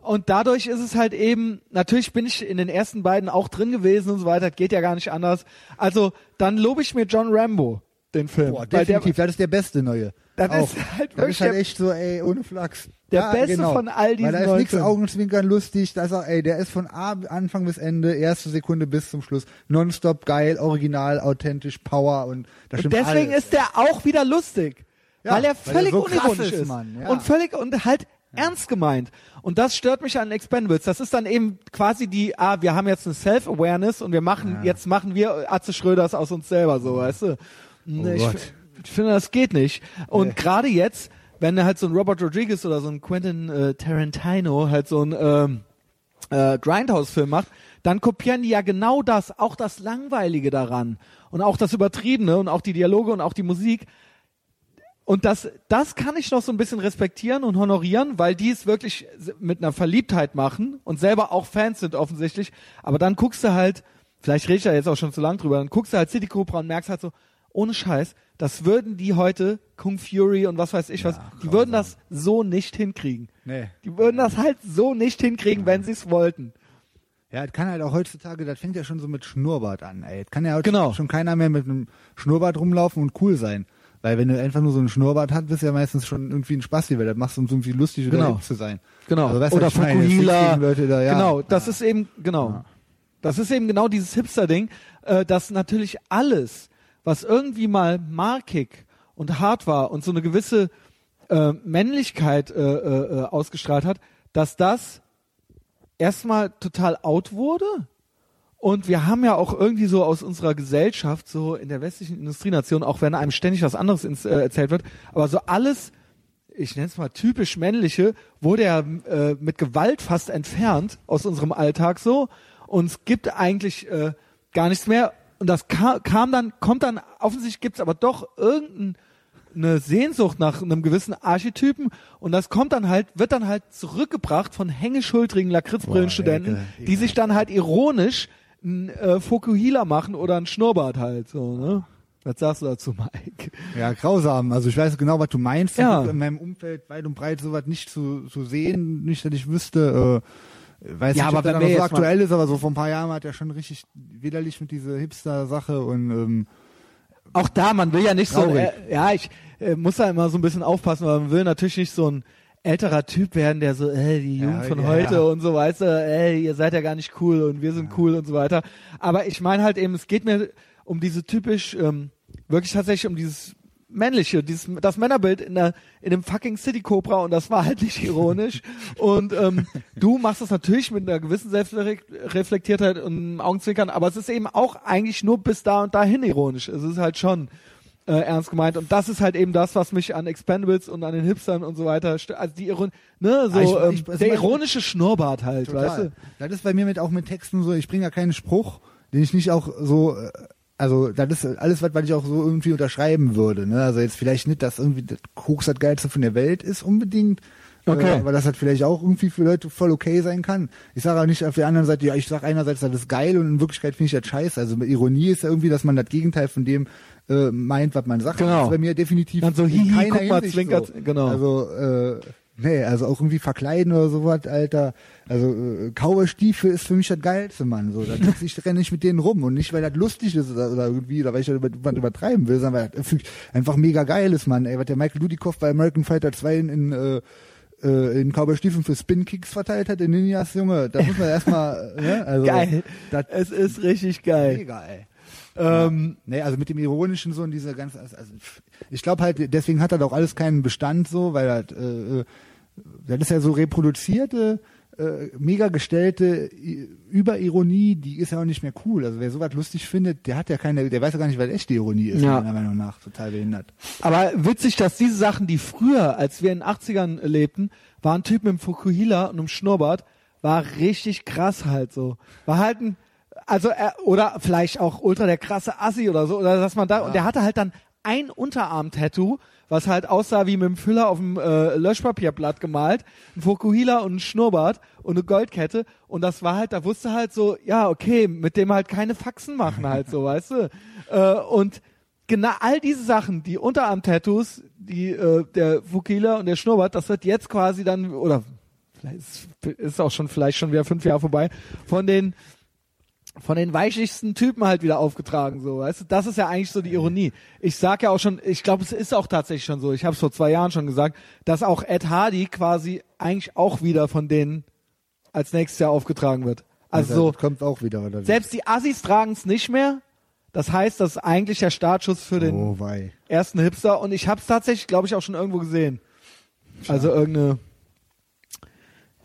[SPEAKER 1] Und dadurch ist es halt eben, natürlich bin ich in den ersten beiden auch drin gewesen und so weiter, geht ja gar nicht anders. Also, dann lobe ich mir John Rambo, den Film.
[SPEAKER 2] Boah,
[SPEAKER 1] weil der,
[SPEAKER 2] definitiv, das ist der beste neue.
[SPEAKER 1] Das
[SPEAKER 2] Auch.
[SPEAKER 1] ist halt
[SPEAKER 2] das
[SPEAKER 1] wirklich
[SPEAKER 2] ist halt echt so, ey, ohne Flachs.
[SPEAKER 1] Der
[SPEAKER 2] Ja,
[SPEAKER 1] beste
[SPEAKER 2] genau.
[SPEAKER 1] von all diesen
[SPEAKER 2] Weil da ist nichts. Augenzwinkern lustig, da ist auch, ey, der ist von A, Anfang bis Ende, erste Sekunde bis zum Schluss, nonstop geil, original, authentisch, Power und da
[SPEAKER 1] Und
[SPEAKER 2] stimmt
[SPEAKER 1] deswegen
[SPEAKER 2] alles.
[SPEAKER 1] ist der auch wieder lustig.
[SPEAKER 2] Ja,
[SPEAKER 1] weil er
[SPEAKER 2] weil er
[SPEAKER 1] völlig
[SPEAKER 2] so
[SPEAKER 1] unironisch
[SPEAKER 2] ist. Mann, ja.
[SPEAKER 1] Und völlig und halt ernst gemeint. Und das stört mich an Expendables. Das ist dann eben quasi die, ah, wir haben jetzt eine Self-Awareness und wir machen, jetzt machen wir Atze Schröders aus uns selber so, weißt du? Nee, ich, ich finde, das geht nicht. Und
[SPEAKER 2] Nee.
[SPEAKER 1] gerade jetzt, wenn halt so ein Robert Rodriguez oder so ein Quentin äh, Tarantino halt so ein, ähm, äh, Grindhouse-Film macht, dann kopieren die ja genau das, auch das Langweilige daran und auch das Übertriebene und auch die Dialoge und auch die Musik. Und das, das kann ich noch so ein bisschen respektieren und honorieren, weil die es wirklich mit einer Verliebtheit machen und selber auch Fans sind offensichtlich. Aber dann guckst du halt, vielleicht rede ich ja jetzt auch schon zu lang drüber, dann guckst du halt City Cobra und merkst halt so, ohne Scheiß, das würden die heute, Kung Fury und was weiß ich was, die würden das so nicht hinkriegen.
[SPEAKER 2] Nee.
[SPEAKER 1] Die würden das halt so nicht hinkriegen, wenn sie es wollten.
[SPEAKER 2] Ja, das kann halt auch heutzutage, das fängt ja schon so mit Schnurrbart an, ey. Das kann ja heute
[SPEAKER 1] Genau.
[SPEAKER 2] schon keiner mehr mit einem Schnurrbart rumlaufen und cool sein. Weil wenn du einfach nur so einen Schnurrbart hast, bist du ja meistens schon irgendwie ein Spasti, weil das machst du, um so irgendwie lustig oder
[SPEAKER 1] Genau.
[SPEAKER 2] zu sein.
[SPEAKER 1] Genau.
[SPEAKER 2] Also, weißt
[SPEAKER 1] Oder Fukuhila.
[SPEAKER 2] da, ja.
[SPEAKER 1] Genau, das
[SPEAKER 2] ja.
[SPEAKER 1] ist eben, genau. Das ist eben genau dieses Hipster-Ding, äh, dass natürlich alles, was irgendwie mal markig und hart war und so eine gewisse äh, Männlichkeit äh, äh, äh, ausgestrahlt hat, dass das erstmal total out wurde. Und wir haben ja auch irgendwie so aus unserer Gesellschaft, so in der westlichen Industrienation, auch wenn einem ständig was anderes ins, äh, erzählt wird, aber so alles, ich nenne es mal typisch männliche, wurde ja äh, mit Gewalt fast entfernt aus unserem Alltag so. Und es gibt eigentlich äh, gar nichts mehr. Und das kam, kam dann, kommt dann, offensichtlich gibt es aber doch irgendeine Sehnsucht nach einem gewissen Archetypen und das kommt dann halt, wird dann halt zurückgebracht von hängeschultrigen Lakritzbrillenstudenten,
[SPEAKER 2] Boah, ekel,
[SPEAKER 1] die sich dann halt ironisch ein äh, Fokuhila machen oder ein Schnurrbart halt so, ne? Was sagst du dazu, Mike?
[SPEAKER 2] Ja, grausam. Also ich weiß genau, was du meinst.
[SPEAKER 1] Ja.
[SPEAKER 2] In meinem Umfeld weit und breit sowas nicht zu, zu sehen, nicht, dass ich wüsste. Äh, weiß
[SPEAKER 1] Ja,
[SPEAKER 2] nicht,
[SPEAKER 1] aber
[SPEAKER 2] ob das
[SPEAKER 1] wenn wir
[SPEAKER 2] so aktuell ist, aber so vor ein paar Jahren hat er schon richtig widerlich mit dieser Hipster-Sache und ähm,
[SPEAKER 1] Auch da, man will ja nicht so,
[SPEAKER 2] Traurig.
[SPEAKER 1] äh, ja, ich äh, muss da immer so ein bisschen aufpassen, weil man will natürlich nicht so ein älterer Typ werden, der so, ey, die Jugend von
[SPEAKER 2] ja,
[SPEAKER 1] heute
[SPEAKER 2] ja.
[SPEAKER 1] und so, weißt du, ey, ihr seid ja gar nicht cool und wir sind cool und so weiter. Aber ich meine halt eben, es geht mir um diese typisch, ähm, wirklich tatsächlich um dieses männliche, dieses, das Männerbild in der, in dem fucking City Cobra und das war halt nicht ironisch. und ähm, du machst das natürlich mit einer gewissen Selbstreflektiertheit und Augenzwinkern, aber es ist eben auch eigentlich nur bis da und dahin ironisch. Es ist halt schon äh, ernst gemeint und das ist halt eben das, was mich an Expendables und an den Hipstern und so weiter, also die Iron ne, so
[SPEAKER 2] Ah, ich-
[SPEAKER 1] ähm,
[SPEAKER 2] ich- also
[SPEAKER 1] der ironische Schnurrbart halt, weißt du?
[SPEAKER 2] Das ist bei mir mit auch mit Texten so, ich bringe ja keinen Spruch, den ich nicht auch so, äh, also das ist alles, was, was ich auch so irgendwie unterschreiben würde. Ne? Also jetzt vielleicht nicht, dass irgendwie das Koks das Geilste von der Welt ist unbedingt,
[SPEAKER 1] Okay.
[SPEAKER 2] äh, aber das hat vielleicht auch irgendwie für Leute voll okay sein kann. Ich sage auch nicht auf der anderen Seite, ja, ich sage einerseits, das ist geil und in Wirklichkeit finde ich das scheiße. Also Ironie ist ja irgendwie, dass man das Gegenteil von dem äh, meint, was man sagt.
[SPEAKER 1] Genau.
[SPEAKER 2] Das ist bei mir definitiv
[SPEAKER 1] Dann so,
[SPEAKER 2] in
[SPEAKER 1] hihi,
[SPEAKER 2] keiner
[SPEAKER 1] guck mal,
[SPEAKER 2] Hinsicht so.
[SPEAKER 1] genau.
[SPEAKER 2] Also äh, Nee, also auch irgendwie verkleiden oder sowas, Alter. Also äh, Cowboy-Stiefel ist für mich das Geilste, Mann. So, das, ich renne nicht mit denen rum und nicht, weil das lustig ist oder, oder irgendwie, oder weil ich das über, was übertreiben will, sondern weil das einfach mega geil ist, Mann. Ey, was der Michael Dudikoff bei American Fighter 2 in, in äh, äh, in Cowboy-Stiefeln für Spin-Kicks verteilt hat, in Ninjas, Junge, da muss man erstmal, ne? Also,
[SPEAKER 1] Geil.
[SPEAKER 2] Das
[SPEAKER 1] Es ist richtig geil.
[SPEAKER 2] mega, ey.
[SPEAKER 1] Ähm,
[SPEAKER 2] Nee, also mit dem Ironischen so und dieser ganze, also ich glaube halt, deswegen hat das auch alles keinen Bestand so, weil das, äh, äh, das ist ja so reproduzierte, äh, mega gestellte I- Überironie, die ist ja auch nicht mehr cool. Also wer sowas lustig findet, der hat ja keine, der weiß ja gar nicht, was echte Ironie ist,
[SPEAKER 1] Ja.
[SPEAKER 2] meiner Meinung nach, total behindert.
[SPEAKER 1] Aber witzig, dass diese Sachen, die früher, als wir in den 80ern lebten, waren Typen im Fukuhila und im Schnurrbart, war richtig krass halt so. War halt ein, also er, oder vielleicht auch ultra der krasse Assi oder so, oder dass man da, und der hatte halt dann ein Unterarm-Tattoo, was halt aussah wie mit dem Füller auf dem äh, Löschpapierblatt gemalt, ein Fukuhila und ein Schnurrbart und eine Goldkette und das war halt, da wusste halt so, ja okay, mit dem halt keine Faxen machen halt so, weißt du. Äh, und genau all diese Sachen, die Unterarm-Tattoos, die äh, der Fukila und der Schnurrbart, das wird jetzt quasi dann oder vielleicht ist, ist auch schon vielleicht schon wieder fünf Jahre vorbei von den von den weichigsten Typen halt wieder aufgetragen, so, weißt du? Das ist ja eigentlich so die Ironie. Ich sag ja auch schon, ich glaube, es ist auch tatsächlich schon so, ich habe es vor zwei Jahren schon gesagt, dass auch Ed Hardy quasi eigentlich auch wieder von denen als nächstes Jahr aufgetragen wird. Also so,
[SPEAKER 2] das kommt auch wieder, oder?
[SPEAKER 1] selbst die Assis tragen es nicht mehr. Das heißt, das ist eigentlich der Startschuss für den
[SPEAKER 2] oh,
[SPEAKER 1] ersten Hipster und ich habe es tatsächlich, glaube ich, auch schon irgendwo gesehen. Also irgendeine,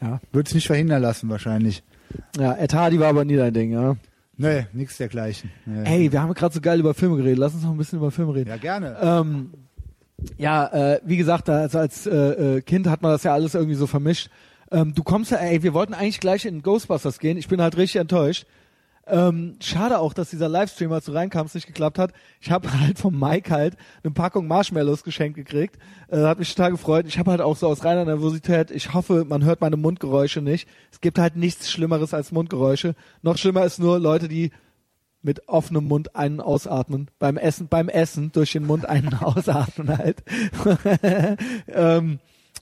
[SPEAKER 1] ja,
[SPEAKER 2] Wird's nicht verhindern lassen, wahrscheinlich.
[SPEAKER 1] ja, Ed Hardy war aber nie dein Ding, ja.
[SPEAKER 2] Nee, nix dergleichen. Nee.
[SPEAKER 1] Ey, wir haben gerade so geil über Filme geredet. Lass uns noch ein bisschen über Filme reden.
[SPEAKER 2] Ja, gerne.
[SPEAKER 1] Ähm, ja, äh, wie gesagt, also als äh, äh, Kind hat man das ja alles irgendwie so vermischt. Ähm, du kommst ja, ey, wir wollten eigentlich gleich in Ghostbusters gehen. Ich bin halt richtig enttäuscht. Ähm, schade auch, dass dieser Livestream, als du reinkamst, nicht geklappt hat. Ich habe halt vom Mike halt eine Packung Marshmallows geschenkt gekriegt. Äh, hat mich total gefreut. Ich habe halt auch so aus reiner Nervosität, ich hoffe, man hört meine Mundgeräusche nicht. Es gibt halt nichts Schlimmeres als Mundgeräusche. Noch schlimmer ist nur Leute, die mit offenem Mund einen ausatmen. Beim Essen, beim Essen durch den Mund einen ausatmen halt. ähm,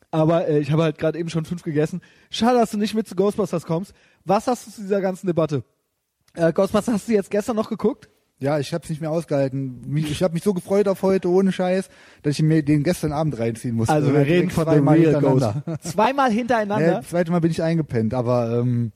[SPEAKER 1] aber äh, ich habe halt gerade eben schon fünf gegessen. Schade, dass du nicht mit zu Ghostbusters kommst. Was hast du zu dieser ganzen Debatte? Äh, Ghostbusters hast du jetzt gestern noch geguckt?
[SPEAKER 2] Ja, ich habe es nicht mehr ausgehalten. Ich habe mich so gefreut auf heute, ohne Scheiß, dass ich mir den gestern Abend reinziehen musste.
[SPEAKER 1] Also wir reden von The Real Ghost. Zweimal hintereinander?
[SPEAKER 2] Ja, das zweite Mal bin ich eingepennt, aber ähm,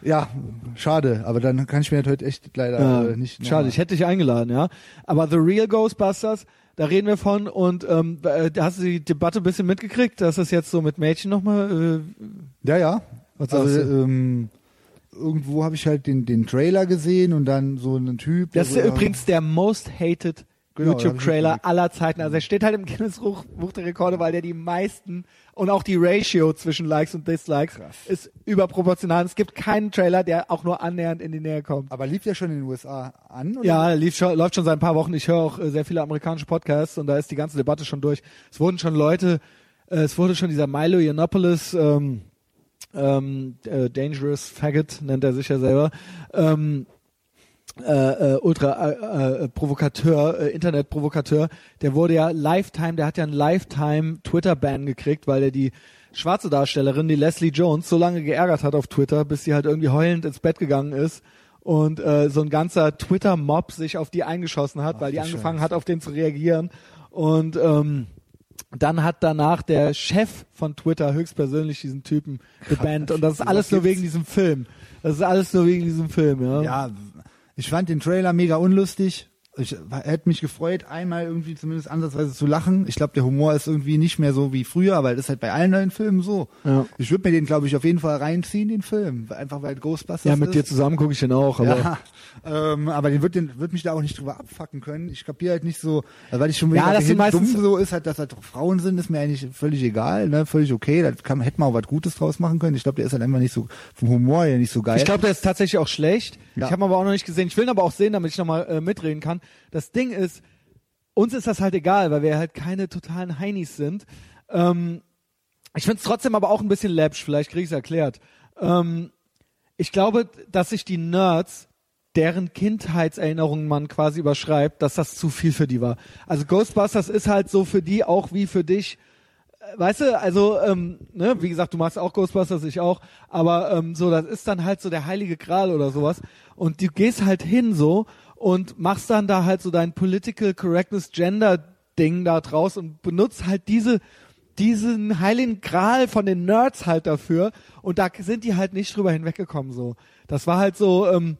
[SPEAKER 2] ja, schade. Aber dann kann ich mir das heute echt leider äh, nicht...
[SPEAKER 1] schade, ich hätte dich eingeladen, ja. Aber The Real Ghostbusters, da reden wir von und ähm, äh, da hast du die Debatte ein bisschen mitgekriegt, dass es jetzt so mit Mädchen nochmal äh,
[SPEAKER 2] Ja, ja.
[SPEAKER 1] Was
[SPEAKER 2] also, ähm, irgendwo habe ich halt den, den Trailer gesehen und dann so einen Typ.
[SPEAKER 1] Das ist ja übrigens der most hated
[SPEAKER 2] Genau,
[SPEAKER 1] YouTube-Trailer aller Zeiten. Also er steht halt im Guinness Buch der Rekorde, weil der die meisten und auch die Ratio zwischen Likes und Dislikes ist überproportional. Es gibt keinen Trailer, der auch nur annähernd in die Nähe kommt.
[SPEAKER 2] Aber lief der schon in den USA an? Oder?
[SPEAKER 1] Ja, lief schon, läuft schon seit ein paar Wochen. Ich höre auch äh, sehr viele amerikanische Podcasts und da ist die ganze Debatte schon durch. Es wurden schon Leute, äh, es wurde schon dieser Milo Yiannopoulos, ähm, ähm, äh, Dangerous Faggot nennt er sich ja selber, ähm, äh, äh, ultra äh, äh, Provokateur, äh, Internetprovokateur, der wurde ja Lifetime, der hat ja einen Lifetime Twitter-Ban gekriegt, weil er die schwarze Darstellerin, die Leslie Jones, so lange geärgert hat auf Twitter, bis sie halt irgendwie heulend ins Bett gegangen ist und äh, so ein ganzer Twitter-Mob sich auf die eingeschossen hat,
[SPEAKER 2] Ach,
[SPEAKER 1] weil die angefangen
[SPEAKER 2] Scheiße.
[SPEAKER 1] hat, auf den zu reagieren. Und ähm, dann hat danach der Chef von Twitter höchstpersönlich diesen Typen gebannt und das ist alles nur wegen diesem Film. Das ist alles nur wegen diesem Film, ja.
[SPEAKER 2] Ja, ich fand den Trailer mega unlustig. Ich hätte mich gefreut, einmal irgendwie zumindest ansatzweise zu lachen. Ich glaube, der Humor ist irgendwie nicht mehr so wie früher, aber das ist halt bei allen neuen Filmen so.
[SPEAKER 1] Ja.
[SPEAKER 2] Ich würde mir den, glaube ich, auf jeden Fall reinziehen, den Film. Einfach weil Ghostbusters
[SPEAKER 1] Ja, mit
[SPEAKER 2] ist.
[SPEAKER 1] dir zusammen gucke ich den auch, aber
[SPEAKER 2] Ja, ähm, aber den wird, den wird mich da auch nicht drüber abfacken können. Ich kapiere halt nicht so, weil ich schon
[SPEAKER 1] Ja,
[SPEAKER 2] wieder
[SPEAKER 1] das sind
[SPEAKER 2] dahin
[SPEAKER 1] meistens-
[SPEAKER 2] dumm so ist, halt, dass halt Frauen sind, ist mir eigentlich völlig egal, ne, völlig okay. Da kann, hätte man auch was Gutes draus machen können. Ich glaube, der ist halt einfach nicht so vom Humor her nicht so geil.
[SPEAKER 1] ich glaube, der ist tatsächlich auch schlecht.
[SPEAKER 2] Ja.
[SPEAKER 1] Ich habe ihn aber auch noch nicht gesehen. Ich will ihn aber auch sehen, damit ich nochmal äh, mitreden kann. Das Ding ist, uns ist das halt egal, weil wir halt keine totalen Heinis sind. Ähm, ich find's trotzdem aber auch ein bisschen läppsch, vielleicht krieg ich's erklärt. Ähm, ich glaube, dass sich die Nerds, deren Kindheitserinnerungen man quasi überschreibt, dass das zu viel für die war. Also Ghostbusters ist halt so für die auch wie für dich äh, weißt du, also, ähm, ne, wie gesagt, du machst auch Ghostbusters, ich auch, aber ähm, so, das ist dann halt so der heilige Gral oder sowas. Und du gehst halt hin so und machst dann da halt so dein Political Correctness Gender Ding da draus und benutzt halt diese diesen heiligen Gral von den Nerds halt dafür und da sind die halt nicht drüber hinweggekommen so. Das war halt so ähm,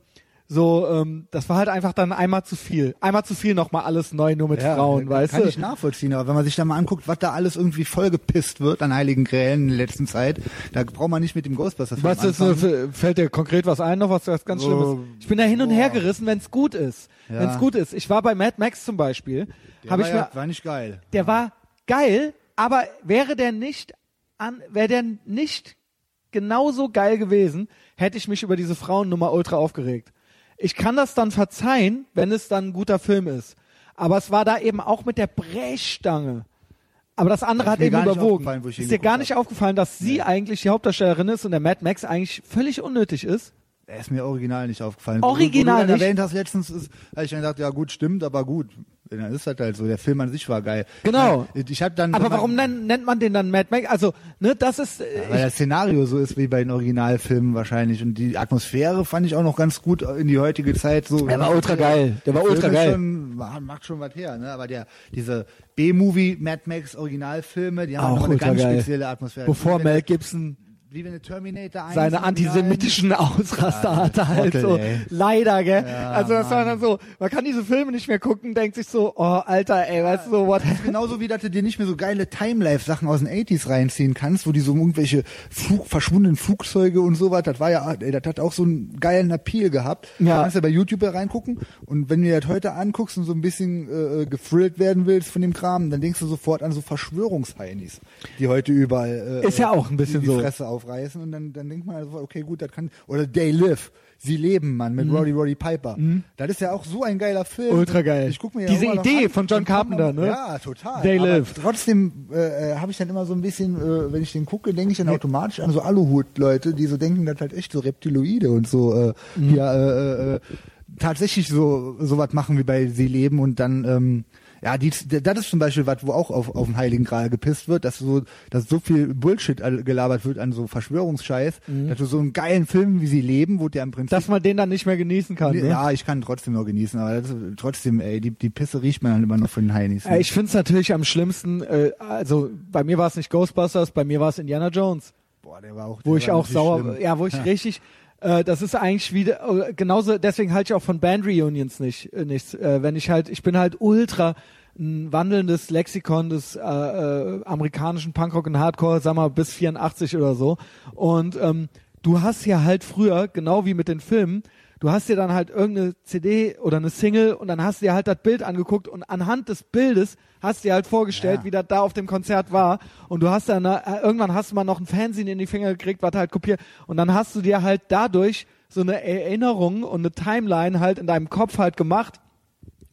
[SPEAKER 1] so ähm, das war halt einfach dann einmal zu viel. Einmal zu viel nochmal alles neu nur mit Frauen,
[SPEAKER 2] kann
[SPEAKER 1] weißt
[SPEAKER 2] kann
[SPEAKER 1] du?
[SPEAKER 2] ich nachvollziehen, aber wenn man sich da mal anguckt, was da alles irgendwie vollgepisst wird an heiligen Grälen in der letzten Zeit, da braucht man nicht mit dem Ghostbusters
[SPEAKER 1] Was ist,
[SPEAKER 2] anfangen.
[SPEAKER 1] äh, fällt dir konkret was ein noch, was ganz
[SPEAKER 2] So,
[SPEAKER 1] Schlimmes? Ich bin da hin und
[SPEAKER 2] boah.
[SPEAKER 1] her gerissen, wenn es gut ist.
[SPEAKER 2] Ja.
[SPEAKER 1] Wenn es gut ist. Ich war bei Mad Max zum Beispiel.
[SPEAKER 2] Der
[SPEAKER 1] Habe
[SPEAKER 2] war,
[SPEAKER 1] ich mir,
[SPEAKER 2] ja, war nicht geil.
[SPEAKER 1] der war geil, aber wäre der nicht an, wäre der nicht genauso geil gewesen, hätte ich mich über diese Frauennummer ultra aufgeregt. Ich kann das dann verzeihen, wenn es dann ein guter Film ist. Aber es war da eben auch mit der Brechstange. Aber das andere hat eben
[SPEAKER 2] nicht
[SPEAKER 1] überwogen. Ist dir gar
[SPEAKER 2] hab.
[SPEAKER 1] nicht aufgefallen, dass sie eigentlich die Hauptdarstellerin ist und der Mad Max eigentlich völlig unnötig ist?
[SPEAKER 2] Der ist mir original nicht aufgefallen.
[SPEAKER 1] Original
[SPEAKER 2] wo wo du
[SPEAKER 1] nicht?
[SPEAKER 2] erwähnt hast letztens, ist, habe ich dann gedacht, ja gut, stimmt, aber gut. Dann ist das halt so. Der Film an sich war geil.
[SPEAKER 1] Genau.
[SPEAKER 2] Ich hab dann,
[SPEAKER 1] Aber warum nennt, nennt man den dann Mad Max? Also, ne, das ist, äh,
[SPEAKER 2] Weil das Szenario so ist wie bei den Originalfilmen wahrscheinlich. Und die Atmosphäre fand ich auch noch ganz gut in die heutige Zeit. So,
[SPEAKER 1] Der war ultra geil. Der war
[SPEAKER 2] Film
[SPEAKER 1] ultra geil.
[SPEAKER 2] Schon, macht schon was her, ne? Aber der, diese B-Movie Mad Max Originalfilme, die haben
[SPEAKER 1] Auch
[SPEAKER 2] noch eine ganz
[SPEAKER 1] geil.
[SPEAKER 2] spezielle Atmosphäre.
[SPEAKER 1] bevor Mel Gibson
[SPEAKER 2] Wie wenn eine Terminator 1
[SPEAKER 1] seine antisemitischen Ausraster hatte halt
[SPEAKER 2] Trottel,
[SPEAKER 1] so.
[SPEAKER 2] ey.
[SPEAKER 1] Leider, gell?
[SPEAKER 2] Ja,
[SPEAKER 1] also das war
[SPEAKER 2] Mann.
[SPEAKER 1] dann so, man kann diese Filme nicht mehr gucken, denkt sich so, oh, Alter, ey, weißt du, so, what?
[SPEAKER 2] Das ist genauso wie, dass du dir nicht mehr so geile Timelife-Sachen aus den 80s reinziehen kannst, wo die so irgendwelche Flug, verschwundenen Flugzeuge und sowas, das war ja, ey, das hat auch so einen geilen Appeal gehabt.
[SPEAKER 1] Ja.
[SPEAKER 2] Da kannst du bei YouTube reingucken und wenn du dir das heute anguckst und so ein bisschen äh, gefrillt werden willst von dem Kram, dann denkst du sofort an so Verschwörungsheinis, die heute überall äh,
[SPEAKER 1] Ist ja auch ein bisschen
[SPEAKER 2] die
[SPEAKER 1] so.
[SPEAKER 2] Fresse aufreißen und dann, dann denkt man also, okay, gut, das kann, oder They Live, Sie leben, Mann, mit Roddy Roddy Piper. Das ist ja auch so ein geiler Film.
[SPEAKER 1] Mhm. Ultra geil.
[SPEAKER 2] Ich guck mir ja
[SPEAKER 1] Diese Idee
[SPEAKER 2] an.
[SPEAKER 1] von John Carpenter, ne?
[SPEAKER 2] Ja, total.
[SPEAKER 1] They
[SPEAKER 2] Aber
[SPEAKER 1] Live.
[SPEAKER 2] Trotzdem äh, habe ich dann immer so ein bisschen, äh, wenn ich den gucke, denke ich dann automatisch an so Aluhut-Leute, die so denken, dass halt echt so Reptiloide und so, äh,
[SPEAKER 1] Mhm.
[SPEAKER 2] ja, äh, äh, tatsächlich so sowas machen wie bei Sie leben und dann ähm, ja, die, das ist zum Beispiel was, wo auch auf, auf den Heiligen Gral gepisst wird, dass so, dass so viel Bullshit gelabert wird an so Verschwörungsscheiß, dass du so einen geilen Film wie sie leben, wo der im Prinzip
[SPEAKER 1] Mhm. Dass man den dann nicht mehr genießen kann. Ne?
[SPEAKER 2] ja, ich kann trotzdem noch genießen, aber das trotzdem, ey, die, die Pisse riecht man dann immer noch von den Heinis. ne?
[SPEAKER 1] Äh, Ich finde es natürlich am schlimmsten, äh, also bei mir war es nicht Ghostbusters, bei mir war es Indiana Jones,
[SPEAKER 2] Boah, der war auch,
[SPEAKER 1] wo
[SPEAKER 2] der
[SPEAKER 1] ich
[SPEAKER 2] war
[SPEAKER 1] auch
[SPEAKER 2] natürlich
[SPEAKER 1] sauer,
[SPEAKER 2] schlimm.
[SPEAKER 1] ja, wo ich richtig, äh, das ist eigentlich wieder, äh, genauso, deswegen halte ich auch von Band Reunions nicht, äh, nichts, äh, wenn ich halt, ich bin halt ultra ein wandelndes Lexikon des äh, äh, amerikanischen Punkrock und Hardcore, sag mal bis 84 oder so. Und ähm, du hast ja halt früher, genau wie mit den Filmen, du hast dir dann halt irgendeine CD oder eine Single und dann hast du dir halt das Bild angeguckt und anhand des Bildes hast du dir halt vorgestellt,
[SPEAKER 2] Ja.
[SPEAKER 1] wie das da auf dem Konzert war. Und du hast dann äh, irgendwann hast du mal noch ein Fanzine in die Finger gekriegt, was halt kopiert. Und dann hast du dir halt dadurch so eine Erinnerung und eine Timeline halt in deinem Kopf halt gemacht.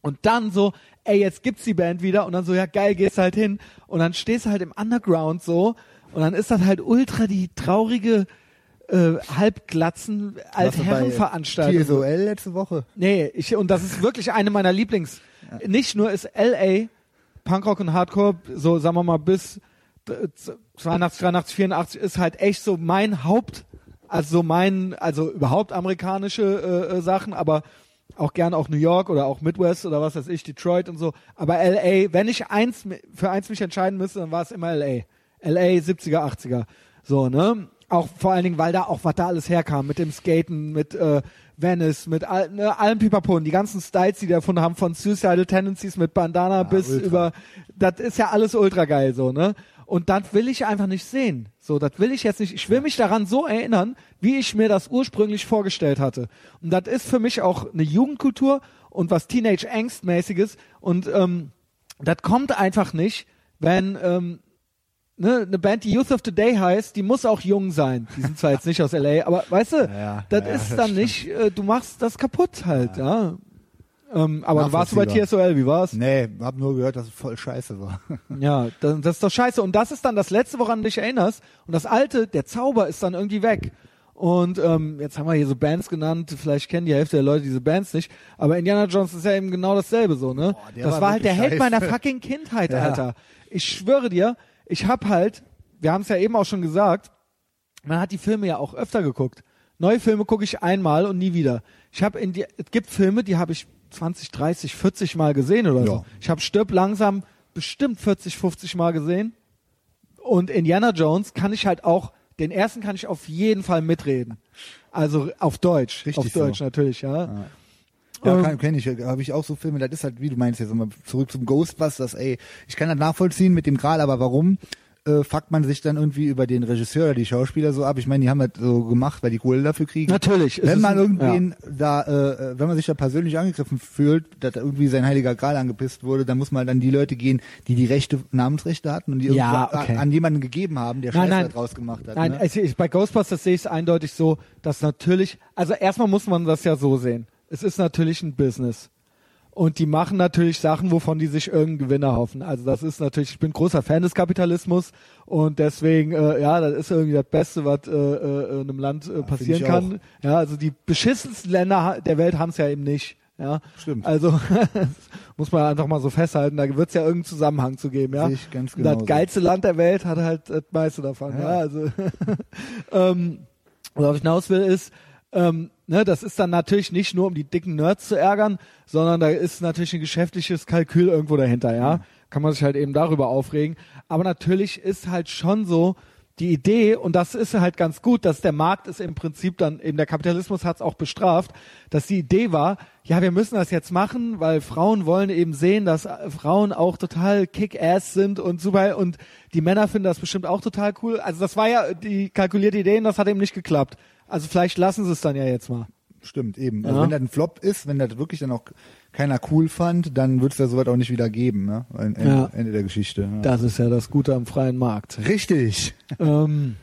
[SPEAKER 1] Und dann so, ey, jetzt gibt's die Band wieder. Und dann so, ja geil, gehst halt hin. Und dann stehst du halt im Underground so. Und dann ist das halt ultra die traurige äh, Halbglatzen
[SPEAKER 2] bei
[SPEAKER 1] Altherrenveranstaltung.
[SPEAKER 2] TSOL letzte Woche.
[SPEAKER 1] Nee, ich, und das ist wirklich eine meiner Lieblings. Nicht nur ist LA Punkrock und Hardcore, so sagen wir mal bis äh, 82, 83, 84 ist halt echt so mein Haupt, also so mein, also überhaupt amerikanische äh, äh, Sachen, aber auch gern auch New York oder auch Midwest oder was weiß ich, Detroit und so. Aber LA, wenn ich eins für eins mich entscheiden müsste, dann war es immer LA. LA 70er, 80er. So, ne? Auch vor allen Dingen, weil da auch was da alles herkam, mit dem Skaten, mit äh, Venice, mit all, ne, allem Pipapo, und die ganzen Styles, die die davon haben, von Suicidal Tendencies mit Bandana bis
[SPEAKER 2] ultra.
[SPEAKER 1] über, das ist ja alles ultra geil, so, ne? Und das will ich einfach nicht sehen. So, das will ich jetzt nicht. Ich will mich daran so erinnern, wie ich mir das ursprünglich vorgestellt hatte. Und das ist für mich auch eine Jugendkultur und was Teenage Angst-mäßiges. Und ähm, das kommt einfach nicht, wenn ähm, ne, eine Band, die Youth of Today heißt, die muss auch jung sein. Die sind zwar jetzt nicht aus LA, aber weißt du,
[SPEAKER 2] ja,
[SPEAKER 1] das
[SPEAKER 2] ja,
[SPEAKER 1] ist
[SPEAKER 2] das
[SPEAKER 1] dann
[SPEAKER 2] stimmt.
[SPEAKER 1] nicht, äh, du machst das kaputt halt, ja. Ähm, aber warst du bei. TSOL, wie war's?
[SPEAKER 2] Nee, hab nur gehört, dass es voll scheiße war.
[SPEAKER 1] Ja, das, das ist doch scheiße. Und das ist dann das Letzte, woran du dich erinnerst. Und das Alte, der Zauber ist dann irgendwie weg. Und ähm, jetzt haben wir hier so Bands genannt, vielleicht kennen die Hälfte der Leute diese Bands nicht, aber Indiana Jones ist ja eben genau dasselbe so, ne?
[SPEAKER 2] Boah,
[SPEAKER 1] das
[SPEAKER 2] war
[SPEAKER 1] war halt der Held meiner fucking Kindheit,
[SPEAKER 2] Ja.
[SPEAKER 1] Alter. Ich schwöre dir, ich hab halt, wir haben es ja eben auch schon gesagt, man hat die Filme ja auch öfter geguckt. Neue Filme gucke ich einmal und nie wieder. Ich habe in die, es gibt Filme, die habe ich 20, 30, 40 Mal gesehen oder
[SPEAKER 2] Ja.
[SPEAKER 1] so. Ich habe Stirb langsam bestimmt 40, 50 Mal gesehen. Und Indiana Jones kann ich halt auch, den ersten kann ich auf jeden Fall mitreden. Also auf Deutsch.
[SPEAKER 2] Richtig
[SPEAKER 1] auf
[SPEAKER 2] so.
[SPEAKER 1] Deutsch natürlich, ja.
[SPEAKER 2] Ja,
[SPEAKER 1] Ähm,
[SPEAKER 2] kann, kenn ich. Habe ich auch so Filme, das ist halt, wie du meinst, jetzt mal zurück zum Ghostbusters, ey. Ich kann das nachvollziehen mit dem Gral, aber warum äh, fuckt man sich dann irgendwie über den Regisseur oder die Schauspieler so ab? Ich meine, die haben das so gemacht, weil die Kohle dafür kriegen.
[SPEAKER 1] Natürlich.
[SPEAKER 2] Wenn man
[SPEAKER 1] ein-
[SPEAKER 2] irgendwen da, äh, wenn man sich da persönlich angegriffen fühlt, dass da irgendwie sein heiliger Gral angepisst wurde, dann muss man dann die Leute gehen, die die Rechte, Namensrechte hatten und die
[SPEAKER 1] Ja, okay.
[SPEAKER 2] an, an jemanden gegeben haben, der
[SPEAKER 1] Nein,
[SPEAKER 2] Scheiße
[SPEAKER 1] nein.
[SPEAKER 2] draus gemacht hat.
[SPEAKER 1] Nein,
[SPEAKER 2] ne?
[SPEAKER 1] also ich, bei Ghostbusters sehe ich es eindeutig so, dass natürlich, also erstmal muss man das ja so sehen. Es ist natürlich ein Business. Und die machen natürlich Sachen, wovon die sich irgendeinen Gewinner hoffen. Also das ist natürlich, ich bin großer Fan des Kapitalismus und deswegen, äh, ja, das ist irgendwie das Beste, was äh, äh, in einem Land äh, passieren
[SPEAKER 2] ich
[SPEAKER 1] kann. Ja, also die beschissensten Länder der Welt haben es ja eben nicht. Ja,
[SPEAKER 2] Stimmt.
[SPEAKER 1] Also muss man einfach mal so festhalten. Da wird es ja irgendeinen Zusammenhang zu geben. Ja,
[SPEAKER 2] Sehe ich ganz
[SPEAKER 1] Und das geilste Land der Welt hat halt das meiste davon. Ja,
[SPEAKER 2] Ja.
[SPEAKER 1] also ähm, worauf ich hinaus will, ist, ähm, ne, das ist dann natürlich nicht nur, um die dicken Nerds zu ärgern, sondern da ist natürlich ein geschäftliches Kalkül irgendwo dahinter, ja. Kann man sich halt eben darüber aufregen. Aber natürlich ist halt schon so die Idee, und das ist halt ganz gut, dass der Markt ist im Prinzip dann, eben der Kapitalismus hat es auch bestraft, dass die Idee war, ja, wir müssen das jetzt machen, weil Frauen wollen eben sehen, dass äh, Frauen auch total kick-ass sind und super, und die Männer finden das bestimmt auch total cool. Also das war ja die kalkulierte Idee und das hat eben nicht geklappt. Also vielleicht lassen sie es dann ja jetzt mal.
[SPEAKER 2] Stimmt, eben. Also
[SPEAKER 1] Ja.
[SPEAKER 2] wenn das ein Flop ist, wenn das wirklich dann auch keiner cool fand, dann wird es da sowas auch nicht wieder geben, ne? Ende,
[SPEAKER 1] Ja.
[SPEAKER 2] Ende der Geschichte. Ja.
[SPEAKER 1] Das ist ja das Gute am freien Markt.
[SPEAKER 2] Richtig.
[SPEAKER 1] ähm,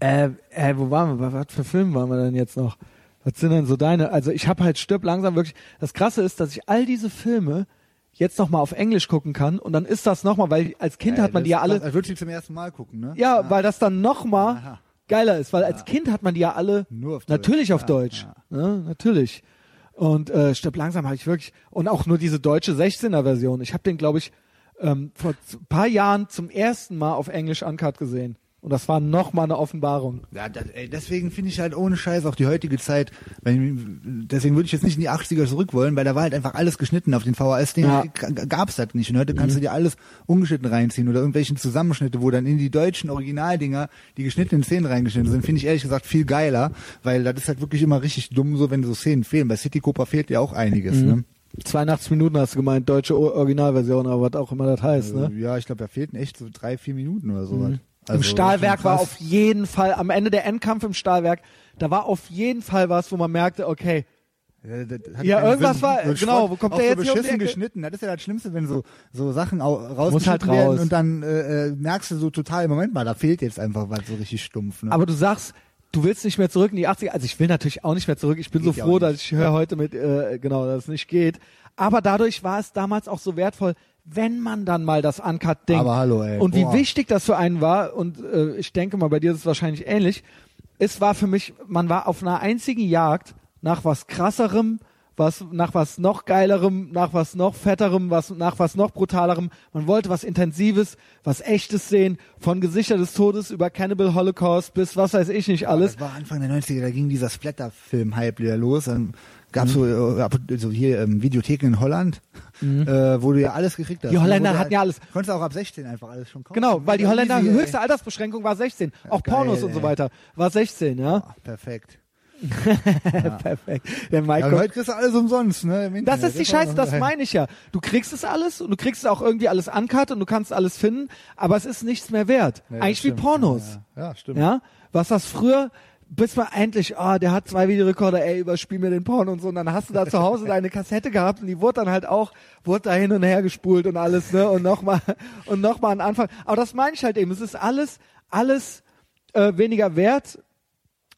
[SPEAKER 1] Äh, äh, wo waren wir? Was für Filme waren wir denn jetzt noch? Was sind denn so deine? Also ich habe halt stirb langsam wirklich. Das Krasse ist, dass ich all diese Filme jetzt noch mal auf Englisch gucken kann und dann ist das noch mal, weil als Kind hat man die ja alle.
[SPEAKER 2] Als du die zum ersten Mal gucken, ne?
[SPEAKER 1] Ja, weil das dann noch mal
[SPEAKER 2] Aha.
[SPEAKER 1] Geiler ist, weil als Kind hat man die ja alle
[SPEAKER 2] Nur auf Deutsch.
[SPEAKER 1] natürlich auf
[SPEAKER 2] Ja,
[SPEAKER 1] Deutsch, ne? natürlich. Und äh, stirb langsam habe ich wirklich und auch nur diese deutsche 16er Version. Ich habe den glaube ich ähm, vor z- paar Jahren zum ersten Mal auf Englisch uncut gesehen und das war noch mal eine Offenbarung.
[SPEAKER 2] Ja, das, ey, deswegen finde ich halt ohne Scheiß auch die heutige Zeit, wenn, deswegen würde ich jetzt nicht in die 80er zurück wollen, weil da war halt einfach alles geschnitten auf den VHS-Ding,
[SPEAKER 1] Ja.
[SPEAKER 2] Gab's das nicht. Und heute kannst du dir alles ungeschnitten reinziehen oder irgendwelchen Zusammenschnitte, wo dann in die deutschen Originaldinger die geschnittenen Szenen reingeschnitten sind, finde ich ehrlich gesagt viel geiler, weil das ist halt wirklich immer richtig dumm, so wenn so Szenen fehlen. Bei City Cooper fehlt ja auch einiges, ne?
[SPEAKER 1] 82 Minuten hast du gemeint, deutsche Originalversion, aber was auch immer das heißt, ne?
[SPEAKER 2] Also, ja, ich glaube, da fehlten echt so drei, vier Minuten oder sowas.
[SPEAKER 1] Im
[SPEAKER 2] Also,
[SPEAKER 1] Stahlwerk
[SPEAKER 2] schon
[SPEAKER 1] war auf jeden Fall, am Ende der Endkampf im Stahlwerk, da war auf jeden Fall was, wo man merkte, okay,
[SPEAKER 2] Ja,
[SPEAKER 1] Ja,
[SPEAKER 2] keinen
[SPEAKER 1] irgendwas
[SPEAKER 2] Sinn.
[SPEAKER 1] war-
[SPEAKER 2] So
[SPEAKER 1] genau, wo kommt der
[SPEAKER 2] so
[SPEAKER 1] jetzt hier um
[SPEAKER 2] beschissen geschnitten. Das ist ja das Schlimmste, wenn so so Sachen
[SPEAKER 1] Muss
[SPEAKER 2] rausgeschnitten
[SPEAKER 1] halt raus.
[SPEAKER 2] werden und dann äh, äh, merkst du so total, Moment mal, da fehlt jetzt einfach was so richtig stumpf. Ne?
[SPEAKER 1] aber du sagst, du willst nicht mehr zurück in die 80er. Also ich will natürlich auch nicht mehr zurück. Ich bin
[SPEAKER 2] Geht
[SPEAKER 1] so froh, dass ich höre heute mit, äh, genau, dass es nicht geht. Aber dadurch war es damals auch so wertvoll, wenn man dann mal das Uncut-Ding.
[SPEAKER 2] Aber hallo, ey.
[SPEAKER 1] Und wie
[SPEAKER 2] Boah.
[SPEAKER 1] wichtig das für einen war, und äh, ich denke mal, bei dir ist es wahrscheinlich ähnlich, es war für mich, man war auf einer einzigen Jagd nach was krasserem, was, nach was noch geilerem, nach was noch fetterem, was, nach was noch brutalerem. Man wollte was Intensives, was Echtes sehen, von Gesichter des Todes über Cannibal Holocaust bis was weiß ich nicht alles.
[SPEAKER 2] Das war Anfang der 90er, da ging dieser Splatter-Film-Hype wieder los. Dann gab's
[SPEAKER 1] Mhm.
[SPEAKER 2] so, äh, so hier ähm, Videotheken in Holland, äh, wo du ja alles gekriegt hast.
[SPEAKER 1] Die Holländer
[SPEAKER 2] Wo du
[SPEAKER 1] hatten ja alles.
[SPEAKER 2] Konntest auch ab 16 einfach alles schon kaufen.
[SPEAKER 1] Genau, weil die
[SPEAKER 2] Ja,
[SPEAKER 1] Holländer
[SPEAKER 2] easy, ey.
[SPEAKER 1] höchste Altersbeschränkung war 16. Auch
[SPEAKER 2] geil,
[SPEAKER 1] Pornos und so
[SPEAKER 2] ey.
[SPEAKER 1] weiter. War 16, ja.
[SPEAKER 2] Ah, perfekt.
[SPEAKER 1] Perfekt. Der
[SPEAKER 2] Ja,
[SPEAKER 1] Mike
[SPEAKER 2] und heute kriegst du alles umsonst, ne? im
[SPEAKER 1] Das
[SPEAKER 2] Internet.
[SPEAKER 1] ist die Scheiße, das meine ich ja. Du kriegst es alles und du kriegst es auch irgendwie alles uncut und du kannst alles finden, aber es ist nichts mehr wert.
[SPEAKER 2] Ja,
[SPEAKER 1] Eigentlich wie. Pornos.
[SPEAKER 2] Ja, ja stimmt.
[SPEAKER 1] Ja, was das früher, bis man endlich, ah, der hat zwei Videorekorder, ey, überspiel mir den Porno und so. Und dann hast du da zu Hause deine Kassette gehabt und die wurde dann halt auch, wurde da hin und her gespult und alles, ne? Und nochmal, und nochmal an Anfang. Aber das meine ich halt eben. Es ist alles, alles äh, weniger wert.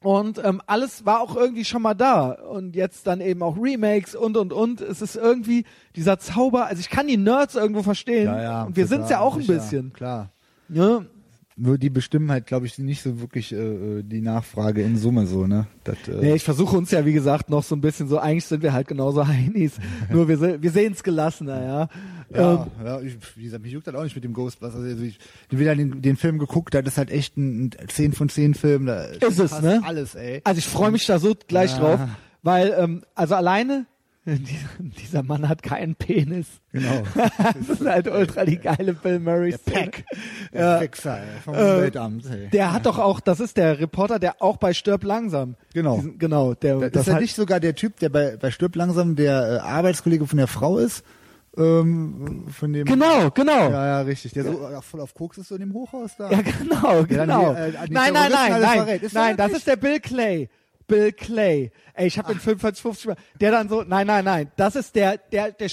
[SPEAKER 1] Und ähm, alles war auch irgendwie schon mal da. Und jetzt dann eben auch Remakes und und und. Es ist irgendwie dieser Zauber. Also ich kann die Nerds irgendwo verstehen.
[SPEAKER 2] Ja, ja,
[SPEAKER 1] und wir
[SPEAKER 2] total,
[SPEAKER 1] sind's ja auch ein bisschen.
[SPEAKER 2] Klar.
[SPEAKER 1] Ne?
[SPEAKER 2] Nur die bestimmen halt, glaube ich, nicht so wirklich äh, die Nachfrage in Summe so, ne? Das, äh,
[SPEAKER 1] Nee, ich versuche uns ja, wie gesagt, noch so ein bisschen so, eigentlich sind wir halt genauso Heinis. Nur wir, se- wir sehen's gelassener, ja.
[SPEAKER 2] ja,
[SPEAKER 1] Ähm,
[SPEAKER 2] ja ich, wie gesagt, mich juckt das auch nicht mit dem Ghostbusters. Also ich bin wieder den, den Film geguckt, das ist halt echt ein, ein 10 von 10 Film. Da
[SPEAKER 1] Ist es, ne?
[SPEAKER 2] Alles, ey.
[SPEAKER 1] also ich freue mich da so gleich
[SPEAKER 2] Ja.
[SPEAKER 1] drauf, weil, ähm, also alleine, dieser, Mann hat keinen Penis.
[SPEAKER 2] Genau.
[SPEAKER 1] Das ist halt ultra die geile Bill Murray
[SPEAKER 2] Der
[SPEAKER 1] Szene.
[SPEAKER 2] Pack.
[SPEAKER 1] Ja.
[SPEAKER 2] Der Fixer, ey, vom Umweltamt, ey.
[SPEAKER 1] Der hat doch auch, das ist der Reporter, der auch bei Stirb langsam.
[SPEAKER 2] Genau.
[SPEAKER 1] Diesen, genau, der,
[SPEAKER 2] Das,
[SPEAKER 1] das
[SPEAKER 2] ist ja
[SPEAKER 1] hat,
[SPEAKER 2] nicht sogar der Typ, der bei, bei Stirb langsam der äh, Arbeitskollege von der Frau ist. Ähm, von dem.
[SPEAKER 1] genau, genau.
[SPEAKER 2] Ja, ja, richtig. Der so äh, voll auf Koks ist so in dem Hochhaus da.
[SPEAKER 1] Ja, genau, genau.
[SPEAKER 2] die, äh, die
[SPEAKER 1] nein, nein, nein,
[SPEAKER 2] alles
[SPEAKER 1] nein,
[SPEAKER 2] verrät. Ist
[SPEAKER 1] nein,
[SPEAKER 2] das
[SPEAKER 1] das ist der Bill Clay. Bill Clay. Ey, ich habe den Film 40, 50 Mal, der dann so, nein, nein, nein, das ist der, der, der,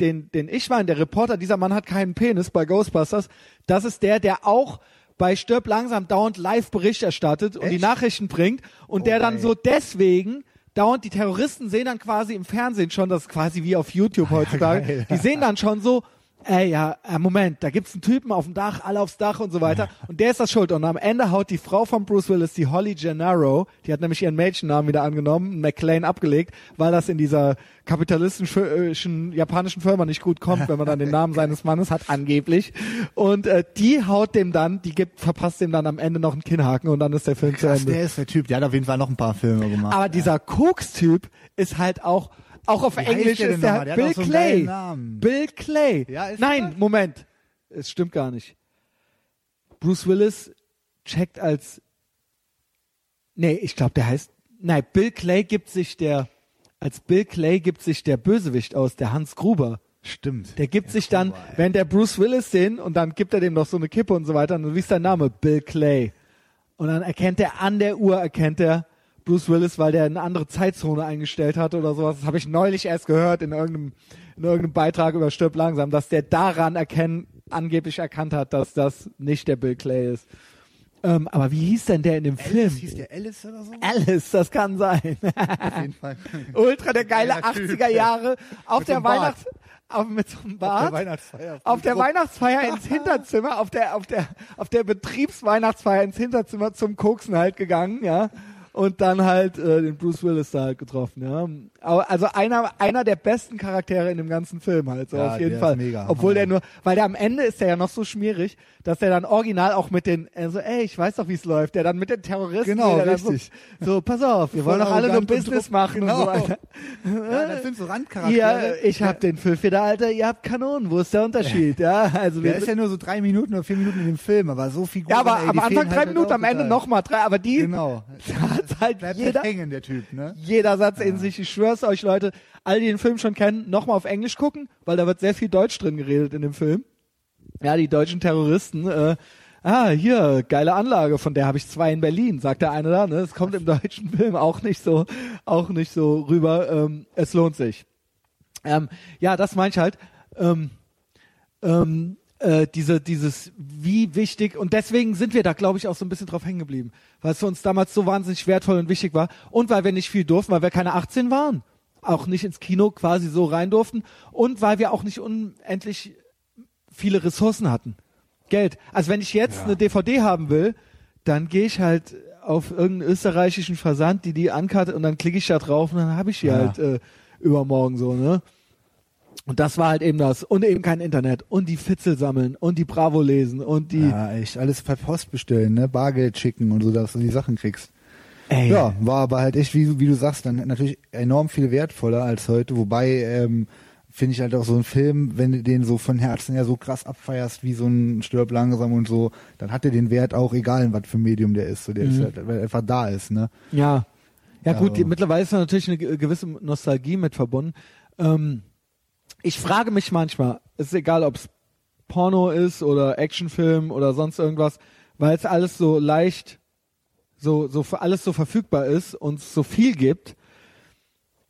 [SPEAKER 1] den, den ich meine, der Reporter, dieser Mann hat keinen Penis bei Ghostbusters. Das ist der, der auch bei Stirb langsam dauernd live Bericht erstattet und die? Nachrichten bringt und
[SPEAKER 2] Oh,
[SPEAKER 1] der dann
[SPEAKER 2] ey.
[SPEAKER 1] so deswegen dauernd die Terroristen sehen dann quasi im Fernsehen schon, das ist quasi wie auf YouTube heutzutage.
[SPEAKER 2] geil.
[SPEAKER 1] Die sehen dann schon so, ey, ja, äh, Moment, da gibt's einen Typen auf dem Dach, alle aufs Dach und so weiter. Und der ist das schuld. Und am Ende haut die Frau von Bruce Willis, die Holly Gennaro, die hat nämlich ihren Mädchennamen wieder angenommen, McLean abgelegt, weil das in dieser kapitalistischen japanischen Firma nicht gut kommt, wenn man dann den Namen seines Mannes hat, angeblich. Und äh, die haut dem dann, die gibt, verpasst dem dann am Ende noch einen Kinnhaken und dann ist der Film zu
[SPEAKER 2] Krass,
[SPEAKER 1] Ende.
[SPEAKER 2] der ist der Typ. Der hat auf jeden Fall noch ein paar Filme gemacht.
[SPEAKER 1] Aber dieser Koks-Typ ist halt auch, auch auf
[SPEAKER 2] heißt
[SPEAKER 1] Englisch
[SPEAKER 2] der
[SPEAKER 1] ist der?
[SPEAKER 2] Der
[SPEAKER 1] Bill
[SPEAKER 2] so
[SPEAKER 1] Clay. Bill Clay.
[SPEAKER 2] Ja, ist
[SPEAKER 1] Nein,
[SPEAKER 2] das?
[SPEAKER 1] Moment. Es stimmt gar nicht. Bruce Willis checkt als, nee, ich glaube, der heißt, nein, Bill Clay gibt sich der, als Bill Clay gibt sich der Bösewicht aus, der Hans Gruber.
[SPEAKER 2] Stimmt.
[SPEAKER 1] Der gibt sich dann,
[SPEAKER 2] ey.
[SPEAKER 1] wenn der Bruce Willis den und dann gibt er dem noch so eine Kippe und so weiter und wie ist dein Name? Bill Clay. Und dann erkennt er an der Uhr, erkennt er Bruce Willis, weil der eine andere Zeitzone eingestellt hat oder sowas. Das habe ich neulich erst gehört in irgendeinem, in irgendeinem Beitrag über Stirb langsam, dass der daran erkennen, angeblich erkannt hat, dass das nicht der Bill Clay ist. Ähm, aber wie hieß denn der in dem Film?
[SPEAKER 2] Alice, hieß der Alice oder so?
[SPEAKER 1] Alice, das kann sein.
[SPEAKER 2] Auf jeden Fall.
[SPEAKER 1] Ultra der geile
[SPEAKER 2] Typ.
[SPEAKER 1] 80er Jahre auf
[SPEAKER 2] Mit
[SPEAKER 1] der
[SPEAKER 2] Bart.
[SPEAKER 1] Weihnachts auf, mit so einem
[SPEAKER 2] Auf der
[SPEAKER 1] Bart
[SPEAKER 2] Weihnachtsfeier.
[SPEAKER 1] auf der Weihnachtsfeier ins Hinterzimmer, auf der auf der auf der Betriebsweihnachtsfeier ins Hinterzimmer zum Koksen halt gegangen, ja. Und dann halt äh, den Bruce Willis da halt getroffen, ja. Also einer einer der besten Charaktere in dem ganzen Film halt, so
[SPEAKER 2] Ja,
[SPEAKER 1] auf jeden Fall.
[SPEAKER 2] mega,
[SPEAKER 1] Obwohl der nur, weil der am Ende ist der ja noch so schmierig, dass der dann original auch mit den, also ey, ich weiß doch, wie es läuft, der dann mit den Terroristen,
[SPEAKER 2] Genau, richtig.
[SPEAKER 1] So, so, pass auf, wir wollen doch alle nur Business machen
[SPEAKER 2] genau.
[SPEAKER 1] und so weiter.
[SPEAKER 2] Ja, das sind so Randcharaktere.
[SPEAKER 1] Ihr, ich hab den Füllfeder, Alter, ihr habt Kanonen, wo ist der Unterschied? Ja, also
[SPEAKER 2] Der
[SPEAKER 1] wir
[SPEAKER 2] ist ja nur so drei Minuten oder vier Minuten in dem Film, aber so viel
[SPEAKER 1] ja, aber
[SPEAKER 2] ey,
[SPEAKER 1] am Anfang drei
[SPEAKER 2] halt
[SPEAKER 1] Minuten,
[SPEAKER 2] auch
[SPEAKER 1] am Ende nochmal drei, aber die
[SPEAKER 2] Genau.
[SPEAKER 1] hat halt
[SPEAKER 2] Bleibt
[SPEAKER 1] jeder,
[SPEAKER 2] halt hängen, der Typ, ne?
[SPEAKER 1] jeder Satz in sich. Ich schwör's euch, Leute, alle, die den Film schon kennen, nochmal auf Englisch gucken, weil da wird sehr viel Deutsch drin geredet in dem Film. Ja, die deutschen Terroristen, äh, ah, hier, geile Anlage, von der habe ich zwei in Berlin, sagt der eine da, ne? Es kommt im deutschen Film auch nicht so, auch nicht so rüber. Ähm, es lohnt sich. Ähm, ja, das meine ich halt. Ähm, ähm, äh, diese, dieses, wie wichtig, und deswegen sind wir da, glaube ich, auch so ein bisschen drauf hängen geblieben, weil es für uns damals so wahnsinnig wertvoll und wichtig war und weil wir nicht viel durften, weil wir keine 18 waren, auch nicht ins Kino quasi so rein durften und weil wir auch nicht unendlich viele Ressourcen hatten. Geld. Also wenn ich jetzt
[SPEAKER 2] Ja.
[SPEAKER 1] eine DVD haben will, dann gehe ich halt auf irgendeinen österreichischen Versand, die die ankarte und dann klicke ich da drauf und dann habe ich die
[SPEAKER 2] Ja.
[SPEAKER 1] halt äh, übermorgen so, ne? Und das war halt eben das. Und eben kein Internet. Und die Fitzel sammeln. Und die Bravo lesen. Und die.
[SPEAKER 2] Ja, echt, alles per Post bestellen, ne? Bargeld schicken und so, dass du die Sachen kriegst.
[SPEAKER 1] Ey.
[SPEAKER 2] Ja, war aber halt echt, wie, wie du sagst, dann natürlich enorm viel wertvoller als heute. Wobei, ähm, finde ich halt auch so ein Film, wenn du den so von Herzen her so krass abfeierst, wie so ein Stirb langsam und so, dann hat er den Wert auch, egal in was für Medium der ist. So, der ist
[SPEAKER 1] Mhm.
[SPEAKER 2] halt, weil er einfach da ist, ne?
[SPEAKER 1] Ja. Ja, gut,
[SPEAKER 2] Also-
[SPEAKER 1] die, mittlerweile ist da natürlich eine ge- gewisse Nostalgie mit verbunden. Ähm, ich frage mich manchmal, ist egal, ob es Porno ist oder Actionfilm oder sonst irgendwas, weil es alles so leicht, so, so alles so verfügbar ist und es so viel gibt.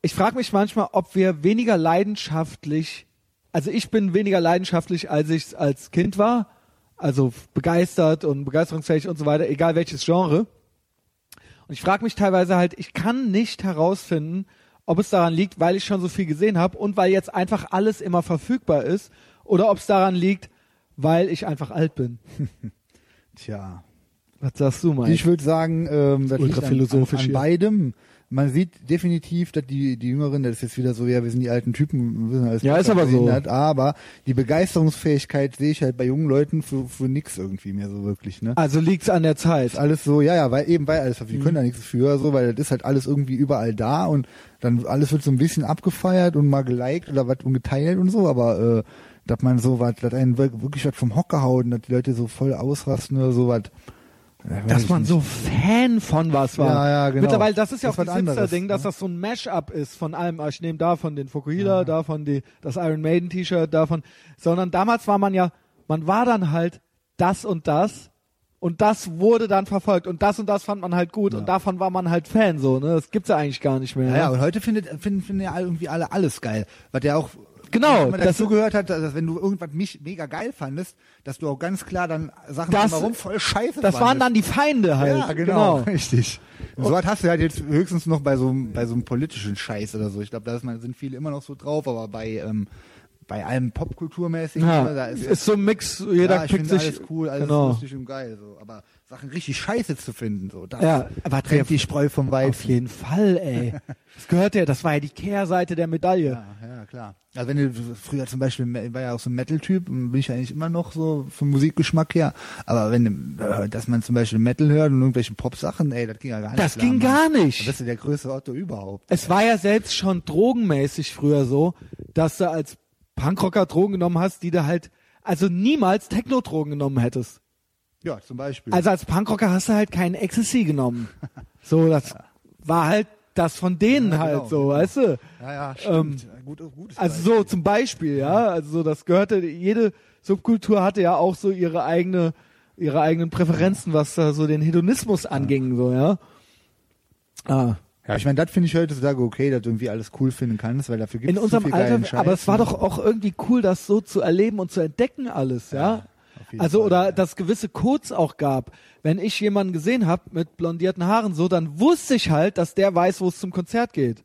[SPEAKER 1] Ich frage mich manchmal, ob wir weniger leidenschaftlich, also ich bin weniger leidenschaftlich, als ich als Kind war, also begeistert und begeisterungsfähig und so weiter, egal welches Genre. Und ich frage mich teilweise halt, ich kann nicht herausfinden, ob es daran liegt, weil ich schon so viel gesehen habe und weil jetzt einfach alles immer verfügbar ist, oder ob es daran liegt, weil ich einfach alt bin.
[SPEAKER 2] Tja.
[SPEAKER 1] Was sagst du, Mike?
[SPEAKER 2] Ich würde sagen, ähm, das liegt
[SPEAKER 1] Ultra
[SPEAKER 2] an,
[SPEAKER 1] philosophisch
[SPEAKER 2] an, an beidem. Man sieht definitiv, dass die, die Jüngeren, das ist jetzt wieder so, ja, wir sind die alten Typen, wir sind alles
[SPEAKER 1] Ja, ist aber so.
[SPEAKER 2] behindert, aber die Begeisterungsfähigkeit sehe ich halt bei jungen Leuten für, für nix irgendwie mehr so wirklich, ne?
[SPEAKER 1] also liegt's an der Zeit.
[SPEAKER 2] ist alles so, ja, ja, weil eben weil alles, wir
[SPEAKER 1] Mhm.
[SPEAKER 2] können da nichts für, so, weil das ist halt alles irgendwie überall da und dann alles wird so ein bisschen abgefeiert und mal geliked oder was und geteilt und so, aber äh, dass man so was, dass einen wir- wirklich was vom Hocker hauen, dass die Leute so voll ausrasten oder so was. Ja,
[SPEAKER 1] Dass man
[SPEAKER 2] nicht.
[SPEAKER 1] so Fan von was war.
[SPEAKER 2] Ja, ja, genau.
[SPEAKER 1] Mittlerweile, das ist ja
[SPEAKER 2] Das
[SPEAKER 1] auch das Hipster-Ding, dass
[SPEAKER 2] ne?
[SPEAKER 1] das so ein Mash-up ist von allem. Ah, Ich nehme davon den Fukuhila, davon die, das Iron Maiden T-Shirt, davon. Sondern damals war man ja, man war dann halt das und das und das wurde dann verfolgt und das und das fand man halt gut
[SPEAKER 2] Ja.
[SPEAKER 1] und davon war man halt Fan so, ne? Das gibt's ja eigentlich gar nicht mehr.
[SPEAKER 2] Ja, ja, und heute findet, finden, finden ja irgendwie alle alles geil. Was ja auch
[SPEAKER 1] Genau,
[SPEAKER 2] man
[SPEAKER 1] das-
[SPEAKER 2] dazu gehört hat, dass wenn du irgendwas mich mega geil fandest, dass du auch ganz klar dann Sachen
[SPEAKER 1] Das-
[SPEAKER 2] drumherum voll scheiße
[SPEAKER 1] das waren dann die Feinde halt.
[SPEAKER 2] Ja, genau, richtig. Und so was hast du halt jetzt höchstens noch bei so, einem- bei so einem politischen Scheiß oder so. Ich glaube, da man, sind viele immer noch so drauf, aber bei, ähm, bei allem Popkulturmäßigen,
[SPEAKER 1] Ja,
[SPEAKER 2] da ist,
[SPEAKER 1] ist so ein Mix, jeder
[SPEAKER 2] ja, ich
[SPEAKER 1] pickt sich.
[SPEAKER 2] alles cool, alles
[SPEAKER 1] genau.
[SPEAKER 2] lustig und geil, so. Aber Sachen richtig scheiße zu finden, so, das
[SPEAKER 1] Ja, aber
[SPEAKER 2] trennt die Spreu vom
[SPEAKER 1] Auf
[SPEAKER 2] Weizen.
[SPEAKER 1] jeden Fall, ey. Das gehört ja, das war ja die Kehrseite der Medaille.
[SPEAKER 2] Ja, ja, klar. Also wenn du früher zum Beispiel, ich war ja auch so ein Metal-Typ, und bin ich eigentlich immer noch so vom Musikgeschmack her. Aber wenn, äh, dass man zum Beispiel Metal hört und irgendwelche Pop-Sachen, ey, das ging ja gar nicht.
[SPEAKER 1] Das
[SPEAKER 2] klar,
[SPEAKER 1] ging
[SPEAKER 2] Mann.
[SPEAKER 1] gar
[SPEAKER 2] Das
[SPEAKER 1] nicht.
[SPEAKER 2] ist ja der größte Otto überhaupt.
[SPEAKER 1] Es war ja selbst schon drogenmäßig früher so, dass du als Punkrocker Drogen genommen hast, die du halt, also niemals Techno-Drogen genommen hättest.
[SPEAKER 2] Ja, zum Beispiel.
[SPEAKER 1] Also als Punkrocker hast du halt keinen Ecstasy genommen. So, das war halt das von denen
[SPEAKER 2] Ja,
[SPEAKER 1] halt
[SPEAKER 2] genau,
[SPEAKER 1] so,
[SPEAKER 2] genau.
[SPEAKER 1] weißt du?
[SPEAKER 2] ja, ja,
[SPEAKER 1] ähm,
[SPEAKER 2] stimmt. Gut, gutes
[SPEAKER 1] Also
[SPEAKER 2] Beispiel.
[SPEAKER 1] so zum Beispiel, ja, also so das gehörte, jede Subkultur hatte ja auch so ihre eigene, ihre eigenen Präferenzen, was da so den Hedonismus anging, so, ja. Ah.
[SPEAKER 2] Ja, ich meine, das finde ich heutzutage okay, dass du irgendwie alles cool finden kannst, weil dafür gibt
[SPEAKER 1] In
[SPEAKER 2] es zu
[SPEAKER 1] unserem
[SPEAKER 2] viel
[SPEAKER 1] Alter, aber es war doch auch irgendwie cool, das so zu erleben und zu entdecken alles, ja.
[SPEAKER 2] jeden
[SPEAKER 1] Also
[SPEAKER 2] Fall,
[SPEAKER 1] oder
[SPEAKER 2] ja.
[SPEAKER 1] dass gewisse Codes auch gab. Wenn ich jemanden gesehen habe mit blondierten Haaren so, dann wusste ich halt, dass der weiß, wo es zum Konzert geht.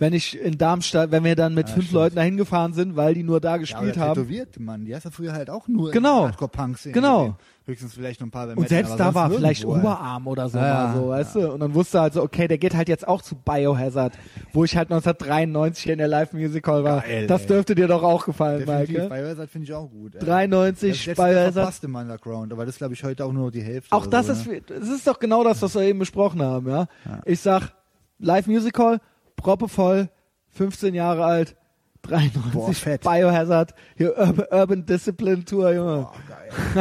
[SPEAKER 1] Wenn ich in Darmstadt, wenn wir dann mit
[SPEAKER 2] Ja,
[SPEAKER 1] fünf
[SPEAKER 2] stimmt.
[SPEAKER 1] Leuten dahin gefahren sind, weil die nur da
[SPEAKER 2] Ja,
[SPEAKER 1] gespielt
[SPEAKER 2] oder
[SPEAKER 1] haben.
[SPEAKER 2] tätowiert, Mann. Die hast du früher halt auch nur
[SPEAKER 1] Genau.
[SPEAKER 2] Hardcore-Punks
[SPEAKER 1] Genau.
[SPEAKER 2] Höchstens vielleicht noch ein paar bei
[SPEAKER 1] Und selbst da war vielleicht
[SPEAKER 2] nirgendwo, ey.
[SPEAKER 1] Oberarm oder so,
[SPEAKER 2] Ja,
[SPEAKER 1] mal
[SPEAKER 2] ja,
[SPEAKER 1] so, weißt du? Und dann wusste er halt so, okay, der geht halt jetzt auch zu Biohazard, wo ich halt 1993 hier in der Live Music Hall war.
[SPEAKER 2] Geil,
[SPEAKER 1] das
[SPEAKER 2] ey.
[SPEAKER 1] dürfte dir doch auch gefallen,
[SPEAKER 2] Definitiv,
[SPEAKER 1] Maike.
[SPEAKER 2] Biohazard finde ich auch gut. ey.
[SPEAKER 1] 93
[SPEAKER 2] das
[SPEAKER 1] Biohazard.
[SPEAKER 2] verpasst im Underground, aber das glaube ich heute auch nur die Hälfte.
[SPEAKER 1] Auch das
[SPEAKER 2] so,
[SPEAKER 1] ist,
[SPEAKER 2] ne?
[SPEAKER 1] das ist doch genau das, was wir eben besprochen haben, ja. Ich sag, Live Music Hall, proppevoll, 15 Jahre alt, 93
[SPEAKER 2] Boah, fett.
[SPEAKER 1] Biohazard, hier Urban, Urban Discipline Tour, Junge.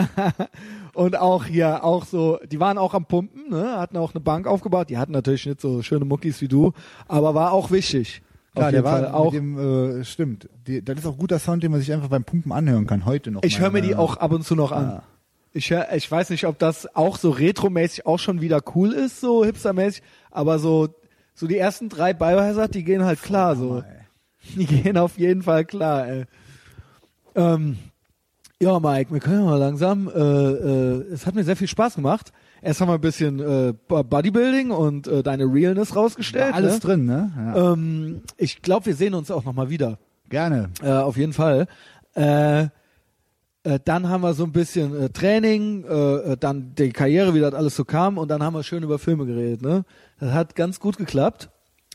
[SPEAKER 2] Boah.
[SPEAKER 1] Und auch hier, auch so, die waren auch am Pumpen, ne, hatten auch eine Bank aufgebaut, die hatten natürlich nicht so schöne Muckis wie du, aber war auch wichtig.
[SPEAKER 2] Klar, der
[SPEAKER 1] jeden
[SPEAKER 2] war
[SPEAKER 1] Fall auch.
[SPEAKER 2] dem, äh, stimmt. Die, das ist auch guter Sound, den man sich einfach beim Pumpen anhören kann, heute noch.
[SPEAKER 1] Ich höre mir die
[SPEAKER 2] äh,
[SPEAKER 1] auch ab und zu noch an.
[SPEAKER 2] Ja.
[SPEAKER 1] Ich, hör, ich weiß nicht, ob das auch so retromäßig auch schon wieder cool ist, so hipstermäßig, aber so, so die ersten drei Biohazard, die gehen halt klar, so. Die gehen auf jeden Fall klar, ey. Ähm, ja, Mike, wir können ja mal langsam, äh, äh, es hat mir sehr viel Spaß gemacht. Erst haben wir ein bisschen äh, Bo- Bodybuilding und äh, deine Realness rausgestellt.
[SPEAKER 2] War alles
[SPEAKER 1] ne?
[SPEAKER 2] drin, ne? Ja.
[SPEAKER 1] Ähm, ich glaube, wir sehen uns auch nochmal wieder.
[SPEAKER 2] Gerne.
[SPEAKER 1] Äh, auf jeden Fall. Äh, äh, dann haben wir so ein bisschen äh, Training, äh, äh, dann die Karriere, wie das alles so kam, und dann haben wir schön über Filme geredet. Ne? Das hat ganz gut geklappt.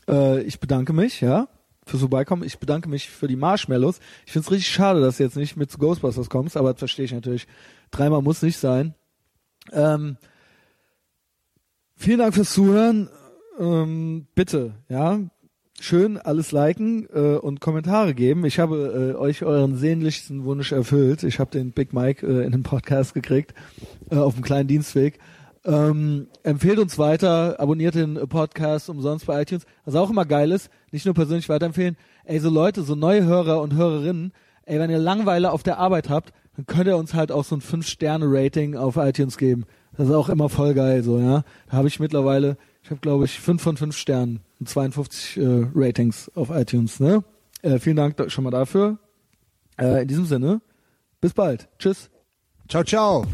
[SPEAKER 1] Äh, ich bedanke mich, ja, fürs Vorbeikommen. Ich bedanke mich für die Marshmallows. Ich finde es richtig schade, dass du jetzt nicht mit zu Ghostbusters kommst, aber das verstehe ich natürlich. Dreimal muss nicht sein. Ähm, vielen Dank fürs Zuhören. Ähm, bitte, ja, schön alles liken äh, und Kommentare geben. Ich habe äh, euch euren sehnlichsten Wunsch erfüllt. Ich habe den Big Mike äh, in den Podcast gekriegt äh, auf dem kleinen Dienstweg. Ähm, empfehlt uns weiter, abonniert den Podcast umsonst bei iTunes. Was auch immer geil ist, nicht nur persönlich weiterempfehlen. Ey, so Leute, so neue Hörer und Hörerinnen, ey, wenn ihr Langeweile auf der Arbeit habt, dann könnt ihr uns halt auch so ein 5-Sterne-Rating auf iTunes geben. Das ist auch immer voll geil, so, ja. Da habe ich mittlerweile, ich habe glaube ich 5 von 5 Sternen und 52 äh, Ratings auf iTunes, ne? Äh, vielen Dank da- schon mal dafür. Äh, in diesem Sinne, bis bald. Tschüss.
[SPEAKER 2] Ciao, ciao.